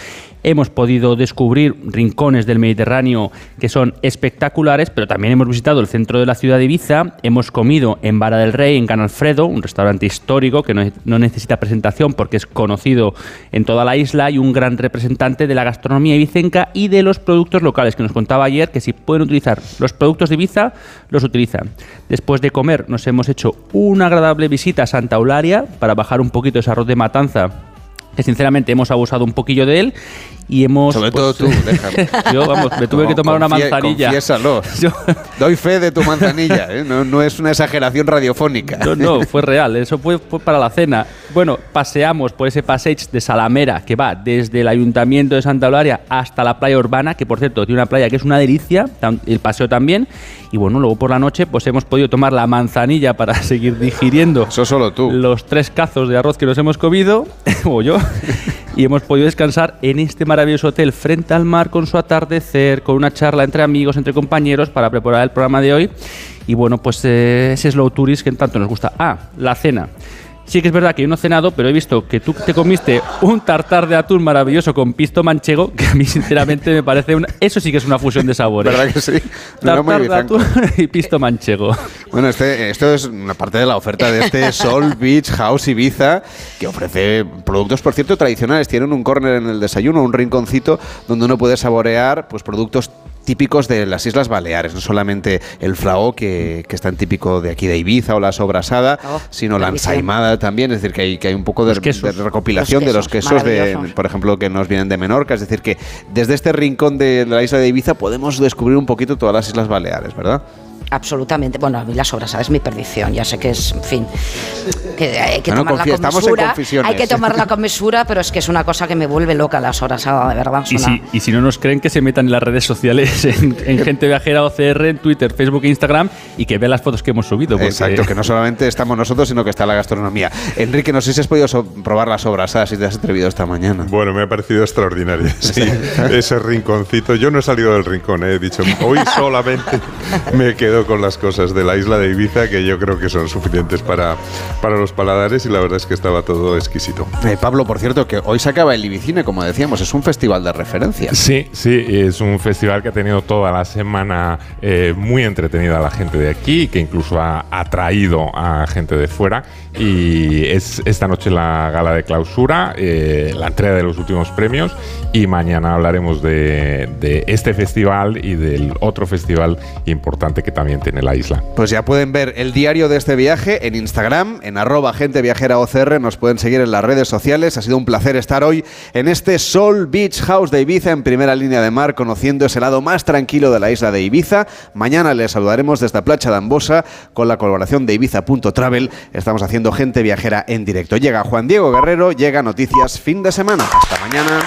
Hemos podido descubrir rincones del Mediterráneo que son espectaculares, pero también hemos visitado el centro de la ciudad de Ibiza. Hemos comido en Vara del Rey, en Can Alfredo, un restaurante histórico que no, no necesita presentación porque es conocido en toda la isla y un gran representante de la gastronomía ibicenca y de los productos locales que nos contaba ayer que si pueden utilizar los productos de Ibiza, los utilizan. Después de comer nos hemos hecho una agradable visita a Santa Eulalia para bajar un poquito ese arroz de matanza que sinceramente hemos abusado un poquillo de él y hemos... Sobre todo tú, déjame. Yo, vamos, me tuve que tomar una manzanilla. Confiésalo. Doy fe de tu manzanilla, ¿eh? no, no es una exageración radiofónica. No, no, fue real, eso fue, fue para la cena. Bueno, paseamos por ese passage de Salamera que va desde el Ayuntamiento de Santa Eulalia hasta la playa urbana, que por cierto tiene una playa que es una delicia, el paseo también. Y bueno, luego por la noche pues hemos podido tomar la manzanilla para seguir digiriendo. Eso solo tú. Los tres cazos de arroz que nos hemos comido, o yo. Y hemos podido descansar en este maravilloso hotel frente al mar con su atardecer, con una charla entre amigos, entre compañeros para preparar el programa de hoy. Y bueno, pues eh, ese slow tourist que tanto nos gusta. Ah, la cena. Sí que es verdad que yo no he cenado, pero he visto que tú te comiste un tartar de atún maravilloso con pisto manchego, que a mí sinceramente me parece una... Eso sí que es una fusión de sabores. ¿Verdad que sí? No, Tartar de atún y pisto manchego. Bueno, este, esto es una parte de la oferta de este Sol Beach House Ibiza, que ofrece productos, por cierto, tradicionales. Tienen un corner en el desayuno, un rinconcito donde uno puede saborear pues, productos típicos de las Islas Baleares, no solamente el flao que, que es tan típico de aquí de Ibiza o la sobrasada, Oh, sino la ensaimada también, es decir, que hay, que hay un poco de, de recopilación Los de los quesos, de, por ejemplo, que nos vienen de Menorca, es decir, que desde este rincón de la isla de Ibiza podemos descubrir un poquito todas las Islas Baleares, ¿verdad? Absolutamente. Bueno, a mí la sobrasada es mi perdición. Ya sé que es, en fin, que hay que Bueno, tomarla confía- con mesura. Hay que tomarla con mesura, pero es que es una cosa que me vuelve loca la sobrasada, de verdad. Y si, y si no nos creen, que se metan en las redes sociales, en, en Gente Viajera OCR, en Twitter, Facebook e Instagram, y que vean las fotos que hemos subido. porque- Exacto, que no solamente estamos nosotros, sino que está la gastronomía. Enrique, no sé si has podido so- probar las sobrasadas, si te has atrevido esta mañana. Bueno, me ha parecido extraordinario. Sí, ese rinconcito. Yo no he salido del rincón, ¿eh? he dicho, hoy solamente me quedo con las cosas de la isla de Ibiza, que yo creo que son suficientes para, para los paladares, y la verdad es que estaba todo exquisito. Eh, Pablo, por cierto, que hoy se acaba el Ibicine, como decíamos, es un festival de referencia. Sí, sí, es un festival que ha tenido toda la semana eh, muy entretenida a la gente de aquí, que incluso ha atraído a gente de fuera. Y es esta noche la gala de clausura, eh, la entrega de los últimos premios. Y mañana hablaremos de, de este festival y del otro festival importante que también también la isla. Pues ya pueden ver el diario de este viaje en Instagram, en arroba gente viajera OCR, nos pueden seguir en las redes sociales. Ha sido un placer estar hoy en este Sol Beach House de Ibiza en primera línea de mar, conociendo ese lado más tranquilo de la isla de Ibiza. Mañana les saludaremos desde Placha de Ambosa con la colaboración de Ibiza.travel. Estamos haciendo gente viajera en directo. Llega Juan Diego Guerrero, llega Noticias fin de semana. Hasta mañana.